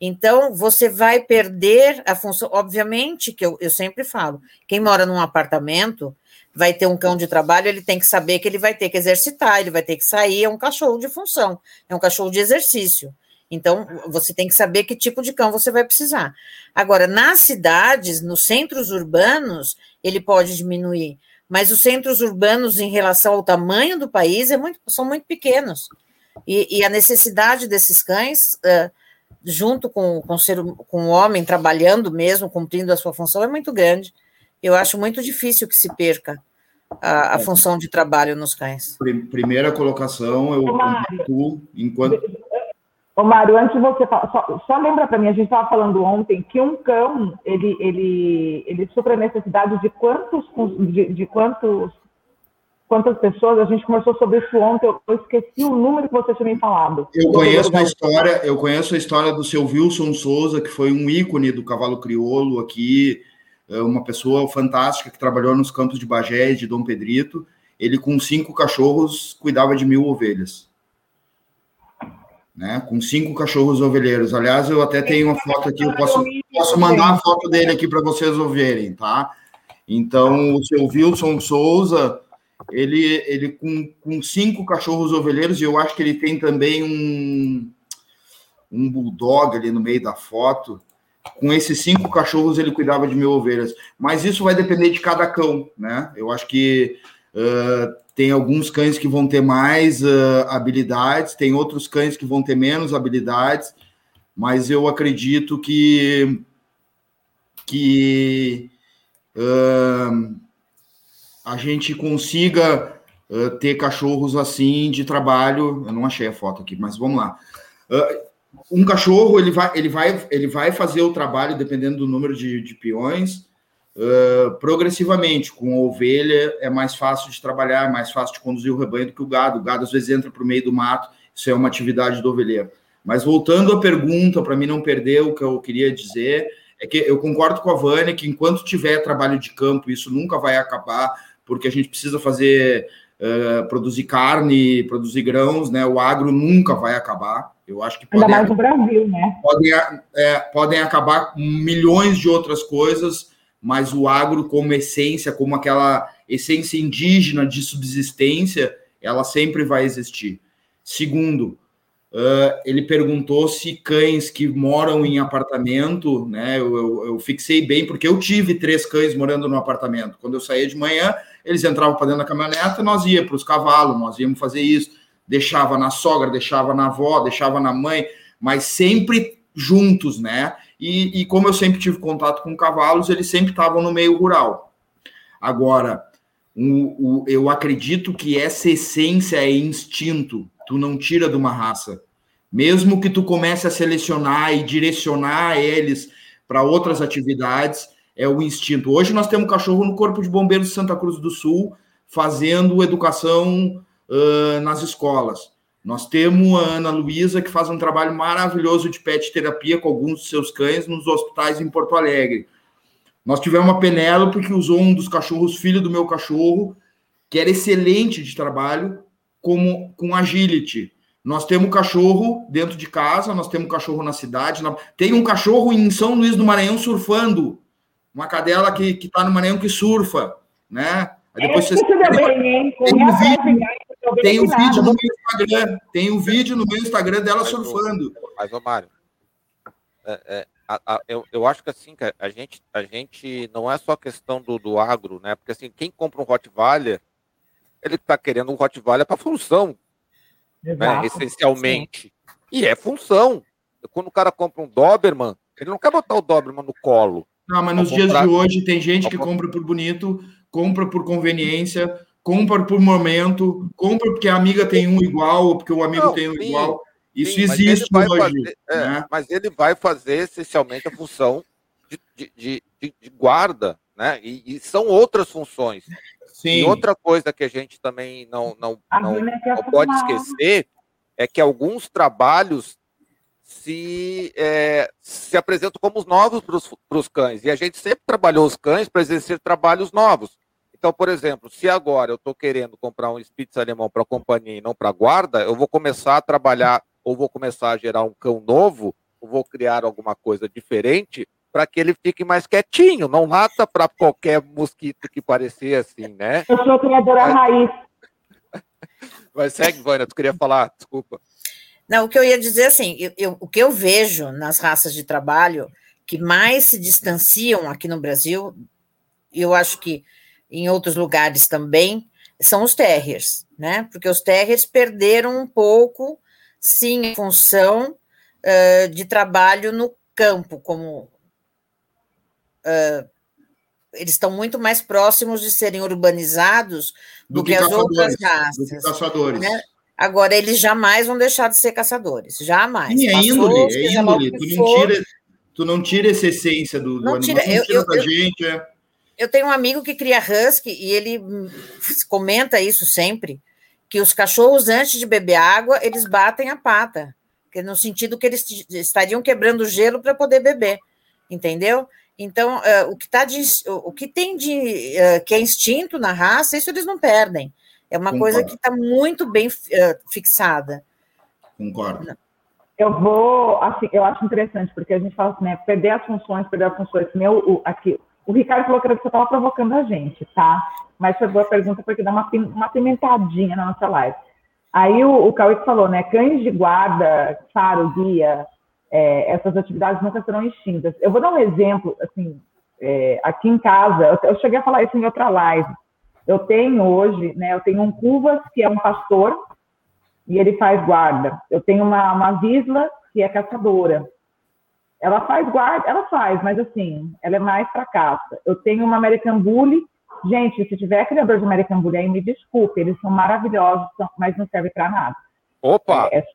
Então, você vai perder a função. Obviamente, que eu, eu sempre falo, quem mora num apartamento, vai ter um cão de trabalho, ele tem que saber que ele vai ter que exercitar, ele vai ter que sair, é um cachorro de função, é um cachorro de exercício. Então, você tem que saber que tipo de cão você vai precisar. Agora, nas cidades, nos centros urbanos, ele pode diminuir, mas os centros urbanos, em relação ao tamanho do país, é muito, são muito pequenos. E, e a necessidade desses cães, uh, junto com, com, ser, com o homem trabalhando mesmo, cumprindo a sua função, é muito grande. Eu acho muito difícil que se perca a, a é. função de trabalho nos cães. Primeira colocação, eu tu, enquanto. Ô, Mário, antes de você falar, só, só lembra para mim, a gente estava falando ontem que um cão, ele, ele, ele supra a necessidade de quantos, de, de quantos, quantas pessoas, a gente conversou sobre isso ontem, eu, esqueci o número que você tinha me falado. Eu conheço a história, eu conheço a história do seu Wilson Souza, que foi um ícone do cavalo crioulo aqui, é uma pessoa fantástica que trabalhou nos campos de Bagé e de Dom Pedrito. Ele, com cinco cachorros, cuidava de mil ovelhas. Né, com cinco cachorros ovelheiros. Aliás, eu até tenho uma foto aqui, eu posso, posso mandar a foto dele aqui para vocês ouvirem, tá? Então, o seu Wilson Souza, ele, ele com, com cinco cachorros ovelheiros, e eu acho que ele tem também um, um bulldog ali no meio da foto. Com esses cinco cachorros, ele cuidava de mil ovelhas. Mas isso vai depender de cada cão, né? Eu acho que uh, tem alguns cães que vão ter mais uh, habilidades, tem outros cães que vão ter menos habilidades, mas eu acredito que, que uh, a gente consiga ter cachorros assim de trabalho. Eu não achei a foto aqui, mas vamos lá um cachorro ele vai, ele vai, ele vai fazer o trabalho dependendo do número de, de peões uh, progressivamente. Com a ovelha é mais fácil de trabalhar, é mais fácil de conduzir o rebanho do que o gado. O gado às vezes entra para o meio do mato, isso é uma atividade do ovelheiro. Mas voltando à pergunta, para mim não perder o que eu queria dizer, é que eu concordo com a Vânia que enquanto tiver trabalho de campo, isso nunca vai acabar, porque a gente precisa fazer, uh, produzir carne, produzir grãos, né? O agro nunca vai acabar. Eu acho que podem, Ainda mais no Brasil, né? Podem, é, podem acabar milhões de outras coisas, mas o agro, como essência, como aquela essência indígena de subsistência, ela sempre vai existir. Segundo, uh, ele perguntou se cães que moram em apartamento, né? Eu, eu, eu, fixei bem, porque eu tive três cães morando no apartamento. Quando eu saía de manhã, eles entravam para dentro da caminhonete, nós ia para os cavalos, nós íamos fazer isso deixava na sogra, deixava na avó, deixava na mãe, mas sempre juntos, né? E, e como eu sempre tive contato com cavalos, eles sempre estavam no meio rural. Agora, eu acredito que essa essência é instinto, tu não tira de uma raça. Mesmo que tu comece a selecionar e direcionar eles para outras atividades, é o instinto. Hoje nós temos um cachorro no Corpo de Bombeiros de Santa Cruz do Sul fazendo educação uh, nas escolas. Nós temos a Ana Luísa, que faz um trabalho maravilhoso de pet terapia com alguns dos seus cães nos hospitais em Porto Alegre. Nós tivemos uma Penélope que usou um dos cachorros, filho do meu cachorro, que era excelente de trabalho, como com agility. Nós temos cachorro dentro de casa, nós temos cachorro na cidade. Tem um cachorro em São Luís do Maranhão surfando. Uma cadela que está no Maranhão que surfa, né? Aí depois é, vocês... Bem, tem um vídeo, tem um vídeo no meu Instagram, tem um vídeo no meu Instagram dela mas, surfando. Mas, ô Mário, é, é, a, a, eu, eu acho que assim, a gente, a gente não é só questão do, do agro, né? Porque assim, quem compra um Rottweiler, ele está querendo um Rottweiler para função, né? essencialmente. Sim. E é função. Quando o cara compra um Doberman, ele não quer botar o Doberman no colo. Não, mas nos dias de hoje tem gente que compra por bonito, compra por conveniência, compra por momento, compra porque a amiga tem um igual, ou porque o amigo não, tem um sim, igual. Isso sim, existe hoje. Fazer, é, né? Mas ele vai fazer essencialmente a função de, de, de, de guarda, né? E, e, são outras funções. Sim. E outra coisa que a gente também não, não, não, não pode esquecer é que alguns trabalhos se, é, se apresentam como novos para os cães. E a gente sempre trabalhou os cães para exercer trabalhos novos. Então, por exemplo, se agora eu estou querendo comprar um Spitz alemão para companhia e não para guarda, eu vou começar a trabalhar ou vou começar a gerar um cão novo, ou vou criar alguma coisa diferente para que ele fique mais quietinho, não lata para qualquer mosquito que parecer assim, né? Eu sou criadora Mas... raiz. Mas segue, Vânia, tu queria falar, desculpa. Não, o que eu ia dizer assim, eu, eu, o que eu vejo nas raças de trabalho que mais se distanciam aqui no Brasil, eu acho que em outros lugares também, são os terriers, né? Porque os terriers perderam um pouco, sim, a função uh, de trabalho no campo, como uh, eles estão muito mais próximos de serem urbanizados do, do que, que, as outras raças. Do caçadores. Né? Agora, eles jamais vão deixar de ser caçadores, jamais. Sim, é índole, é índole. Tu não, tira, tu não tira essa essência do, do não tira, animal, não tira eu, da eu, gente, é eu tenho um amigo que cria husky e ele comenta isso sempre, que os cachorros, antes de beber água, eles batem a pata, no sentido que eles estariam quebrando o gelo para poder beber, entendeu? Então, uh, o que tá de, o que tem de uh, que é instinto na raça, isso eles não perdem. É uma Concordo. coisa que está muito bem uh, fixada. Concordo. Eu vou, assim, eu acho interessante, porque a gente fala assim, né, perder as funções, perder as funções. Meu, o, aqui, o Ricardo falou que você estava provocando a gente, tá? Mas foi boa pergunta porque dá uma, uma pimentadinha na nossa live. Aí o, o Cauê falou, né, cães de guarda, faro, guia, é, essas atividades nunca serão extintas. Eu vou dar um exemplo, assim, é, aqui em casa, eu, eu, cheguei a falar isso em outra live. Eu tenho hoje, né, eu tenho um Cuvas, que é um pastor, e ele faz guarda. Eu tenho uma, uma Visla, que é caçadora. Ela faz guarda, ela faz, mas assim, ela é mais para caça. Eu tenho uma American Bully. Gente, se tiver criador de American Bully aí, me desculpe, eles são maravilhosos, mas não servem para nada. Opa! É, é...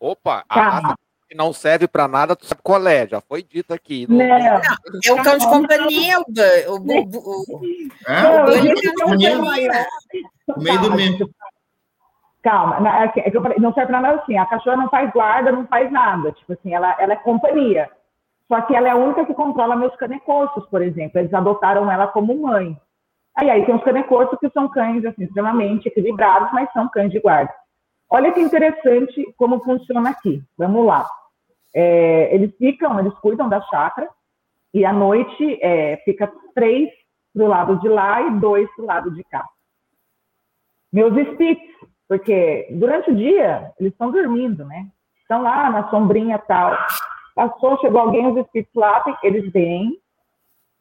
Opa! A raça que não serve para nada, tu sabe qual é, já foi dito aqui. Não, não, é o cão de companhia, o, o, o, o, é, o, o, o, o meio do meio. Calma, é, é que eu falei, não serve para nada assim. A cachorra não faz guarda, não faz nada. Tipo assim, ela, ela é companhia. Só que ela é a única que controla meus canecorsos, por exemplo. Eles adotaram ela como mãe. Aí, aí tem os canecorsos que são cães assim, extremamente equilibrados, mas são cães de guarda. Olha que interessante como funciona aqui. Vamos lá. É, eles ficam, eles cuidam da chácara e à noite é, fica três do lado de lá e dois do lado de cá. Meus spits porque durante o dia, eles estão dormindo, né? Estão lá na sombrinha tal. Passou, chegou alguém, os espíritos latem, eles vêm.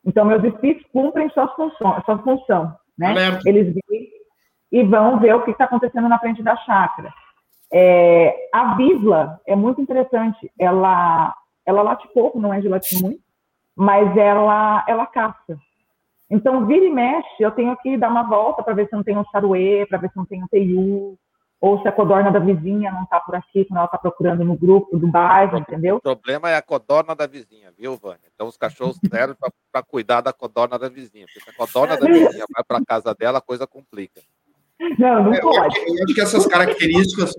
Então, meus espíritos cumprem suas funções, sua função, né? Eles vêm e vão ver o que está acontecendo na frente da chácara. É, a Visla é muito interessante. Ela, ela late pouco, não é de latir muito, mas ela, ela caça. Então, vira e mexe, eu tenho que dar uma volta para ver se não tem um saruê, para ver se não tem um teiu, ou se a codorna da vizinha não está por aqui quando ela está procurando no grupo do bairro, entendeu? O problema é a codorna da vizinha, viu, Vânia? Então, os cachorros servem para cuidar da codorna da vizinha, porque se a codorna da vizinha vai para casa dela, a coisa complica. Não, não é, pode. Eu acho que essas características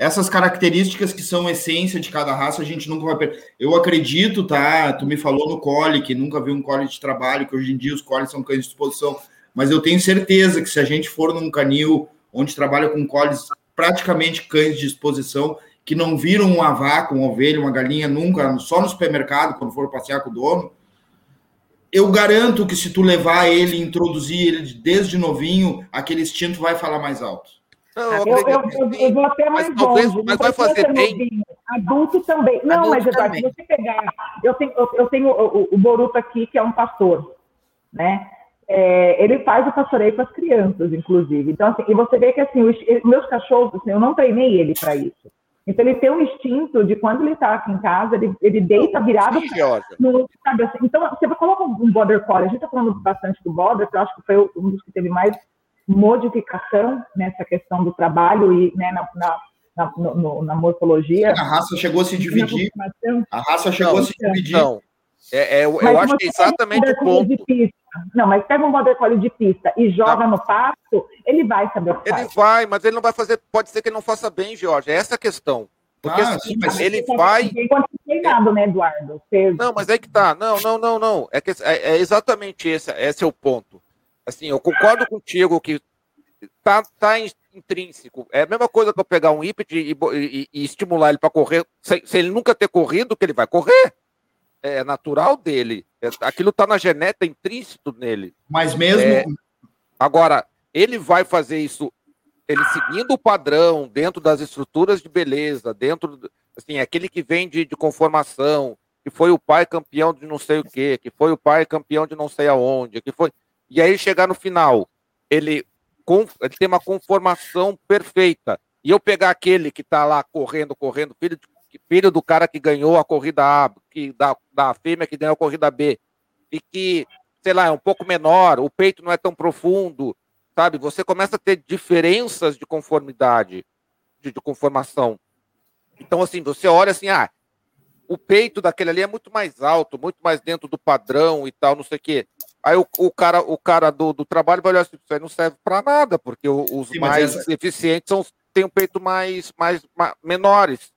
essas características que são essência de cada raça, a gente nunca vai perder. Eu acredito, tá? Tu me falou no cole, que nunca viu um cole de trabalho, que hoje em dia os coles são cães de exposição, mas eu tenho certeza que se a gente for num canil onde trabalha com coles praticamente cães de exposição, que não viram um vaca, uma ovelha, uma galinha nunca, só no supermercado, quando for passear com o dono, eu garanto que se tu levar ele, introduzir ele desde novinho, aquele instinto vai falar mais alto. Não, eu, eu, eu, eu, vou até mais mas, longe. Talvez, mas vai fazer bem. Novinho, adulto também. Não, adulto mas Eduardo, se você pegar. Eu tenho, eu, tenho o, o Boruto aqui, que é um pastor, né? É, ele faz o pastoreio com as crianças, inclusive. Então, assim, e você vê que assim, os meus cachorros, assim, eu não treinei ele para isso. Então ele tem um instinto de quando ele está aqui em casa, ele, ele deita virado. No, sabe, assim, então, você coloca um border collie, a gente está falando bastante do border, que eu acho que foi um dos que teve mais modificação nessa questão do trabalho e né, na, na, na, no, na, morfologia. A raça chegou a se dividir. A raça chegou não, a se dividir. Não, é, é, eu, acho que é exatamente o ponto. Não, mas pega um collie de pista e joga não. no pasto, ele vai saber o que Ele faz. vai, mas ele não vai fazer, pode ser que ele não faça bem, Jorge, é essa a questão. Porque ah, assim, sim, ele vai. Treinado, né, Eduardo? Você... Não, mas é que tá. Não, não, não, não. É, que, é, é exatamente esse, esse é o ponto. Assim, eu concordo contigo que tá, tá intrínseco. É a mesma coisa que eu pegar um ípede e, e, e estimular ele para correr, sem, sem, ele nunca ter corrido, que ele vai correr. É natural dele. É, aquilo tá na genética, intrínseco nele. Mas mesmo. É, agora, ele vai fazer isso, ele seguindo o padrão, dentro das estruturas de beleza, dentro. Assim, aquele que vem de, de conformação, que foi o pai campeão de não sei o quê, que foi o pai campeão de não sei aonde, que foi e aí chegar no final, ele, ele tem uma conformação perfeita. E eu pegar aquele que está lá correndo, correndo, filho, filho do cara que ganhou a corrida A, que, da, da fêmea que ganhou a corrida B, e que, sei lá, é um pouco menor, o peito não é tão profundo, sabe? Você começa a ter diferenças de conformidade, de, de conformação. Então, assim, você olha assim, ah, o peito daquele ali é muito mais alto, muito mais dentro do padrão e tal, não sei o quê. Aí o, o, cara, o cara do, do trabalho vai olhar assim, isso aí não serve para nada, porque os Sim, mais essa... eficientes são, têm um peito mais, mais, mais menores.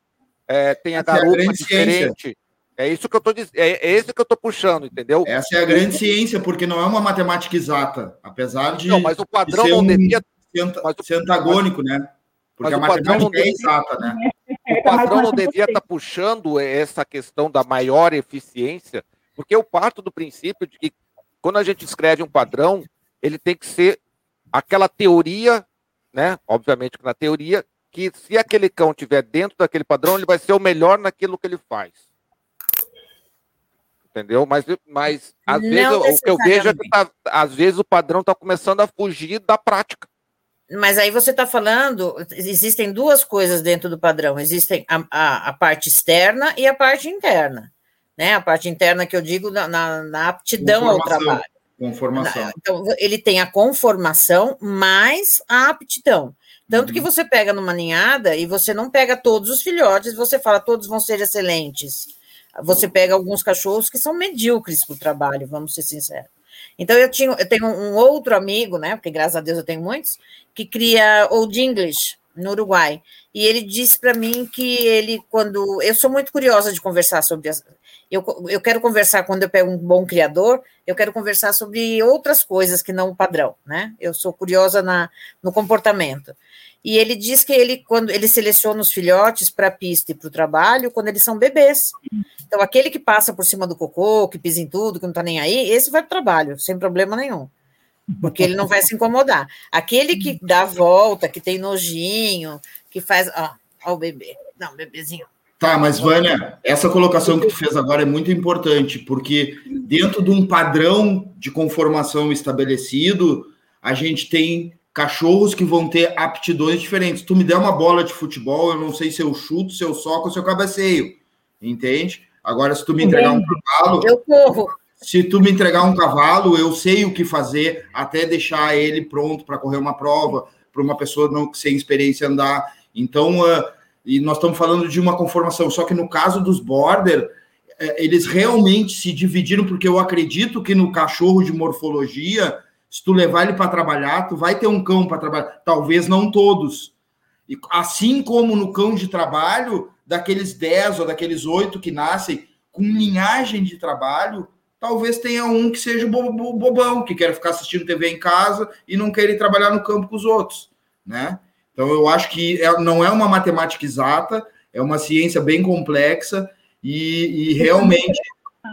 É, tem a garupa é diferente. É isso que eu tô dizendo, é, é isso que eu tô puxando, entendeu? Essa é a grande ciência, porque não é uma matemática exata, apesar de. Não, mas o padrão não um, devia. Ser, ser antagônico, mas, né? Porque a matemática é exata, né? O padrão não devia estar tá puxando essa questão da maior eficiência, porque eu parto do princípio de que quando a gente escreve um padrão, ele tem que ser aquela teoria, né? Obviamente que na teoria, que se aquele cão estiver dentro daquele padrão, ele vai ser o melhor naquilo que ele faz. Entendeu? Mas, mas às Não vezes o que eu vejo é que tá, às vezes o padrão está começando a fugir da prática. Mas aí você está falando, existem duas coisas dentro do padrão: existem a, a, a, parte externa e a parte interna. Né? A parte interna que eu digo na, na, na aptidão ao trabalho. Conformação. Então, ele tem a conformação mais a aptidão. Tanto uhum. que você pega numa ninhada e você não pega todos os filhotes, você fala todos vão ser excelentes. Você pega alguns cachorros que são medíocres para o trabalho, vamos ser sinceros. Então eu, tinha, eu tenho um outro amigo, né? Porque graças a Deus eu tenho muitos, que cria Old English no Uruguai. E ele disse para mim que ele, quando. Eu sou muito curiosa de conversar sobre as, eu, eu quero conversar, quando eu pego um bom criador, eu quero conversar sobre outras coisas que não o padrão, né? Eu sou curiosa na, no comportamento. E ele diz que ele, quando ele seleciona os filhotes para a pista e para o trabalho, quando eles são bebês. Então, aquele que passa por cima do cocô, que pisa em tudo, que não está nem aí, esse vai para o trabalho, sem problema nenhum. Porque ele não vai se incomodar. Aquele que dá volta, que tem nojinho, que faz. Ó, ó o bebê. Não, bebezinho. Tá, mas Vânia, essa colocação que tu fez agora é muito importante, porque dentro de um padrão de conformação estabelecido, a gente tem cachorros que vão ter aptidões diferentes. Tu me der uma bola de futebol, eu não sei se eu chuto, se eu soco ou se eu cabeceio, entende? Agora, se tu me entregar um cavalo, eu corro. Se tu me entregar um cavalo, eu sei o que fazer até deixar ele pronto para correr uma prova, para uma pessoa não sem experiência andar. Então, uh, e nós estamos falando de uma conformação, só que no caso dos border, é, eles realmente se dividiram, porque eu acredito que no cachorro de morfologia, se tu levar ele para trabalhar, tu vai ter um cão para trabalhar, talvez não todos. E assim como no cão de trabalho, daqueles 10 ou daqueles 8 que nascem com linhagem de trabalho, talvez tenha um que seja bobão, que quer ficar assistindo TV em casa e não quer ir trabalhar no campo com os outros, né? Então, eu acho que é, não é uma matemática exata, é uma ciência bem complexa e, e realmente.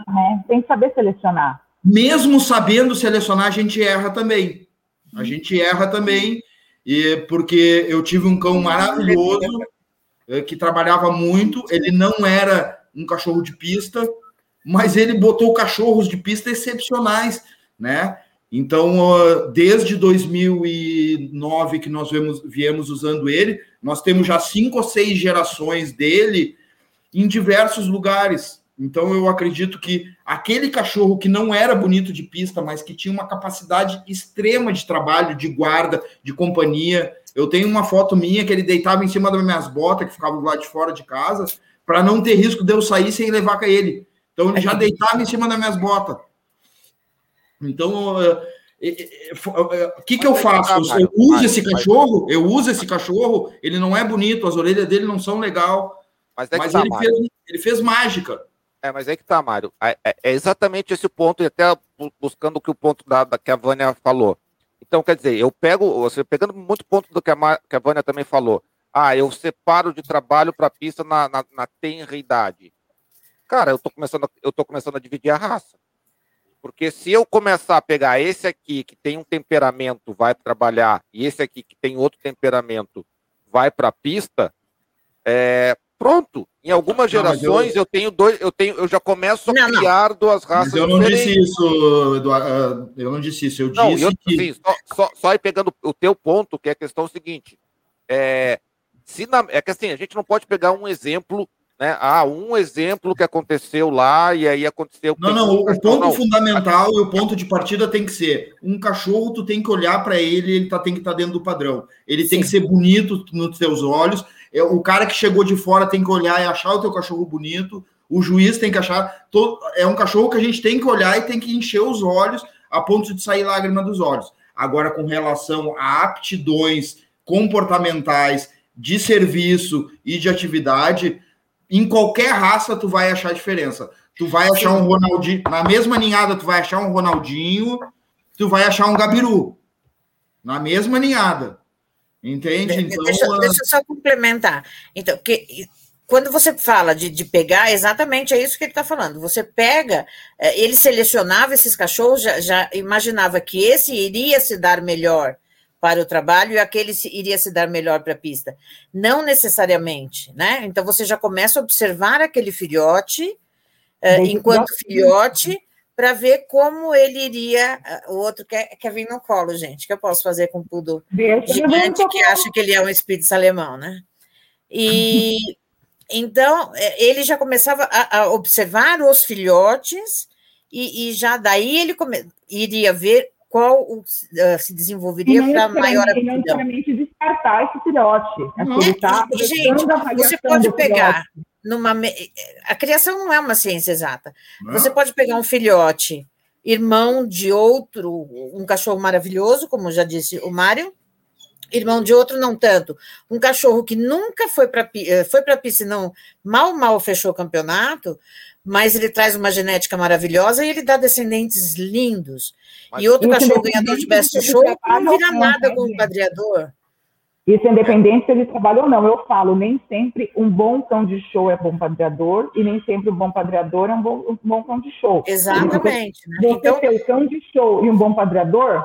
Né? Tem que saber selecionar. Mesmo sabendo selecionar, a gente erra também. A gente erra também, e porque eu tive um cão maravilhoso é, que trabalhava muito. Ele não era um cachorro de pista, mas ele botou cachorros de pista excepcionais, né? Então, desde 2009 que nós viemos usando ele, nós temos já cinco ou seis gerações dele em diversos lugares. Então, eu acredito que aquele cachorro que não era bonito de pista, mas que tinha uma capacidade extrema de trabalho, de guarda, de companhia. Eu tenho uma foto minha que ele deitava em cima das minhas botas, que ficavam lá de fora de casa, para não ter risco de eu sair sem levar com ele. Então, ele já deitava em cima das minhas botas. Então, o que, que eu faço? Eu uso esse cachorro, eu uso esse cachorro, ele não é bonito, as orelhas dele não são legal, mas, é mas tá, ele, fez, ele, fez, mágica. É, mas é que tá, Mário. É, é, é, exatamente esse ponto, e até buscando o que o ponto da, da, que a Vânia falou. Então, quer dizer, eu pego, você pegando muito ponto do que a, que a Vânia também falou. Ah, eu separo de trabalho para pista na, na, na tenra idade. Cara, eu tô começando, eu tô começando a dividir a raça. Porque se eu começar a pegar esse aqui que tem um temperamento, vai trabalhar, e esse aqui que tem outro temperamento, vai para a pista, é, pronto. Em algumas gerações eu... eu... tenho dois, eu tenho, eu já começo a não, criar não. duas raças. Mas eu não diferentes. disse isso, Eduardo. Eu não disse isso. Eu não, disse eu, que sim, só, só, só aí pegando o teu ponto, que é a questão seguinte. É, se na, é que assim, a gente não pode pegar um exemplo né? Ah, um exemplo que aconteceu lá e aí aconteceu. Não, não, o ponto não. fundamental e o ponto de partida tem que ser: um cachorro, tu tem que olhar para ele, ele tá, tem que estar tá dentro do padrão. Ele Sim. tem que ser bonito nos teus olhos. É, o cara que chegou de fora tem que olhar e achar o teu cachorro bonito. O juiz tem que achar. Todo, é um cachorro que a gente tem que olhar e tem que encher os olhos a ponto de sair lágrima dos olhos. Agora, com relação a aptidões comportamentais de serviço e de atividade em qualquer raça tu vai achar diferença. Tu vai achar um Ronaldinho, na mesma ninhada tu vai achar um Ronaldinho, tu vai achar um Gabiru. Na mesma ninhada. Entende? Então, deixa, deixa eu só complementar. Então, que, quando você fala de, de pegar, exatamente é isso que ele está falando. Você pega, é, ele selecionava esses cachorros, já, já, imaginava que esse iria se dar melhor para o trabalho e aquele iria se dar melhor para a pista. Não necessariamente, né? Então você já começa a observar aquele filhote uh, enquanto filhote para ver como ele iria. Uh, o outro quer, quer vir no colo, gente. que eu posso fazer com tudo gigante que acha que ele é um espírito alemão, né? E então é, ele já começava a, a observar os filhotes e, e, já daí ele come, iria ver qual uh, se desenvolveria para maior aptidão. Não necessariamente descartar esse filhote. Uhum. Tá gente, você pode pegar numa a criação não é uma ciência exata. Não. Você pode pegar um filhote, irmão de outro, um cachorro maravilhoso, como já disse o Mário, irmão de outro não tanto. Um cachorro que nunca foi para eh, foi para pista, não mal mal fechou o campeonato, mas ele traz uma genética maravilhosa e ele dá descendentes lindos. Mas, e outro cachorro ganhador de best show não vira nada com o padreador. Isso independente se ele trabalha ou não. Eu falo, nem sempre um bom cão de show é bom padreador e nem sempre um bom padreador é um bom, um bom cão de show. Exatamente. Né? Você então, ter um cão de show e um bom padreador,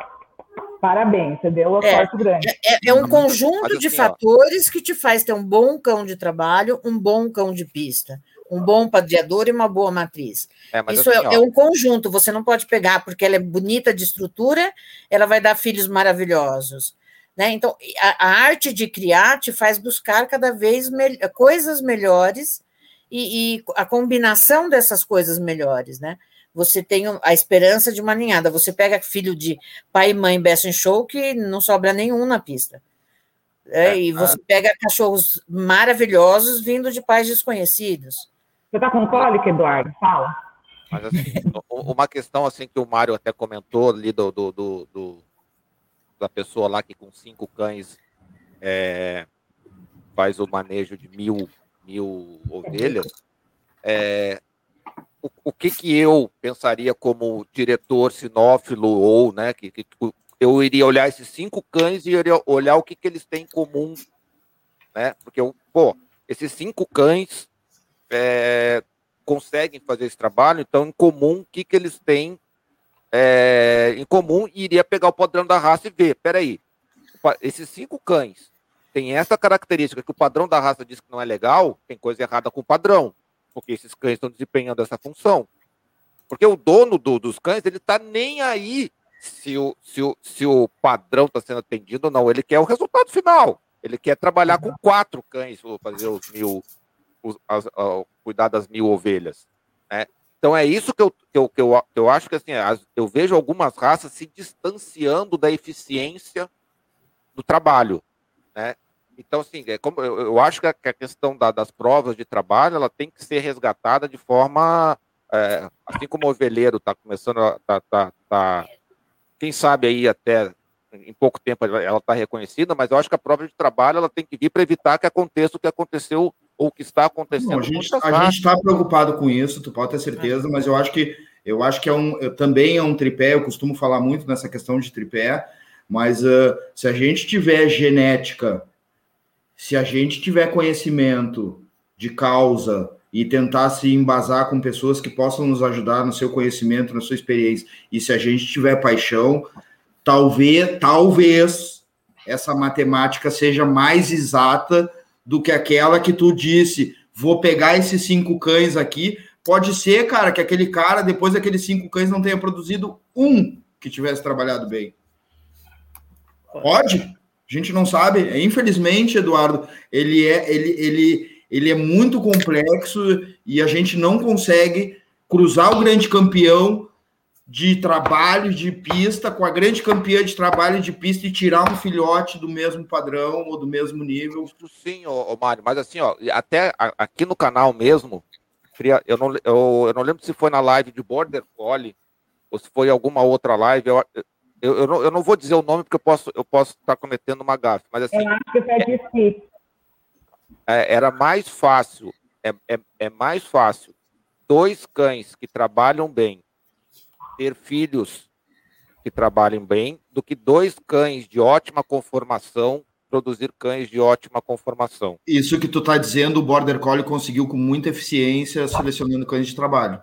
parabéns, você deu o é, grande. É, é, um conjunto assim, de fatores que te faz ter um bom cão de trabalho, um bom cão de pista um bom padreador e uma boa matriz. É, Isso assim, é, é, um conjunto, você não pode pegar porque ela é bonita de estrutura, ela vai dar filhos maravilhosos. Né? Então, a, a arte de criar te faz buscar cada vez me coisas melhores e, e, a combinação dessas coisas melhores, né? Você tem a esperança de uma ninhada. Você pega filho de pai e mãe best in show que não sobra nenhum na pista. É, é, e você pega cachorros maravilhosos vindo de pais desconhecidos. Você está com cólica, Eduardo? Fala. Mas, assim, uma questão assim que o Mário até comentou ali do, do, do, do da pessoa lá que com cinco cães é, faz o manejo de mil, mil ovelhas, é, o, o, que que eu pensaria como diretor sinófilo ou, né, que, que eu iria olhar esses cinco cães e iria olhar o que que eles têm em comum, né, porque, eu, pô, esses cinco cães é, conseguem fazer esse trabalho, então, em comum, o que que eles têm é, em comum e iria pegar o padrão da raça e ver, peraí, esses cinco cães têm essa característica que o padrão da raça diz que não é legal, tem coisa errada com o padrão, porque esses cães estão desempenhando essa função. Porque o dono do, dos cães, ele está nem aí se o, se o, se o padrão está sendo atendido ou não, ele quer o resultado final. Ele quer trabalhar com quatro cães, fazer os mil, os, as, uh, cuidar das mil ovelhas. Né? Então é isso que eu, que eu, que eu, que eu acho que assim, eu vejo algumas raças se distanciando da eficiência do trabalho, né? Então, assim, é como, eu, eu acho que a, que a questão da, das provas de trabalho ela tem que ser resgatada de forma. É, assim como o ovelheiro está começando a. Tá, tá, tá, quem sabe aí até em pouco tempo ela está reconhecida, mas eu acho que a prova de trabalho ela tem que vir para evitar que aconteça o que aconteceu ou o que está acontecendo. Não, a gente está preocupado com isso, tu pode ter certeza, mas eu acho que eu acho que é um também é um tripé. Eu costumo falar muito nessa questão de tripé, mas uh, se a gente tiver genética, se a gente tiver conhecimento de causa e tentar se embasar com pessoas que possam nos ajudar no seu conhecimento, na sua experiência, e se a gente tiver paixão, talvez, talvez essa matemática seja mais exata do que aquela que tu disse, vou pegar esses cinco cães aqui. Pode ser, cara, que aquele cara, depois daqueles cinco cães, não tenha produzido um que tivesse trabalhado bem. Pode? A gente não sabe. Infelizmente, Eduardo, ele é, ele, ele, ele é muito complexo e a gente não consegue cruzar o grande campeão de trabalho de pista com a grande campeã de trabalho de pista e tirar um filhote do mesmo padrão ou do mesmo nível. Sim, ô, ô Mário, mas assim, ó, até aqui no canal mesmo, eu não, eu, eu não lembro se foi na live de Border Collie ou se foi alguma outra live. Eu, eu, eu, não, eu não vou dizer o nome porque eu posso eu posso estar cometendo uma gafe, mas assim. Eu acho que foi é, é, era mais fácil é, é, é mais fácil dois cães que trabalham bem ter filhos que trabalhem bem do que dois cães de ótima conformação produzir cães de ótima conformação. Isso que tu está dizendo, o Border Collie conseguiu com muita eficiência selecionando cães de trabalho.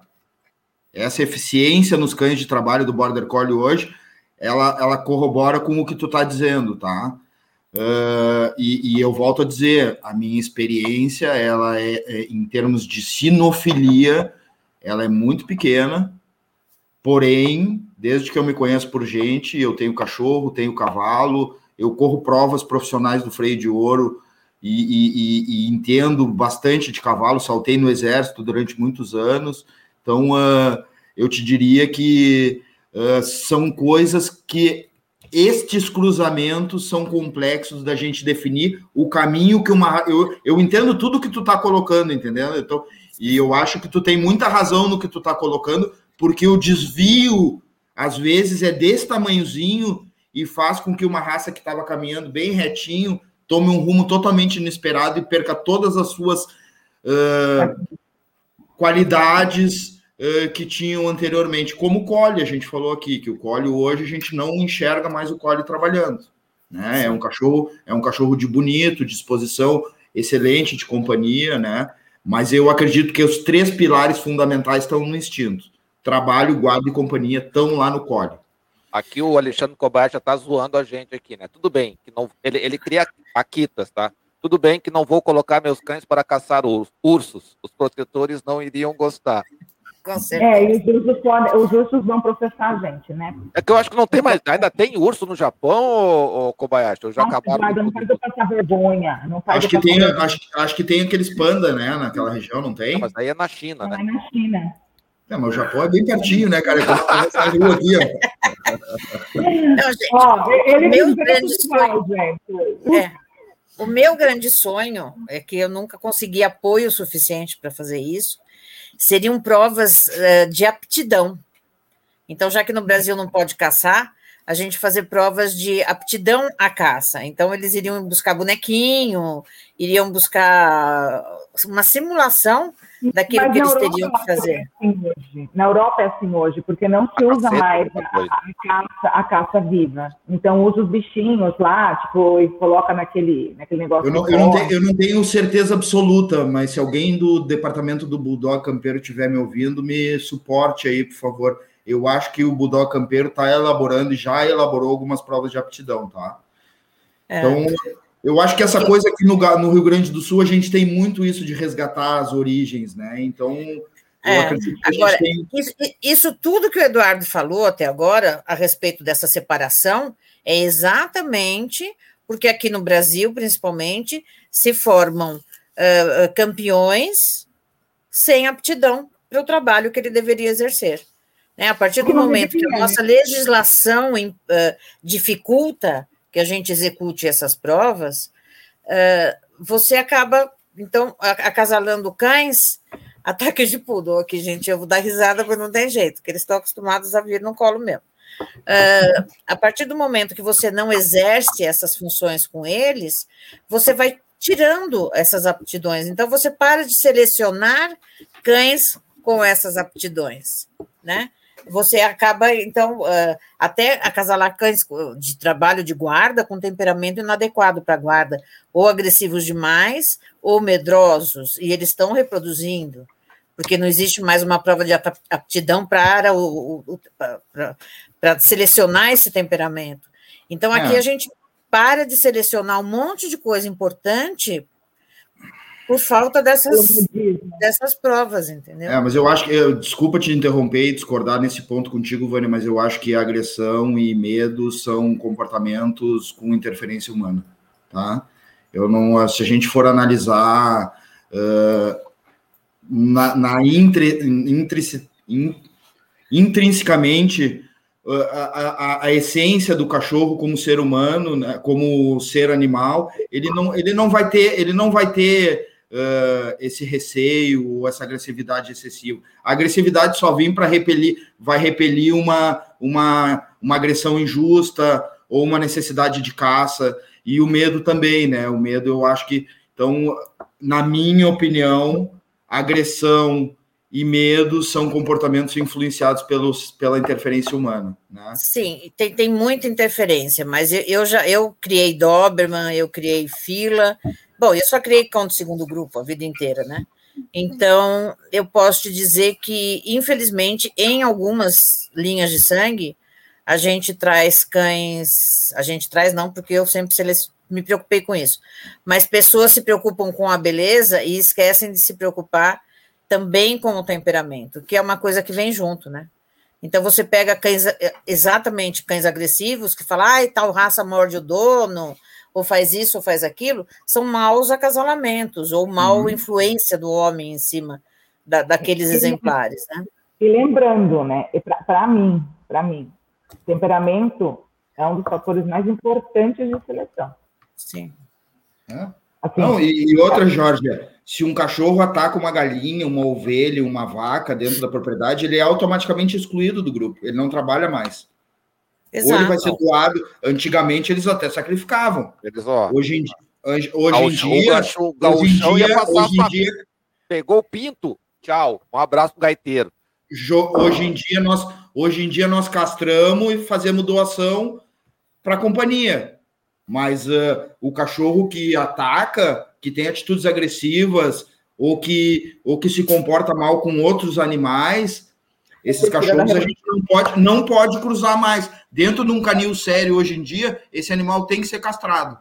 Essa eficiência nos cães de trabalho do Border Collie hoje, ela, ela corrobora com o que tu está dizendo, tá? Uh, e, e, eu volto a dizer, a minha experiência, ela é, é, em termos de sinofilia, ela é muito pequena, porém, desde que eu me conheço por gente, eu tenho cachorro, tenho cavalo, eu corro provas profissionais do freio de ouro e, e, e entendo bastante de cavalo, saltei no exército durante muitos anos, então uh, eu te diria que uh, são coisas que estes cruzamentos são complexos da gente definir o caminho que uma. Eu, eu entendo tudo que tu está colocando, entendeu? Então, e eu acho que tu tem muita razão no que tu está colocando, porque o desvio, às vezes, é desse tamanhozinho e faz com que uma raça que estava caminhando bem retinho tome um rumo totalmente inesperado e perca todas as suas uh, qualidades uh, que tinham anteriormente, como o Cole, a gente falou aqui, que o Cole hoje a gente não enxerga mais o Cole trabalhando. Né? É um cachorro, é um cachorro de bonito, disposição excelente de companhia, né? Mas eu acredito que os três pilares fundamentais estão no instinto. Trabalho, guarda e companhia estão lá no Cole. Aqui o Alexandre Kobayashi já está zoando a gente aqui, né? Tudo bem, que não, ele, ele cria aquitas, tá? Tudo bem que não vou colocar meus cães para caçar ursos. Os protetores não iriam gostar. É, e os ursos, podem, os ursos vão processar a gente, né? É que eu acho que não tem mais. Ainda tem urso no Japão, ô, ô Kobayashi? Eu já Nossa, acabaram. Não faz eu passar vergonha. Não faz acho, que tem, acho, acho, que tem aqueles panda, né? Naquela região, não tem? Não, mas aí é na China, né? É na China. É, mas o Japão é bem pertinho, né, cara? Eu rua aqui, ó. Não, gente, ó, ele meu grande sonho, é, o meu grande sonho é que eu nunca consegui apoio suficiente para fazer isso seriam provas uh, de aptidão. Então, já que no Brasil não pode caçar, a gente fazer provas de aptidão à caça. Então, eles iriam buscar bonequinho, iriam buscar uma simulação daquilo Mas que eles teriam que fazer. É assim na Europa é assim hoje, porque não se usa mais a, a, caça, a caça viva. Então usa os bichinhos lá, tipo, e coloca naquele, naquele negócio. Eu não, eu, não tenho, eu não tenho certeza absoluta, mas se alguém do departamento do Bulldog Campeiro estiver me ouvindo, me suporte aí, por favor. Eu acho que o Bulldog Campeiro está elaborando e já elaborou algumas provas de aptidão, tá? É. Então, eu acho que essa coisa aqui no, no, Rio Grande do Sul, a gente tem muito isso de resgatar as origens, né? Então, eu é, acredito que agora, tem... Isso, isso tudo que o Eduardo falou até agora, a respeito dessa separação, é exatamente porque aqui no Brasil, principalmente, se formam uh, campeões sem aptidão para o trabalho que ele deveria exercer. Né? A partir do momento que a nossa legislação uh, dificulta que a gente execute essas provas, uh, você acaba, então, acasalando cães, ataques de pudor aqui, gente, eu vou dar risada porque não tem jeito, porque eles estão acostumados a vir no colo mesmo. Uh, a partir do momento que você não exerce essas funções com eles, você vai tirando essas aptidões. Então, você para de selecionar cães com essas aptidões, né? Você acaba, então, uh, até acasalar cães de trabalho de guarda com temperamento inadequado para guarda, ou agressivos demais, ou medrosos, e eles estão reproduzindo, porque não existe mais uma prova de aptidão para, o, o para selecionar esse temperamento. Então, aqui é. a gente para de selecionar um monte de coisa importante por falta dessas, dessas provas, entendeu? É, mas eu acho que, eu, desculpa te interromper e discordar nesse ponto contigo, Vânia, mas eu acho que agressão e medo são comportamentos com interferência humana, tá? Eu não, se a gente for analisar uh, na, na intri, intri, in, intrinsecamente a, a, a, essência do cachorro como ser humano, né, como ser animal, ele não, ele não vai ter, ele não vai ter uh, esse receio, essa agressividade excessiva. A agressividade só vem para repelir, vai repelir uma, uma, uma agressão injusta ou uma necessidade de caça, e o medo também, né? O medo, eu acho que, então, na minha opinião, agressão e medo são comportamentos influenciados pelos, pela interferência humana. Né? Sim, tem, tem muita interferência, mas eu, eu já eu criei Doberman, eu criei fila. Bom, eu só criei cão de segundo grupo a vida inteira, né? Então, eu posso te dizer que, infelizmente, em algumas linhas de sangue, a gente traz cães, a gente traz não, porque eu sempre me preocupei com isso, mas pessoas se preocupam com a beleza e esquecem de se preocupar também com o temperamento, que é uma coisa que vem junto, né? Então você pega cães, eh, exatamente cães agressivos, que falam, ai, tal raça morde o dono, ou faz isso, ou faz aquilo, são maus acasalamentos, ou mal uhum. influência do homem em cima da, daqueles e, exemplares, né? E lembrando, né, para mim, para mim, temperamento é um dos fatores mais importantes de seleção. Sim. É? Assim, Não, e, e outra, Jorge, se um cachorro ataca uma galinha, uma ovelha, uma vaca dentro da propriedade, ele é automaticamente excluído do grupo, ele não trabalha mais. Exato. Ou ele vai ser doado. Antigamente eles até sacrificavam. Eles, ó, hoje em, hoje, hoje em dia. hoje em dia, hoje em dia pegou o pinto, tchau. Um abraço pro gaiteiro. Hoje em dia nós, hoje em dia nós castramos e fazemos doação para a companhia. Mas uh, o cachorro que ataca, que tem atitudes agressivas ou que, ou que se comporta mal com outros animais, esses cachorros a gente não pode, não pode cruzar mais. Dentro de um canil sério hoje em dia, esse animal tem que ser castrado.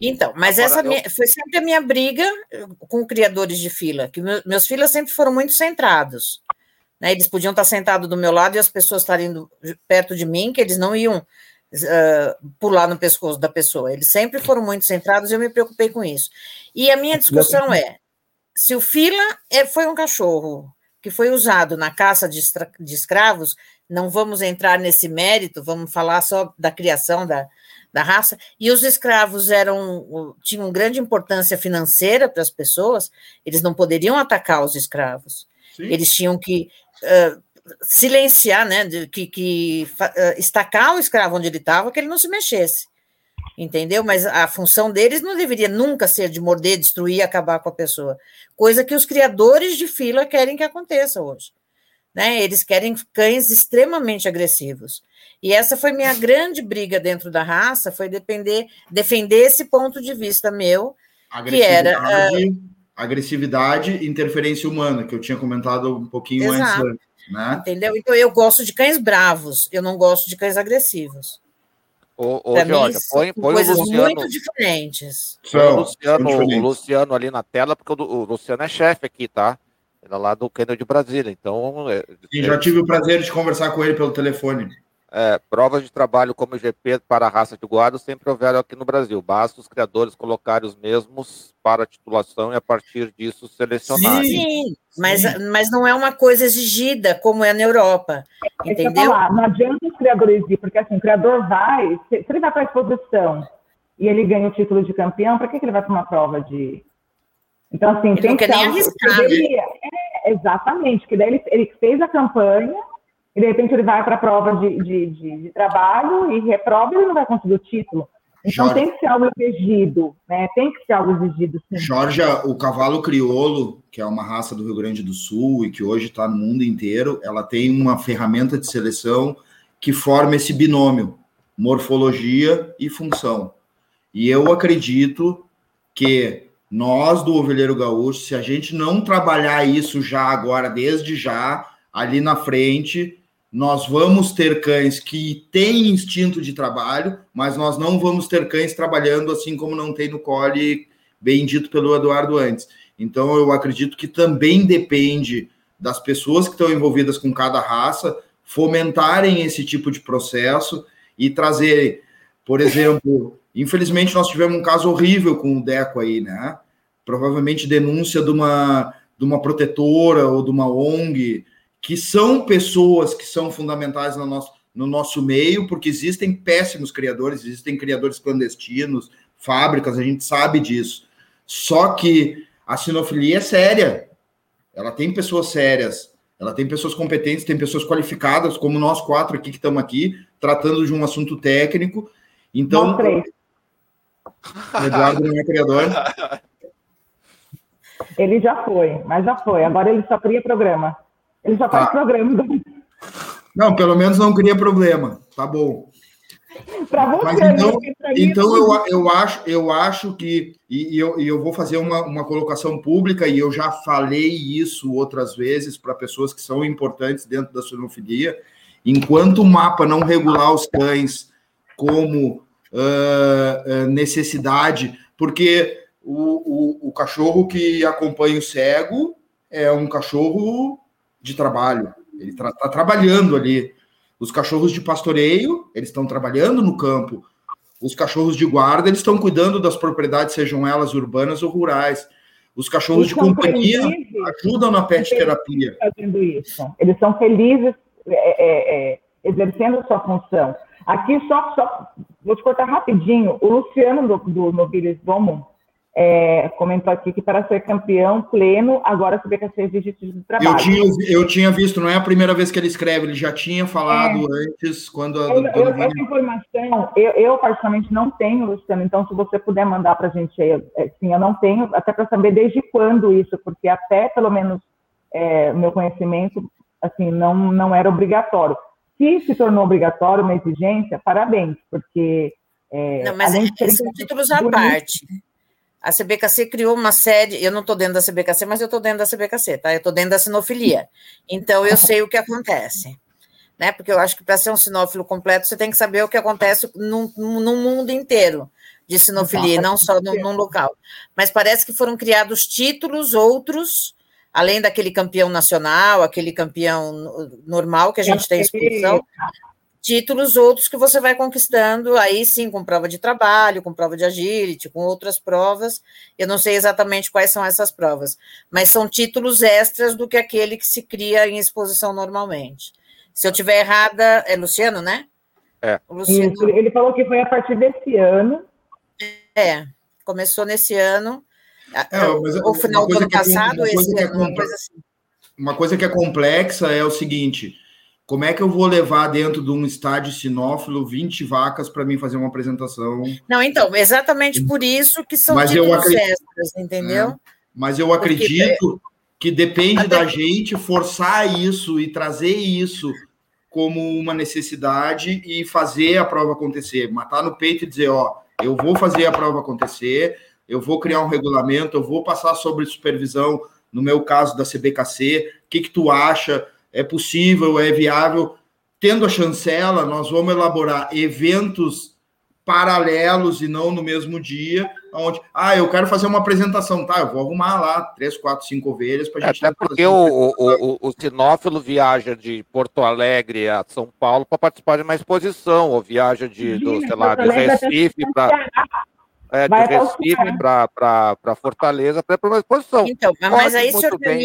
Então, mas essa eu... foi sempre a minha briga com criadores de fila, que meus filhos sempre foram muito centrados. Né? Eles podiam estar sentados do meu lado e as pessoas estarem perto de mim, que eles não iam uh, pular no pescoço da pessoa. Eles sempre foram muito centrados e eu me preocupei com isso. E a minha discussão é: se o fila é, foi um cachorro que foi usado na caça de, de escravos, não vamos entrar nesse mérito, vamos falar só da criação da, da raça, e os escravos eram tinham grande importância financeira para as pessoas, eles não poderiam atacar os escravos. Sim. Eles tinham que uh, silenciar, né, que, que uh, estacar o escravo onde ele estava, que ele não se mexesse. Entendeu? Mas a função deles não deveria nunca ser de morder, destruir, acabar com a pessoa. Coisa que os criadores de fila querem que aconteça hoje. Né? Eles querem cães extremamente agressivos. E essa foi minha grande briga dentro da raça, foi depender, defender esse ponto de vista meu, que era agressividade e interferência humana, que eu tinha comentado um pouquinho Exato. antes. Né? Entendeu? Então eu gosto de cães bravos, eu não gosto de cães agressivos. Ô, ô Jorge, põe, põe coisas o Luciano. muito diferentes. Põe o Luciano, o Luciano ali na tela, porque o, o Luciano é chefe aqui, tá? Ele é lá do Kennedy de Brasília. Então. É, Sim, já tive o prazer de conversar com ele pelo telefone. É, provas de trabalho como GP para a raça de guarda sempre houveram aqui no Brasil. Basta os criadores colocarem os mesmos para a titulação e a partir disso selecionar. Sim, mas, mas não é uma coisa exigida como é na Europa. É entendeu? Falar, não adianta os criadores ir, porque assim, o criador vai, se ele vai para a exposição e ele ganha o título de campeão, para que, que ele vai para uma prova de. Então, assim, ele tem não quer nem arriscar. Né? É, exatamente, que daí ele, ele fez a campanha e de repente ele vai para a prova de, de, de, de, trabalho e reprova e ele não vai conseguir o título. Então Jorge, tem que ser algo exigido, né? Tem que ser algo exigido, sim. Jorge, o cavalo crioulo, que é uma raça do Rio Grande do Sul e que hoje está no mundo inteiro, ela tem uma ferramenta de seleção que forma esse binômio, morfologia e função. E eu acredito que nós do Ovelheiro Gaúcho, se a gente não trabalhar isso já agora, desde já, ali na frente, nós vamos ter cães que têm instinto de trabalho, mas nós não vamos ter cães trabalhando assim como não tem no Cole, bem dito pelo Eduardo antes. Então, eu acredito que também depende das pessoas que estão envolvidas com cada raça fomentarem esse tipo de processo e trazer, por exemplo, infelizmente nós tivemos um caso horrível com o Deco aí, né? Provavelmente denúncia de uma, de uma protetora ou de uma ONG, que são pessoas que são fundamentais no nosso, no nosso meio, porque existem péssimos criadores, existem criadores clandestinos, fábricas, a gente sabe disso. Só que a sinofilia é séria. Ela tem pessoas sérias, ela tem pessoas competentes, tem pessoas qualificadas, como nós quatro aqui que estamos aqui, tratando de um assunto técnico. Então, Eduardo não é criador. Ele já foi, mas já foi. Agora ele só cria programa. Ele só faz Tá. programa. Não, pelo menos não cria problema. Tá bom. Para você, Mas então, né? Mim, então eu, eu, acho, eu acho que, e, e eu, e eu vou fazer uma, uma colocação pública, e eu já falei isso outras vezes para pessoas que são importantes dentro da sinofilia, enquanto o mapa não regular os cães como ah, necessidade, porque o, o, o cachorro que acompanha o cego é um cachorro de trabalho, ele está trabalhando ali. Os cachorros de pastoreio, eles estão trabalhando no campo. Os cachorros de guarda, eles estão cuidando das propriedades, sejam elas urbanas ou rurais. Os cachorros Eles de companhia felizes. ajudam na pet terapia. fazendo isso. Eles são felizes é, é, é, exercendo a sua função. Aqui, só, só vou te cortar rapidinho. O Luciano, do, do Nobilis Domo, é, comentou aqui que para ser campeão pleno, agora você vê que exige título de trabalho. Eu tinha, eu tinha visto, não é a primeira vez que ele escreve, ele já tinha falado antes, quando a Eu, eu, essa informação, eu, eu particularmente não tenho, Luciano, então se você puder mandar para a gente aí, é, sim, eu não tenho, até para saber desde quando isso, porque até pelo menos é, o meu conhecimento, assim, não, não era obrigatório. Se se tornou obrigatório uma exigência, parabéns, porque é, Não, mas são títulos à parte. A CBKC criou uma série, eu não estou dentro da CBKC, mas eu estou dentro da CBKC, tá? Eu estou dentro da sinofilia. Então eu sei o que acontece. Né? Porque eu acho que para ser um sinófilo completo, você tem que saber o que acontece no, no mundo inteiro de sinofilia, e não só num, num local. Mas parece que foram criados títulos outros, além daquele campeão nacional, aquele campeão no- normal que a gente tem exposição, títulos outros que você vai conquistando, aí sim, com prova de trabalho, com prova de agility, com outras provas. Eu não sei exatamente quais são essas provas, mas são títulos extras do que aquele que se cria em exposição normalmente. Se eu tiver errada, é Luciano, né? É. Luciano, Isso, ele falou que foi a partir desse ano, é, começou nesse ano, É, mas o uma final do coisa ano que é- passado, esse é ano, uma coisa assim. Uma coisa que é complexa é o seguinte: como é que eu vou levar dentro de um estádio sinófilo 20 vacas para mim fazer uma apresentação? Não, então, exatamente por isso que são Mas eu títulos acredito- extras, entendeu? Mas eu acredito que depende Até- da gente forçar isso e trazer isso como uma necessidade e fazer a prova acontecer, matar no peito e dizer, ó, eu vou fazer a prova acontecer, eu vou criar um regulamento, eu vou passar sobre supervisão, no meu caso da CBKC, o que que tu acha? É possível, é viável? Tendo a chancela, nós vamos elaborar eventos paralelos e não no mesmo dia, onde, ah, eu quero fazer uma apresentação, tá? Eu vou arrumar lá três, quatro, cinco ovelhas para É, gente. até porque o, o, o, o sinófilo viaja de Porto Alegre a São Paulo para participar de uma exposição, ou viaja de, do, sei lá, de Recife para é, de Recife para Fortaleza para uma exposição. Então, mas Corre aí se muito bem.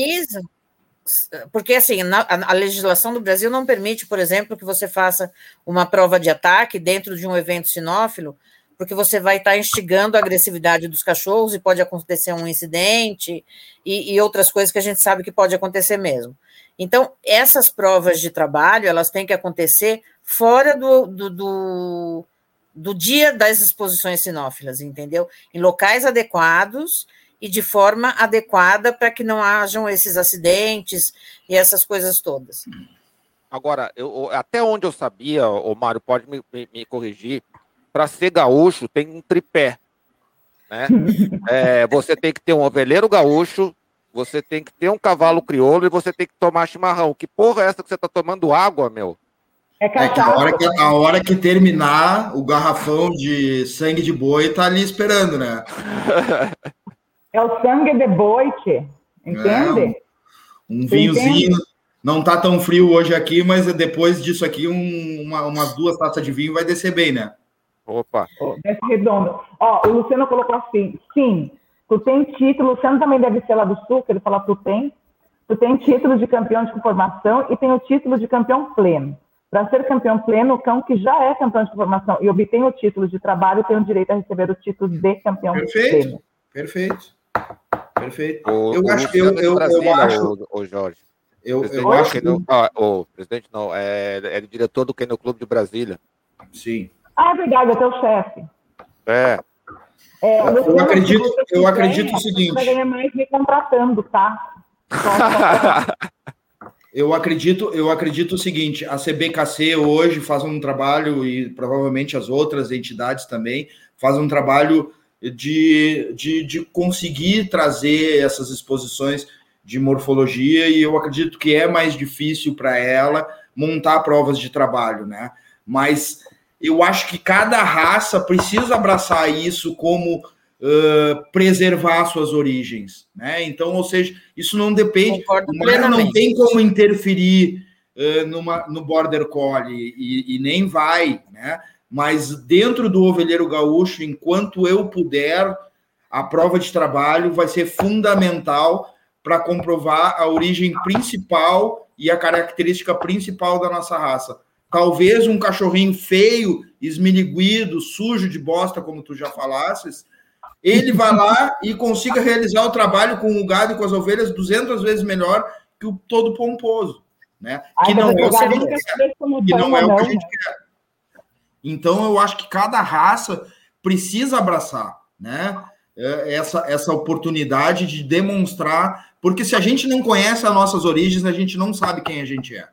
Porque assim, na- a, a legislação do Brasil não permite, por exemplo, que você faça uma prova de ataque dentro de um evento sinófilo, porque você vai estar instigando a agressividade dos cachorros e pode acontecer um incidente e, e outras coisas que a gente sabe que pode acontecer mesmo. Então, essas provas de trabalho, elas têm que acontecer fora do, do, do, do dia das exposições sinófilas, entendeu? Em locais adequados e de forma adequada para que não hajam esses acidentes e essas coisas todas. Agora, eu, até onde eu sabia, o Mário pode me, me, me corrigir, para ser gaúcho tem um tripé. Né? É, você tem que ter um ovelheiro gaúcho, você tem que ter um cavalo crioulo e você tem que tomar chimarrão. Que porra é essa que você está tomando água, meu? é É que a hora que, a hora que terminar, o garrafão de sangue de boi tá ali esperando, né? É o sangue de boi, tchê. entende? Um Você vinhozinho. Não tá tão frio hoje aqui, mas depois disso aqui, um- uma- umas duas taças de vinho vai descer bem, né? Opa, Desce redondo. Ó, o Luciano colocou assim, sim, tu tem título, o Luciano também deve ser lá do Sul, que ele fala tu tem, tu tem título de campeão de conformação e tem o título de campeão pleno. Para ser campeão pleno, o cão que já é campeão de conformação e obtém o título de trabalho tem o direito a receber o título de campeão Perfeito. pleno. Perfeito. Perfeito. o, Eu o acho- Luciano eu- eu- eu Brasília, acho- o, o Jorge. Eu, eu acho que. Ah, o presidente não, é, é diretor do Kennel Clube de Brasília. Sim. Ah, é verdade, é teu chefe. É, É, eu acredito, eu acredito o seguinte. Você vai ganhar mais me contratando, tá? eu acredito, eu acredito o seguinte: a CBKC hoje faz um trabalho e provavelmente as outras entidades também fazem um trabalho de, de, de conseguir trazer essas exposições de morfologia e eu acredito que é mais difícil para ela montar provas de trabalho, né? Mas eu acho que cada raça precisa abraçar isso como uh, preservar suas origens, né? Então, ou seja, isso não depende, mas não tem como interferir uh, numa, no border collie e, e, nem vai, né? Mas dentro do ovelheiro gaúcho, enquanto eu puder, a prova de trabalho vai ser fundamental para comprovar a origem principal e a característica principal da nossa raça. Talvez um cachorrinho feio, esmiliguido, sujo de bosta, como tu já falasses, ele vá lá e consiga realizar o trabalho com o gado e com as ovelhas 200 vezes melhor que o todo pomposo, né? Que não é o que a gente quer. Que não é o que a gente quer. Então, eu acho que cada raça precisa abraçar, né? É, essa, essa oportunidade de demonstrar porque se a gente não conhece as nossas origens, a gente não sabe quem a gente é.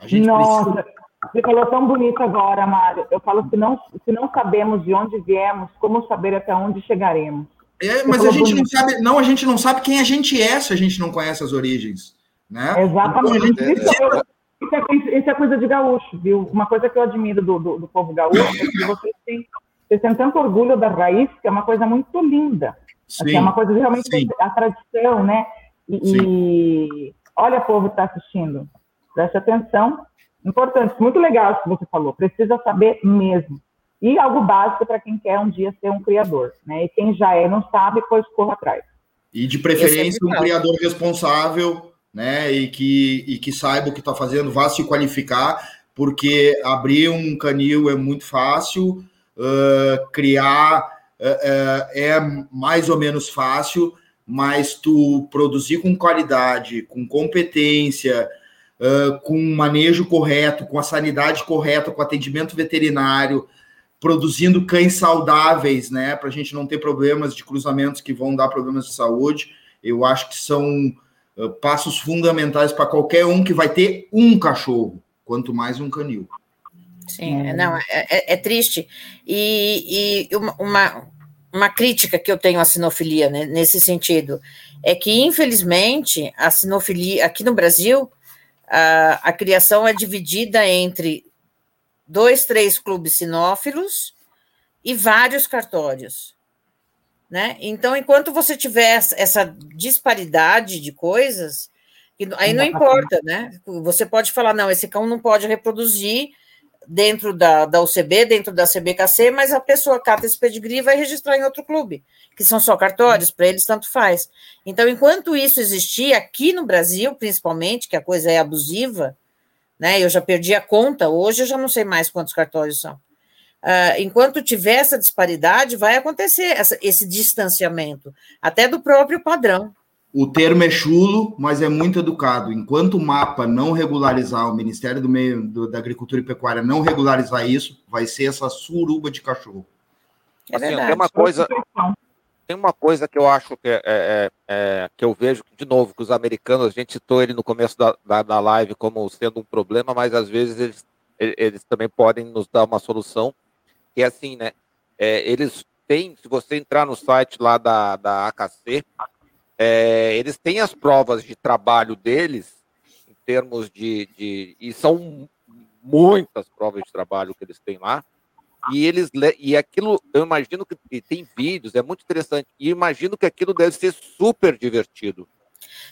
A gente Nossa, precisa... você falou tão bonito agora, Mário. Eu falo que não, se não sabemos de onde viemos, como saber até onde chegaremos? É, mas a gente bonito. não sabe, não, a gente não sabe quem a gente é se a gente não conhece as origens, né? Exatamente. Então, isso, é, isso, é, é, coisa de gaúcho, viu? Uma coisa que eu admiro do, do, do povo gaúcho é que vocês têm, vocês têm tanto orgulho da raiz, que é uma coisa muito linda. Assim, é uma coisa realmente sim. a tradição, né? E, e olha, povo que está assistindo, preste atenção. Importante, muito legal isso que você falou. Precisa saber mesmo. E algo básico para quem quer um dia ser um criador, né? E quem já é não sabe, pois corra atrás. E de preferência um criador responsável, né? E que, e que saiba o que está fazendo, vá se qualificar, porque abrir um canil é muito fácil, uh, criar uh, é mais ou menos fácil, mas tu produzir com qualidade, com competência, uh, com manejo correto, com a sanidade correta, com atendimento veterinário, produzindo cães saudáveis, né, para a gente não ter problemas de cruzamentos que vão dar problemas de saúde, eu acho que são passos fundamentais para qualquer um que vai ter um cachorro, quanto mais um canil. Sim, não, é, é, é triste. E, e uma, uma uma crítica que eu tenho à sinofilia né, nesse sentido é que, infelizmente, a sinofilia aqui no Brasil, a, a criação é dividida entre dois, três clubes sinófilos e vários cartórios. Né? Então, enquanto você tiver essa disparidade de coisas, aí não importa, né? Você pode falar, não, esse cão não pode reproduzir dentro da, da UCB, dentro da CBKC, mas a pessoa cata esse pedigree e vai registrar em outro clube, que são só cartórios, para eles tanto faz. Então, enquanto isso existir, aqui no Brasil, principalmente, que a coisa é abusiva, né? Eu já perdi a conta, hoje eu já não sei mais quantos cartórios são. Uh, enquanto tiver essa disparidade, vai acontecer essa, esse distanciamento, até do próprio padrão. O termo é chulo, mas é muito educado. Enquanto o mapa não regularizar, o Ministério do Meio do, da Agricultura e Pecuária não regularizar isso, vai ser essa suruba de cachorro. É assim, tem uma coisa, tem uma coisa que eu acho que é, é, é, que eu vejo de novo que os americanos, a gente citou ele no começo da, da, da live como sendo um problema, mas às vezes eles, eles também podem nos dar uma solução. Que é assim, né? É, eles têm, se você entrar no site lá da, da AKC, é, eles têm as provas de trabalho deles, em termos de, de. E são muitas provas de trabalho que eles têm lá. E eles e aquilo, eu imagino que tem vídeos, é muito interessante. E imagino que aquilo deve ser super divertido.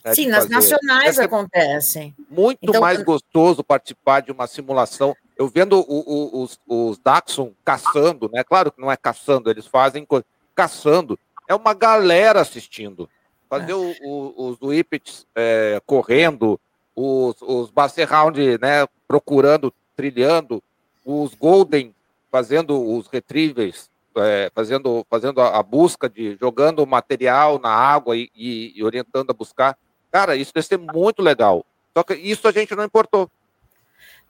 Né, Sim, nas nacionais acontecem. Muito então, mais gostoso participar de uma simulação. Eu vendo o, o, os, os Daxon caçando, né? Claro que não é caçando, eles fazem caçando. É uma galera assistindo. Fazer é. o, o, os whippets é, correndo, os, os Round né, procurando, trilhando, os Golden fazendo os retrievers, é, fazendo, fazendo a, a, busca de jogando material na água e, e, e, orientando a buscar. Cara, isso deve ser muito legal. Só que isso a gente não importou.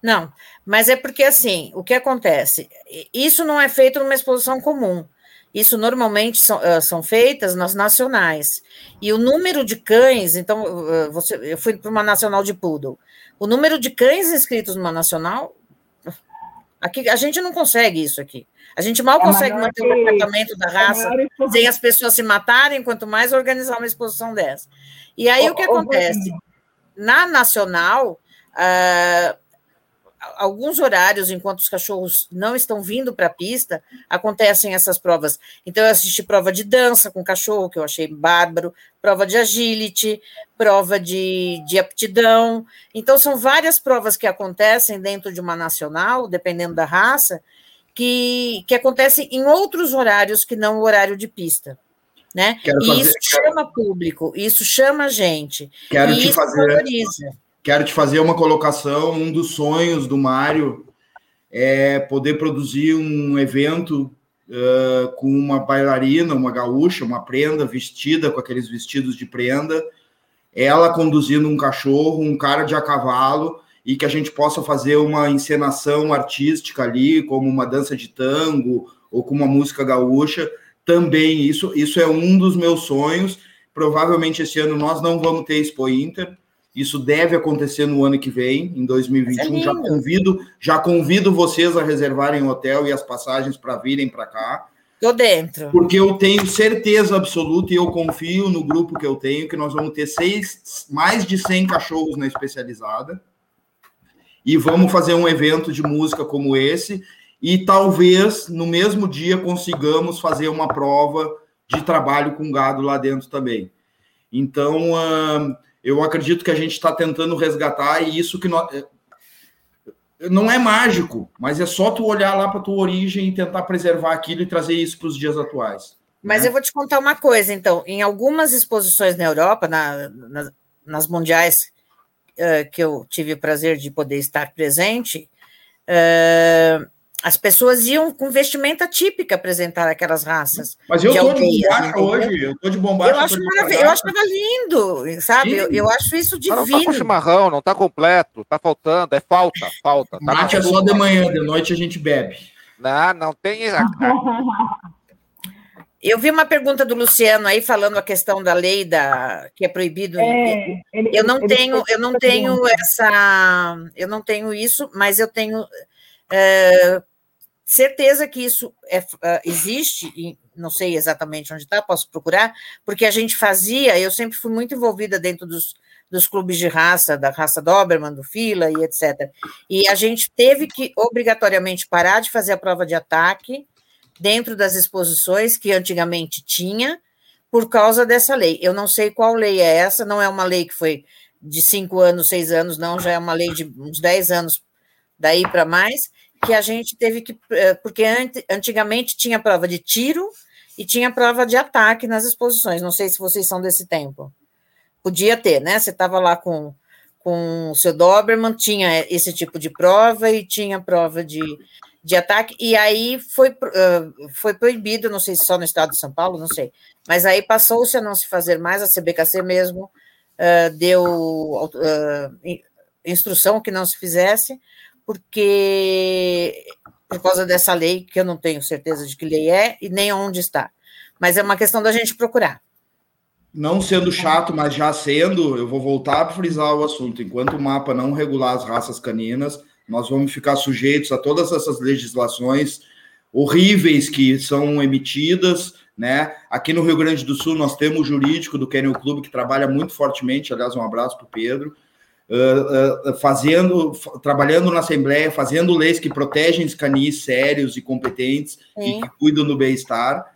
Não, mas é porque assim, o que acontece? Isso não é feito numa exposição comum. Isso normalmente são, são feitas nas nacionais. E o número de cães, então, você, eu fui para uma nacional de poodle. O número de cães inscritos numa nacional, aqui, a gente não consegue isso aqui. A gente mal é consegue manter o departamento da é raça sem as pessoas se matarem, quanto mais organizar uma exposição dessa. E aí o, o que acontece? Na nacional, uh, alguns horários, enquanto os cachorros não estão vindo para a pista, acontecem essas provas. Então, eu assisti prova de dança com cachorro, que eu achei bárbaro, prova de agility, prova de, de aptidão. Então, são várias provas que acontecem dentro de uma nacional, dependendo da raça, que, que acontecem em outros horários que não o horário de pista. Né? Quero e fazer, isso quero... chama público, isso chama gente. Quero e te isso fazer. Valoriza quero te fazer uma colocação. Um dos sonhos do Mário é poder produzir um evento uh, com uma bailarina, uma gaúcha, uma prenda vestida com aqueles vestidos de prenda, ela conduzindo um cachorro, um cara de a cavalo, e que a gente possa fazer uma encenação artística ali, como uma dança de tango ou com uma música gaúcha. Também isso, isso é um dos meus sonhos. Provavelmente esse ano nós não vamos ter Expo Inter, isso deve acontecer no ano que vem, em 2021. É já convido, já convido vocês a reservarem o hotel e as passagens para virem para cá. Tô dentro. Porque eu tenho certeza absoluta e eu confio no grupo que eu tenho que nós vamos ter seis, mais de 100 cachorros na especializada. E vamos fazer um evento de música como esse e talvez no mesmo dia consigamos fazer uma prova de trabalho com gado lá dentro também. Então, eu acredito que a gente está tentando resgatar e isso que nós, é, não é mágico, mas é só tu olhar lá para tua origem e tentar preservar aquilo e trazer isso para os dias atuais. Mas né? eu vou te contar uma coisa, então, em algumas exposições na Europa, na, na, nas mundiais uh, que eu tive o prazer de poder estar presente, uh, as pessoas iam com vestimenta típica apresentar aquelas raças. Mas eu estou de bombacha hoje, eu estou de bombacha. Eu acho, eu acho lindo, sabe? Eu, eu, acho isso divino. Não, não tá com chimarrão, não está completo, está faltando, é falta, falta. Tá Mate é só de manhã, de noite a gente bebe. Não, não tem. Eu vi uma pergunta do Luciano aí falando a questão da lei da que é proibido. É, ele, eu não ele, tenho, ele eu não tenho essa, eu não tenho isso, mas eu tenho é, certeza que isso é, uh, existe, e não sei exatamente onde está, posso procurar, porque a gente fazia, eu sempre fui muito envolvida dentro dos, dos clubes de raça, da raça Doberman, do Fila e etc. E a gente teve que obrigatoriamente parar de fazer a prova de ataque dentro das exposições que antigamente tinha, por causa dessa lei. Eu não sei qual lei é essa, não é uma lei que foi de cinco anos, seis anos, não, já é uma lei de uns dez anos daí para mais, que a gente teve que. Eh, porque antigamente tinha prova de tiro e tinha prova de ataque nas exposições. Não sei se vocês são desse tempo. Podia ter, né? Você estava lá com, com o seu Doberman, tinha esse tipo de prova e tinha prova de, de ataque, e aí foi, uh, foi proibido, não sei se só no estado de São Paulo, não sei, mas aí passou-se a não se fazer mais, a CBKC mesmo deu instrução que não se fizesse, porque por causa dessa lei, que eu não tenho certeza de que lei é e nem onde está. Mas é uma questão da gente procurar. Não sendo chato, mas já sendo, eu vou voltar a frisar o assunto. Enquanto o mapa não regular as raças caninas, nós vamos ficar sujeitos a todas essas legislações horríveis que são emitidas, né? Aqui no Rio Grande do Sul nós temos o jurídico do Kennel Clube que trabalha muito fortemente, aliás, um abraço para o Pedro, uh, uh, fazendo, trabalhando na Assembleia, fazendo leis que protegem os canis sérios e competentes Sim. e que cuidam do bem-estar.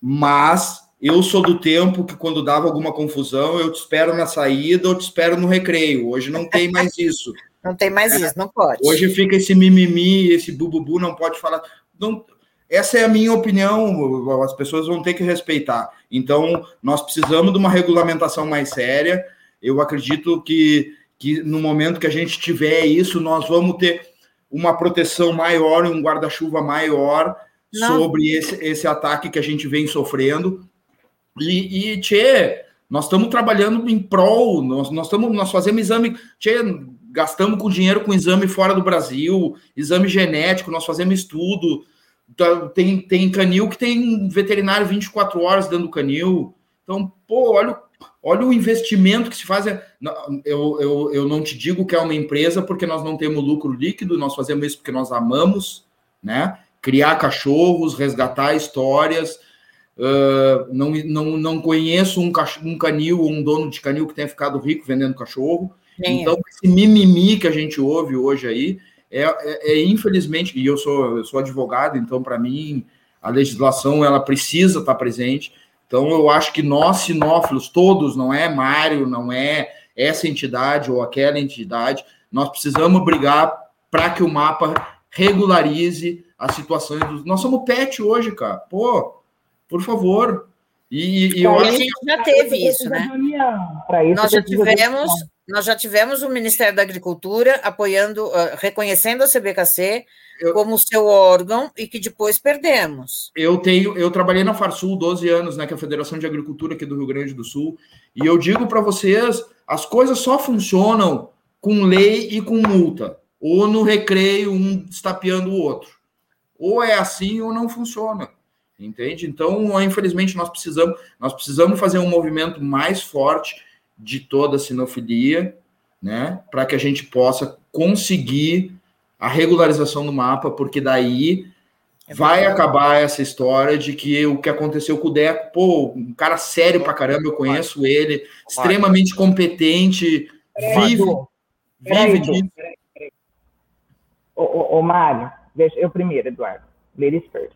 Mas eu sou do tempo que, quando dava alguma confusão, eu te espero na saída ou te espero no recreio. Hoje não tem mais isso. não tem mais é. isso, não pode. Hoje fica esse mimimi, esse bububu, não pode falar. Não, essa é a minha opinião, as pessoas vão ter que respeitar. Então, nós precisamos de uma regulamentação mais séria. Eu acredito que que no momento que a gente tiver isso, nós vamos ter uma proteção maior, um guarda-chuva maior Não. sobre esse, esse ataque que a gente vem sofrendo. E, e tchê, nós estamos trabalhando em prol, nós, nós, estamos, nós fazemos exame, tchê, gastamos com dinheiro com exame fora do Brasil, exame genético, nós fazemos estudo Tá, tem, tem canil que tem veterinário 24 horas dando canil. Então, pô, olha, olha o investimento que se faz. Eu, eu, eu não te digo que é uma empresa porque nós não temos lucro líquido, nós fazemos isso porque nós amamos, né? Criar cachorros, resgatar histórias. Uh, não, não, não conheço um, um canil ou um dono de canil que tenha ficado rico vendendo cachorro. Nem então, esse mimimi que a gente ouve hoje aí é, é, é infelizmente, e eu sou, eu sou advogado, então, para mim, a legislação ela precisa estar presente. Então, eu acho que nós, sinófilos, todos, não é Mário, não é essa entidade ou aquela entidade, nós precisamos brigar para que o mapa regularize as situações dos. Nós somos pet hoje, cara. Pô, por favor. E, e eu acho... a gente já teve isso, né? Nós já tivemos nós já tivemos o Ministério da Agricultura apoiando, uh, reconhecendo a CBKC eu, como seu órgão e que depois perdemos. Eu tenho, eu trabalhei na Farsul 12 anos, né, que é a Federação de Agricultura aqui do Rio Grande do Sul, e eu digo para vocês, as coisas só funcionam com lei e com multa, ou no recreio um estapeando o outro. Ou é assim ou não funciona. Entende? Então, infelizmente nós precisamos, nós precisamos fazer um movimento mais forte de toda a sinofilia, né, para que a gente possa conseguir a regularização do mapa, porque daí é vai acabar essa história de que o que aconteceu com o Deco, pô, um cara sério pra caramba, eu conheço ele, extremamente competente, vive, vive disso. Ô, ô, Mário, deixa eu primeiro, Eduardo, ladies first.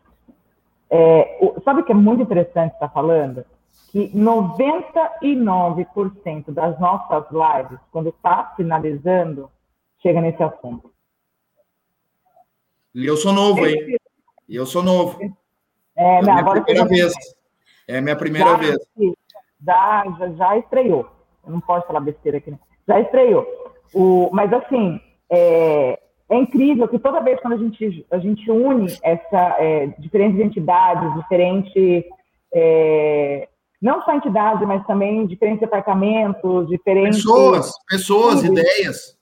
É, o, sabe o que é muito interessante estar tá falando? que 99% das nossas lives, quando está finalizando, chega nesse assunto. E eu sou novo, hein? E eu sou novo. É, é minha primeira vez. É minha primeira já, vez. Já, já, já, estreou. Eu não posso falar besteira aqui. Né? Já estreou. O, mas, assim, é, é incrível que toda vez quando a gente, a gente une essa, é, diferentes entidades, diferentes é, não só entidade, mas também diferentes departamentos, diferentes. Pessoas, pessoas, ideias.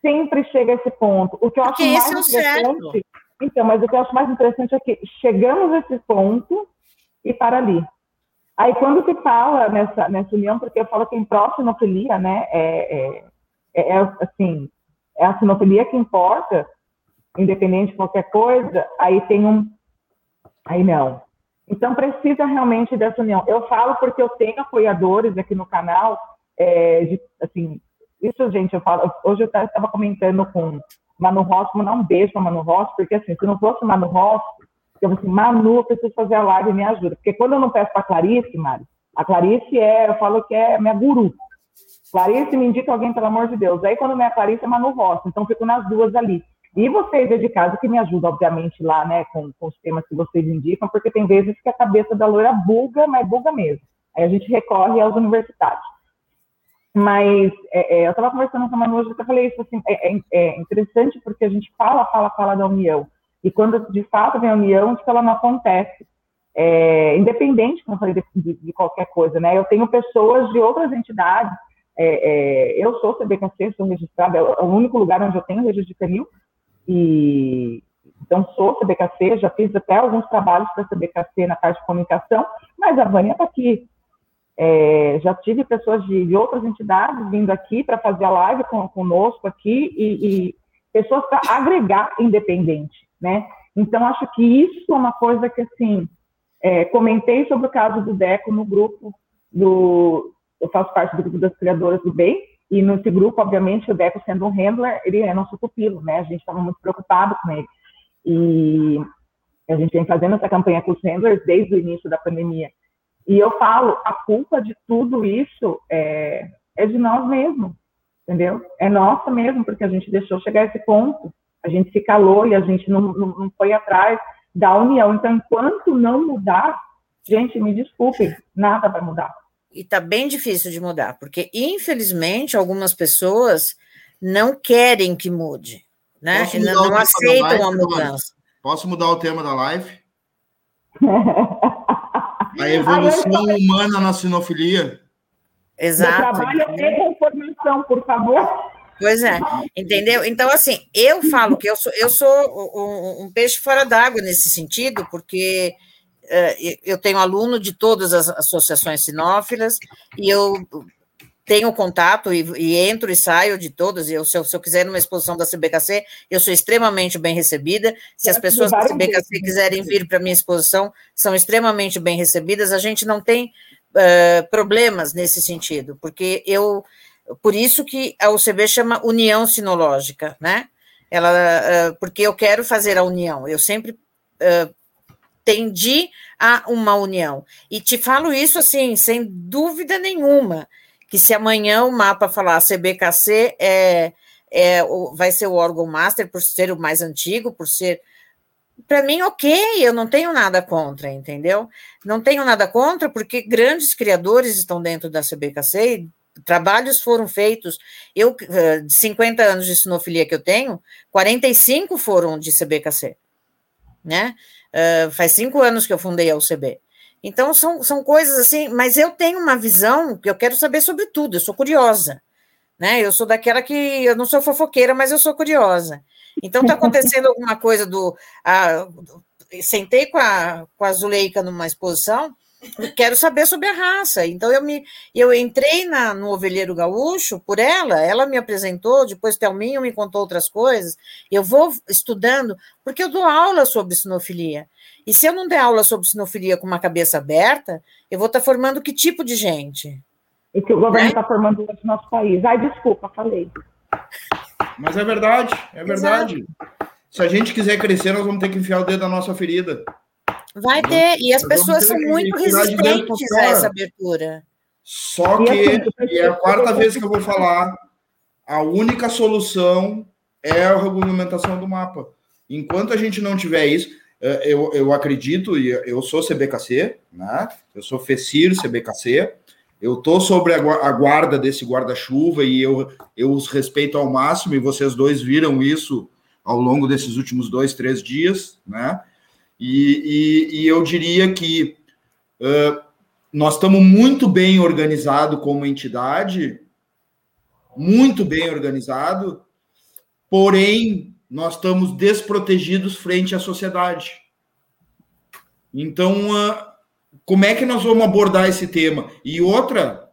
Sempre chega a esse ponto. O que eu acho mais é interessante. Então, mas o que eu acho mais interessante é que chegamos a esse ponto e para ali. Aí, quando se fala nessa, nessa união, porque eu falo que em pró-sinofilia, né, é, é, é, é, assim, é a sinofilia que importa, independente de qualquer coisa, aí tem um. Aí não. Então, precisa realmente dessa união. Eu falo porque eu tenho apoiadores aqui no canal, é, de, assim, isso, gente, eu falo, hoje eu estava comentando com Manu Rossi, mandar um beijo para Manu Rossi, porque assim, se não fosse Manu Rossi, eu falei assim, Manu, eu preciso fazer a live, me ajuda. Porque quando eu não peço para Clarice, Mari, a Clarice é, eu falo que é minha guru. Clarice me indica alguém, pelo amor de Deus. Aí quando é Clarice, é Manu Rossi. Então, fico nas duas ali. E vocês de casa que me ajudam, obviamente, lá, né, com, com, os temas que vocês indicam, porque tem vezes que a cabeça da loira buga, mas buga mesmo. Aí a gente recorre aos universitários. Mas é, é, eu estava conversando com a Manu hoje, eu falei isso assim, é, é, é, interessante porque a gente fala, fala, fala da união. E quando de fato vem a união, que ela não acontece. É, independente, como eu falei, de, de, qualquer coisa, né? Eu tenho pessoas de outras entidades. É, eu sou CBKC, sou registrada, é o único lugar onde eu tenho registro de canil, e então sou CBKC, já fiz até alguns trabalhos para CBKC na parte de comunicação, mas a Vânia está aqui. É, já tive pessoas de, de, outras entidades vindo aqui para fazer a live com, conosco aqui e, e pessoas para agregar independente, né? Então acho que isso é uma coisa que assim é, comentei sobre o caso do Deco no grupo do eu faço parte do grupo das criadoras do bem e nesse grupo, obviamente, o Deco sendo um handler, ele é nosso pupilo, né? A gente estava muito preocupado com ele. E a gente vem fazendo essa campanha com os handlers desde o início da pandemia. E eu falo, a culpa de tudo isso é, é de nós mesmos, entendeu? É nossa mesmo, porque a gente deixou chegar a esse ponto. A gente se calou e a gente não, não, não foi atrás da união. Então, enquanto não mudar, gente, me desculpem, nada vai mudar e está bem difícil de mudar, porque infelizmente algumas pessoas não querem que mude, né? Não, não aceitam a mudança. Posso mudar o tema da live? a evolução humana na sinofilia. Exato. Trabalho é informação, por favor. Pois é, entendeu? Então, assim, eu falo que eu sou, eu sou um, um peixe fora d'água nesse sentido, porque uh, eu tenho aluno de todas as associações sinófilas e eu tenho contato e, e, entro e saio de todas. Eu, se, eu, se eu quiser numa exposição da CBKC, eu sou extremamente bem recebida. Se as pessoas da CBKC quiserem vir para a minha exposição, são extremamente bem recebidas. A gente não tem uh, problemas nesse sentido, porque eu. Por isso que a UCB chama União Sinológica, né? Ela, uh, porque eu quero fazer a união. Eu sempre uh, tendi a uma união. E te falo isso assim, sem dúvida nenhuma que se amanhã o mapa falar CBKC é, é, vai ser o órgão master por ser o mais antigo, por ser. Para mim, ok, eu não tenho nada contra, entendeu? Não tenho nada contra, porque grandes criadores estão dentro da CBKC, trabalhos foram feitos. Eu, eh, de 50 anos de sinofilia que eu tenho, 45 foram de CBKC, né? Uh, faz cinco anos que eu fundei a UCB. Então, são, são coisas assim, mas eu tenho uma visão que eu quero saber sobre tudo, eu sou curiosa. Né? Eu sou daquela que eu não sou fofoqueira, mas eu sou curiosa. Então, está acontecendo alguma coisa do. Ah, sentei com a, com a Zuleika numa exposição, quero saber sobre a raça. Então, eu me eu entrei na, no Ovelheiro Gaúcho por ela, ela me apresentou, depois Thelminho me contou outras coisas. Eu vou estudando, porque eu dou aula sobre sinofilia. E se eu não der aula sobre sinofilia com uma cabeça aberta, eu vou estar formando que tipo de gente? E que o governo está né? formando no nosso país. Ai, desculpa, falei. Mas é verdade, é verdade. Exato. Se a gente quiser crescer, nós vamos ter que enfiar o dedo na nossa ferida. Vai ter, e as pessoas são muito resistentes a essa abertura. Só que, e é a quarta vez que eu vou falar, a única solução é a regulamentação do mapa. Enquanto a gente não tiver isso, é, eu, eu acredito, e eu sou CBKC, né? Eu sou FECIR CBKC, eu estou sobre a guarda desse guarda-chuva e eu, eu os respeito ao máximo, e vocês dois viram isso ao longo desses últimos dois, três dias, né? E, e, e eu diria que uh, nós estamos muito bem organizados como entidade, muito bem organizado, porém nós estamos desprotegidos frente à sociedade. Então, como é que nós vamos abordar esse tema? E outra,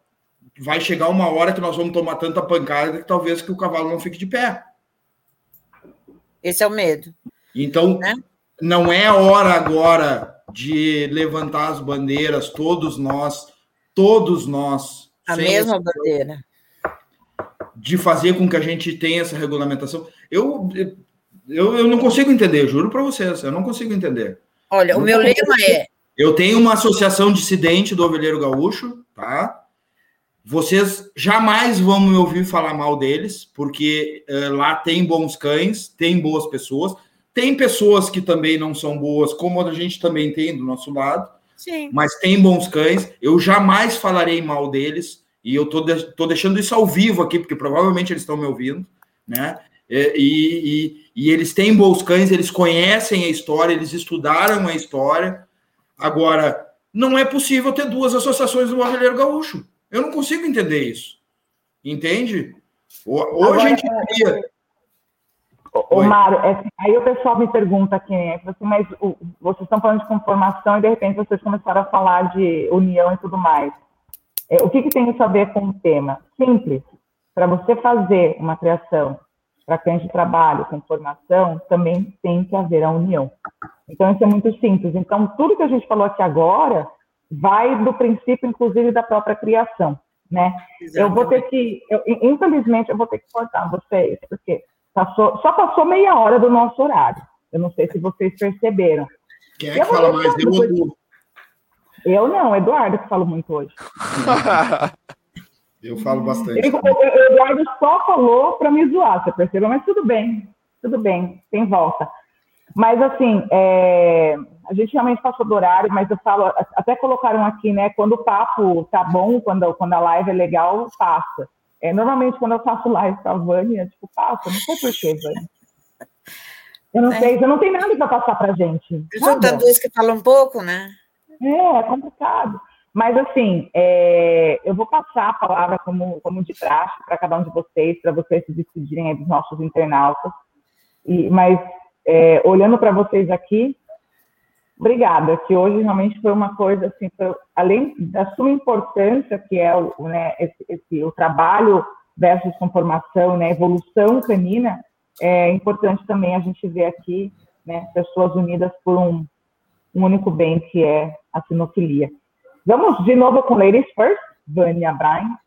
vai chegar uma hora que nós vamos tomar tanta pancada que talvez que o cavalo não fique de pé. Esse é o medo. Então, né? Não é hora agora de levantar as bandeiras, todos nós, todos nós. A mesma bandeira. De fazer com que a gente tenha essa regulamentação. Eu, eu, eu não consigo entender, juro para vocês, eu não consigo entender. Olha, o meu lema é. Eu tenho uma associação dissidente do Ovelheiro Gaúcho, tá? Vocês jamais vão me ouvir falar mal deles, porque uh, lá tem bons cães, tem boas pessoas, tem pessoas que também não são boas, como a gente também tem do nosso lado. Sim. Mas tem bons cães. Eu jamais falarei mal deles, e eu tô, de, tô deixando isso ao vivo aqui, porque provavelmente eles estão me ouvindo, né? E, e, e, eles têm bons cães, eles conhecem a história, eles estudaram a história. Agora, não é possível ter duas associações do Barreleiro Gaúcho. Eu não consigo entender isso. Entende? Ou, ou Agora, a gente queria. Ô, Mário, é, aí o pessoal me pergunta aqui, né, assim, mas o, vocês estão falando de conformação e de repente vocês começaram a falar de união e tudo mais. É, o que, que tem isso a ver com o tema? Simples. Para você fazer uma criação para cães de trabalho com formação, também tem que haver a união. Então, isso é muito simples. Então, tudo que a gente falou aqui agora vai do princípio, inclusive, da própria criação, né? Eu vou ter que, eu, infelizmente, eu vou ter que cortar vocês, porque passou, só passou meia hora do nosso horário. Eu não sei se vocês perceberam. Quem é que fala mais? Eu ou Eu não, Eduardo que fala muito hoje. Eu falo bastante. O Eduardo só falou para me zoar, você percebeu? Mas tudo bem, tudo bem, tem volta. Mas, assim, é, a gente realmente passou do horário, mas eu falo, até colocaram aqui, né? Quando o papo tá bom, quando, quando a live é legal, passa. É, normalmente, quando eu faço live com a Vânia, tipo, passa, não sei porquê, Vânia. Eu não é. sei, você não tem nada para passar para gente. Junta duas que falam um pouco, né? É, é complicado. Mas, assim, é, eu vou passar a palavra como, como de praxe para cada um de vocês, para vocês se despedirem dos nossos internautas. E, mas, é, olhando para vocês aqui, obrigada, que hoje realmente foi uma coisa, assim, foi, além da sua importância, que é o, né, esse, esse, o trabalho versus conformação, né, evolução canina, é importante também a gente ver aqui né, pessoas unidas por um, um único bem, que é a sinofilia. Vamos de novo com Ladies First, Vânia Brian.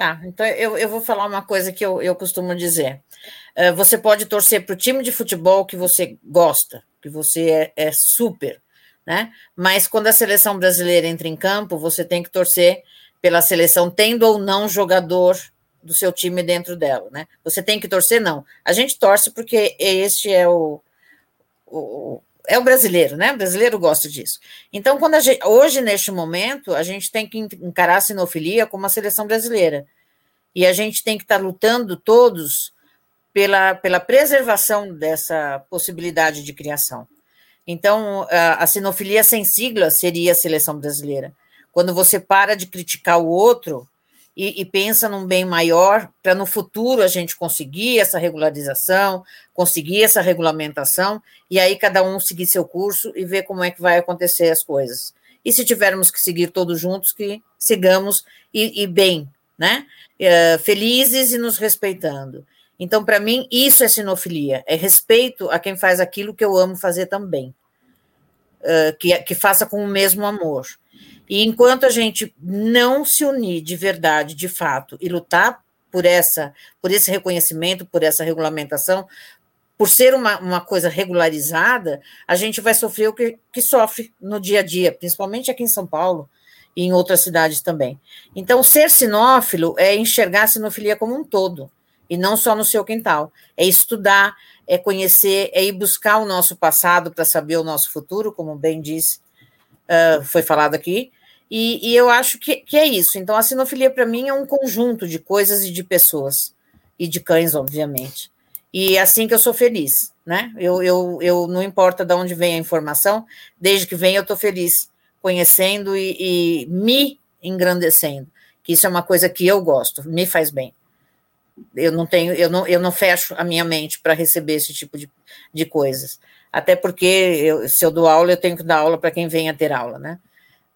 Tá, então eu, eu vou falar uma coisa que eu, eu costumo dizer. Uh, você pode torcer para o time de futebol que você gosta, que você é, é, super, né? Mas quando a seleção brasileira entra em campo, você tem que torcer pela seleção, tendo ou não jogador do seu time dentro dela, né? Você tem que torcer, não. A gente torce porque este é o, o é o brasileiro, né? O brasileiro gosta disso. Então, quando a gente, hoje, neste momento, a gente tem que encarar a sinofilia como uma seleção brasileira. E a gente tem que estar lutando todos pela, pela preservação dessa possibilidade de criação. Então, a, a sinofilia sem sigla seria a seleção brasileira. Quando você para de criticar o outro e, e pensa num bem maior para no futuro a gente conseguir essa regularização, conseguir essa regulamentação e aí cada um seguir seu curso e ver como é que vai acontecer as coisas. E se tivermos que seguir todos juntos, que sigamos e, e bem, né? É, felizes e nos respeitando. Então, para mim, isso é sinofilia, é respeito a quem faz aquilo que eu amo fazer também, uh, que, que faça com o mesmo amor. E enquanto a gente não se unir de verdade, de fato, e lutar por essa, por esse reconhecimento, por essa regulamentação, por ser uma, uma coisa regularizada, a gente vai sofrer o que, que sofre no dia a dia, principalmente aqui em São Paulo e em outras cidades também. Então, ser sinófilo é enxergar a sinofilia como um todo, e não só no seu quintal. É estudar, é conhecer, é ir buscar o nosso passado para saber o nosso futuro, como bem disse, uh, foi falado aqui, e, e eu acho que, que é isso. Então, a sinofilia, para mim, é um conjunto de coisas e de pessoas, e de cães, obviamente. E é assim que eu sou feliz, né? Eu, eu, eu não importa de onde vem a informação, desde que vem eu estou feliz, conhecendo e, e, me engrandecendo. Que isso é uma coisa que eu gosto, me faz bem. Eu não tenho, eu não, eu não fecho a minha mente para receber esse tipo de, de coisas. Até porque eu, se eu dou aula, eu tenho que dar aula para quem vem a ter aula, né?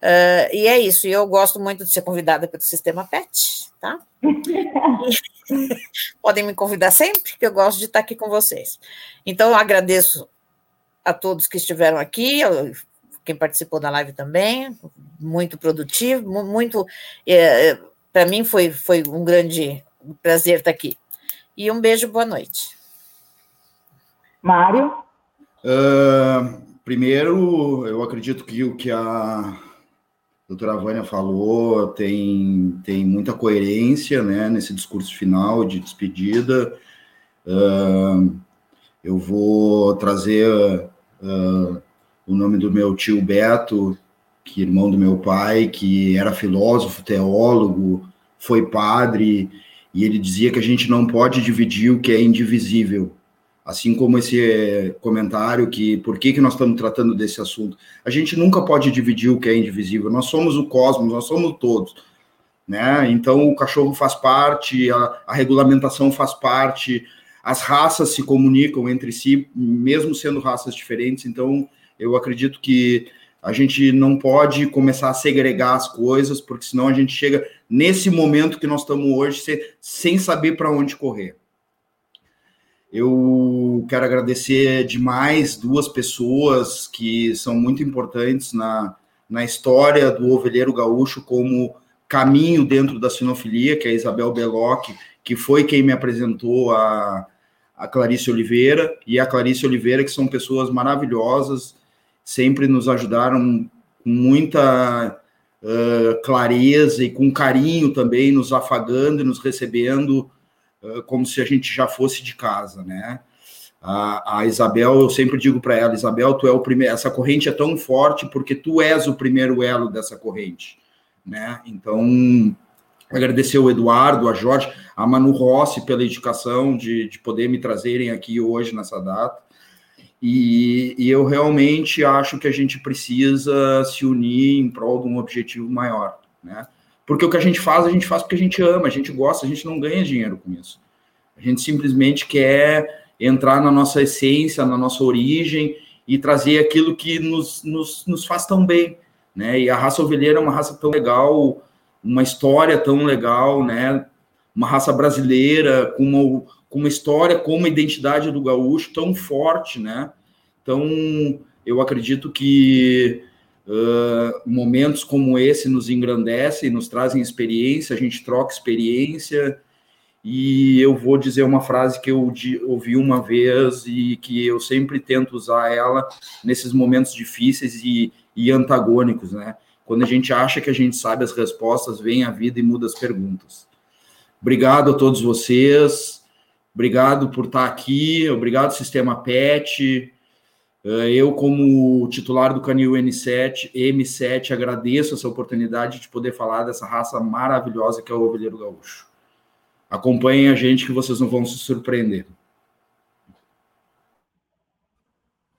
Uh, e é isso, e eu gosto muito de ser convidada pelo Sistema PET, tá? Podem me convidar sempre, que eu gosto de estar aqui com vocês. Então, eu agradeço a todos que estiveram aqui, quem participou da live também, muito produtivo, muito. É, Para mim foi, foi um grande prazer estar aqui. E um beijo, boa noite. Mário? Uh, primeiro, eu acredito que o que a doutora Vânia falou, tem, tem muita coerência né, nesse discurso final de despedida. Uh, eu vou trazer uh, o nome do meu tio Beto, que é irmão do meu pai, que era filósofo, teólogo, foi padre, e ele dizia que a gente não pode dividir o que é indivisível assim como esse eh, comentário que por que, que nós estamos tratando desse assunto. A gente nunca pode dividir o que é indivisível, nós somos o cosmos, nós somos todos. Né? Então o cachorro faz parte, a, a regulamentação faz parte, as raças se comunicam entre si, mesmo sendo raças diferentes, então eu acredito que a gente não pode começar a segregar as coisas, porque senão a gente chega nesse momento que nós estamos hoje sem, sem saber para onde correr. Eu quero agradecer demais duas pessoas que são muito importantes na, na história do ovelheiro gaúcho como caminho dentro da sinofilia, que é a Isabel Beloc, que foi quem me apresentou a, a Clarice Oliveira, e a Clarice Oliveira, que são pessoas maravilhosas, sempre nos ajudaram com muita uh, clareza e com carinho também, nos afagando e nos recebendo como se a gente já fosse de casa, né? A, a Isabel, eu sempre digo para ela, Isabel, tu é o primeiro, essa corrente é tão forte porque tu és o primeiro elo dessa corrente, né? Então, agradecer o Eduardo, a Jorge, a Manu Rossi pela educação de, de poder me trazerem aqui hoje nessa data. E, e, eu realmente acho que a gente precisa se unir em prol de um objetivo maior, né? Porque o que a gente faz, a gente faz porque a gente ama, a gente gosta, a gente não ganha dinheiro com isso. A gente simplesmente quer entrar na nossa essência, na nossa origem e trazer aquilo que nos, nos, nos faz tão bem, né? E a raça ovelheira é uma raça tão legal, uma história tão legal, né? Uma raça brasileira com uma, com uma história, com uma identidade do gaúcho tão forte, né? Então, eu acredito que uh, momentos como esse nos engrandecem, nos trazem experiência, a gente troca experiência, e eu vou dizer uma frase que eu ouvi uma vez e que eu sempre tento usar ela nesses momentos difíceis e, e antagônicos, né? Quando a gente acha que a gente sabe as respostas, vem a vida e muda as perguntas. Obrigado a todos vocês, obrigado por estar aqui, obrigado Sistema PET. Eh, eu, como titular do Canil N7, M7, agradeço essa oportunidade de poder falar dessa raça maravilhosa que é o Ovelheiro Gaúcho. Acompanhem a gente que vocês não vão se surpreender.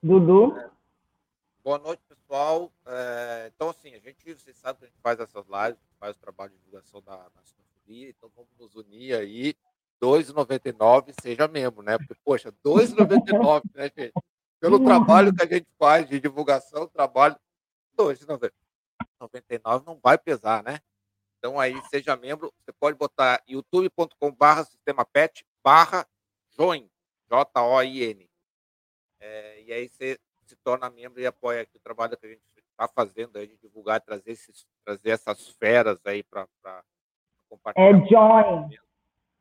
Dudu? Boa noite, pessoal. É, então, assim, a gente, vocês sabem que a gente faz essas lives, faz o trabalho de divulgação da, da sinofilia, então vamos nos unir aí. 2,99 seja membro, né? Porque, poxa, 2,99, né, gente? Pelo trabalho que a gente faz de divulgação, trabalho, 2,99 não vai pesar, né? Então aí seja membro, você pode botar youtube.com/barra sistema pet barra join, J-O-I-N. É, e aí você se torna membro e apoia aqui o trabalho que a gente está fazendo aí de divulgar, trazer, esses, trazer essas feras aí para compartilhar. É join,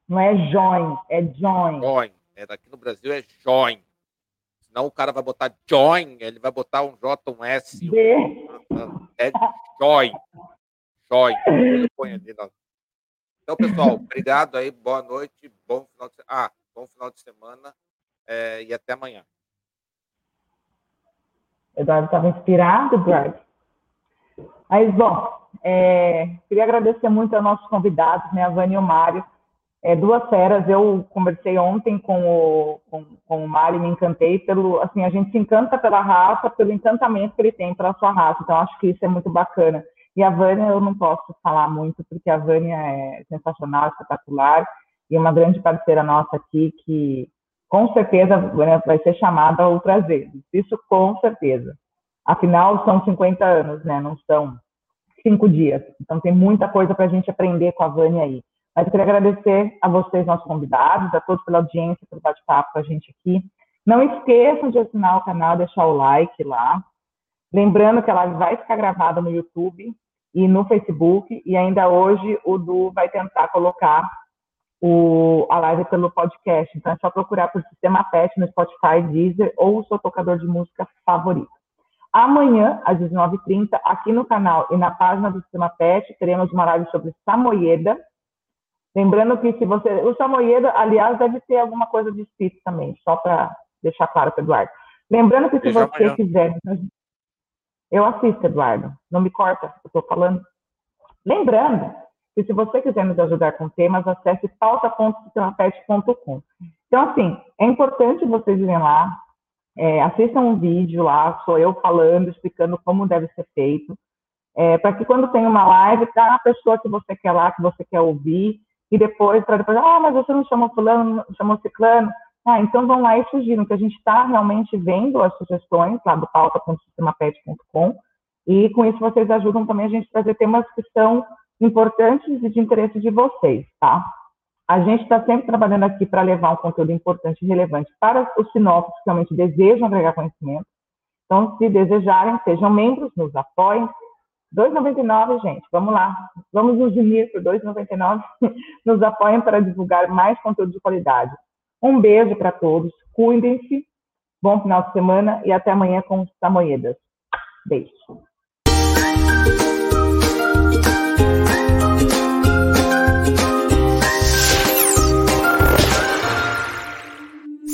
não é join, é join. Join, é, daqui no Brasil é join. Senão o cara vai botar join, ele vai botar um J, um S. Um... É join. Joia. Então, pessoal, obrigado aí, boa noite, bom final de, ah, bom final de semana é, e até amanhã. Eduardo estava inspirado, Eduardo. Mas, bom, é, queria agradecer muito aos nossos convidados, né, a Vânia e o Mário. É, duas feras, eu conversei ontem com o, com, com o e me encantei pelo, assim, a gente se encanta pela raça, pelo encantamento que ele tem pela sua raça, então acho que isso é muito bacana. E a Vânia eu não posso falar muito, porque a Vânia é sensacional, espetacular, e uma grande parceira nossa aqui, que com certeza vai ser chamada outras vezes. Isso com certeza. Afinal, são 50 anos, né? Não são cinco dias. Então, tem muita coisa para a gente aprender com a Vânia aí. Mas eu queria agradecer a vocês, nossos convidados, a todos pela audiência, pelo bate-papo com a gente aqui. Não esqueçam de assinar o canal, deixar o like lá. Lembrando que ela vai ficar gravada no YouTube e no Facebook, e ainda hoje o Du vai tentar colocar o, a live pelo podcast. Então é só procurar por Sistema PET no Spotify, Deezer ou o seu tocador de música favorito. Amanhã, às 19h30, aqui no canal e na página do Sistema PET, teremos uma live sobre Samoyeda. Lembrando que se você. O Samoyeda, aliás, deve ter alguma coisa de espírito também, só para deixar claro para Eduardo. Lembrando que se Veja você amanhã. quiser. Eu assisto, Eduardo. Não me corta, eu estou falando. Lembrando que se você quiser nos ajudar com temas, acesse pauta.sistemapet.com. Então, assim, é importante vocês irem lá, é, assistam um vídeo lá, sou eu falando, explicando como deve ser feito, é, para que quando tem uma live, tá a pessoa que você quer lá, que você quer ouvir, e depois, para depois, ah, mas você não chamou fulano, chamou ciclano, ah, então vão lá e sugiram, que a gente está realmente vendo as sugestões lá do pauta.sistemapet.com e com isso vocês ajudam também a gente a trazer temas que são importantes e de interesse de vocês, tá? A gente está sempre trabalhando aqui para levar um conteúdo importante e relevante para os sinófilos que realmente desejam agregar conhecimento. Então, se desejarem, sejam membros, nos apoiem. 2,99, gente, vamos lá. Vamos nos unir por 2,99. nos apoiem para divulgar mais conteúdo de qualidade. Um beijo para todos, cuidem-se, bom final de semana e até amanhã com os Samoedas. Beijo.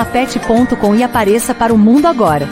sistemapet.com e apareça para o mundo agora.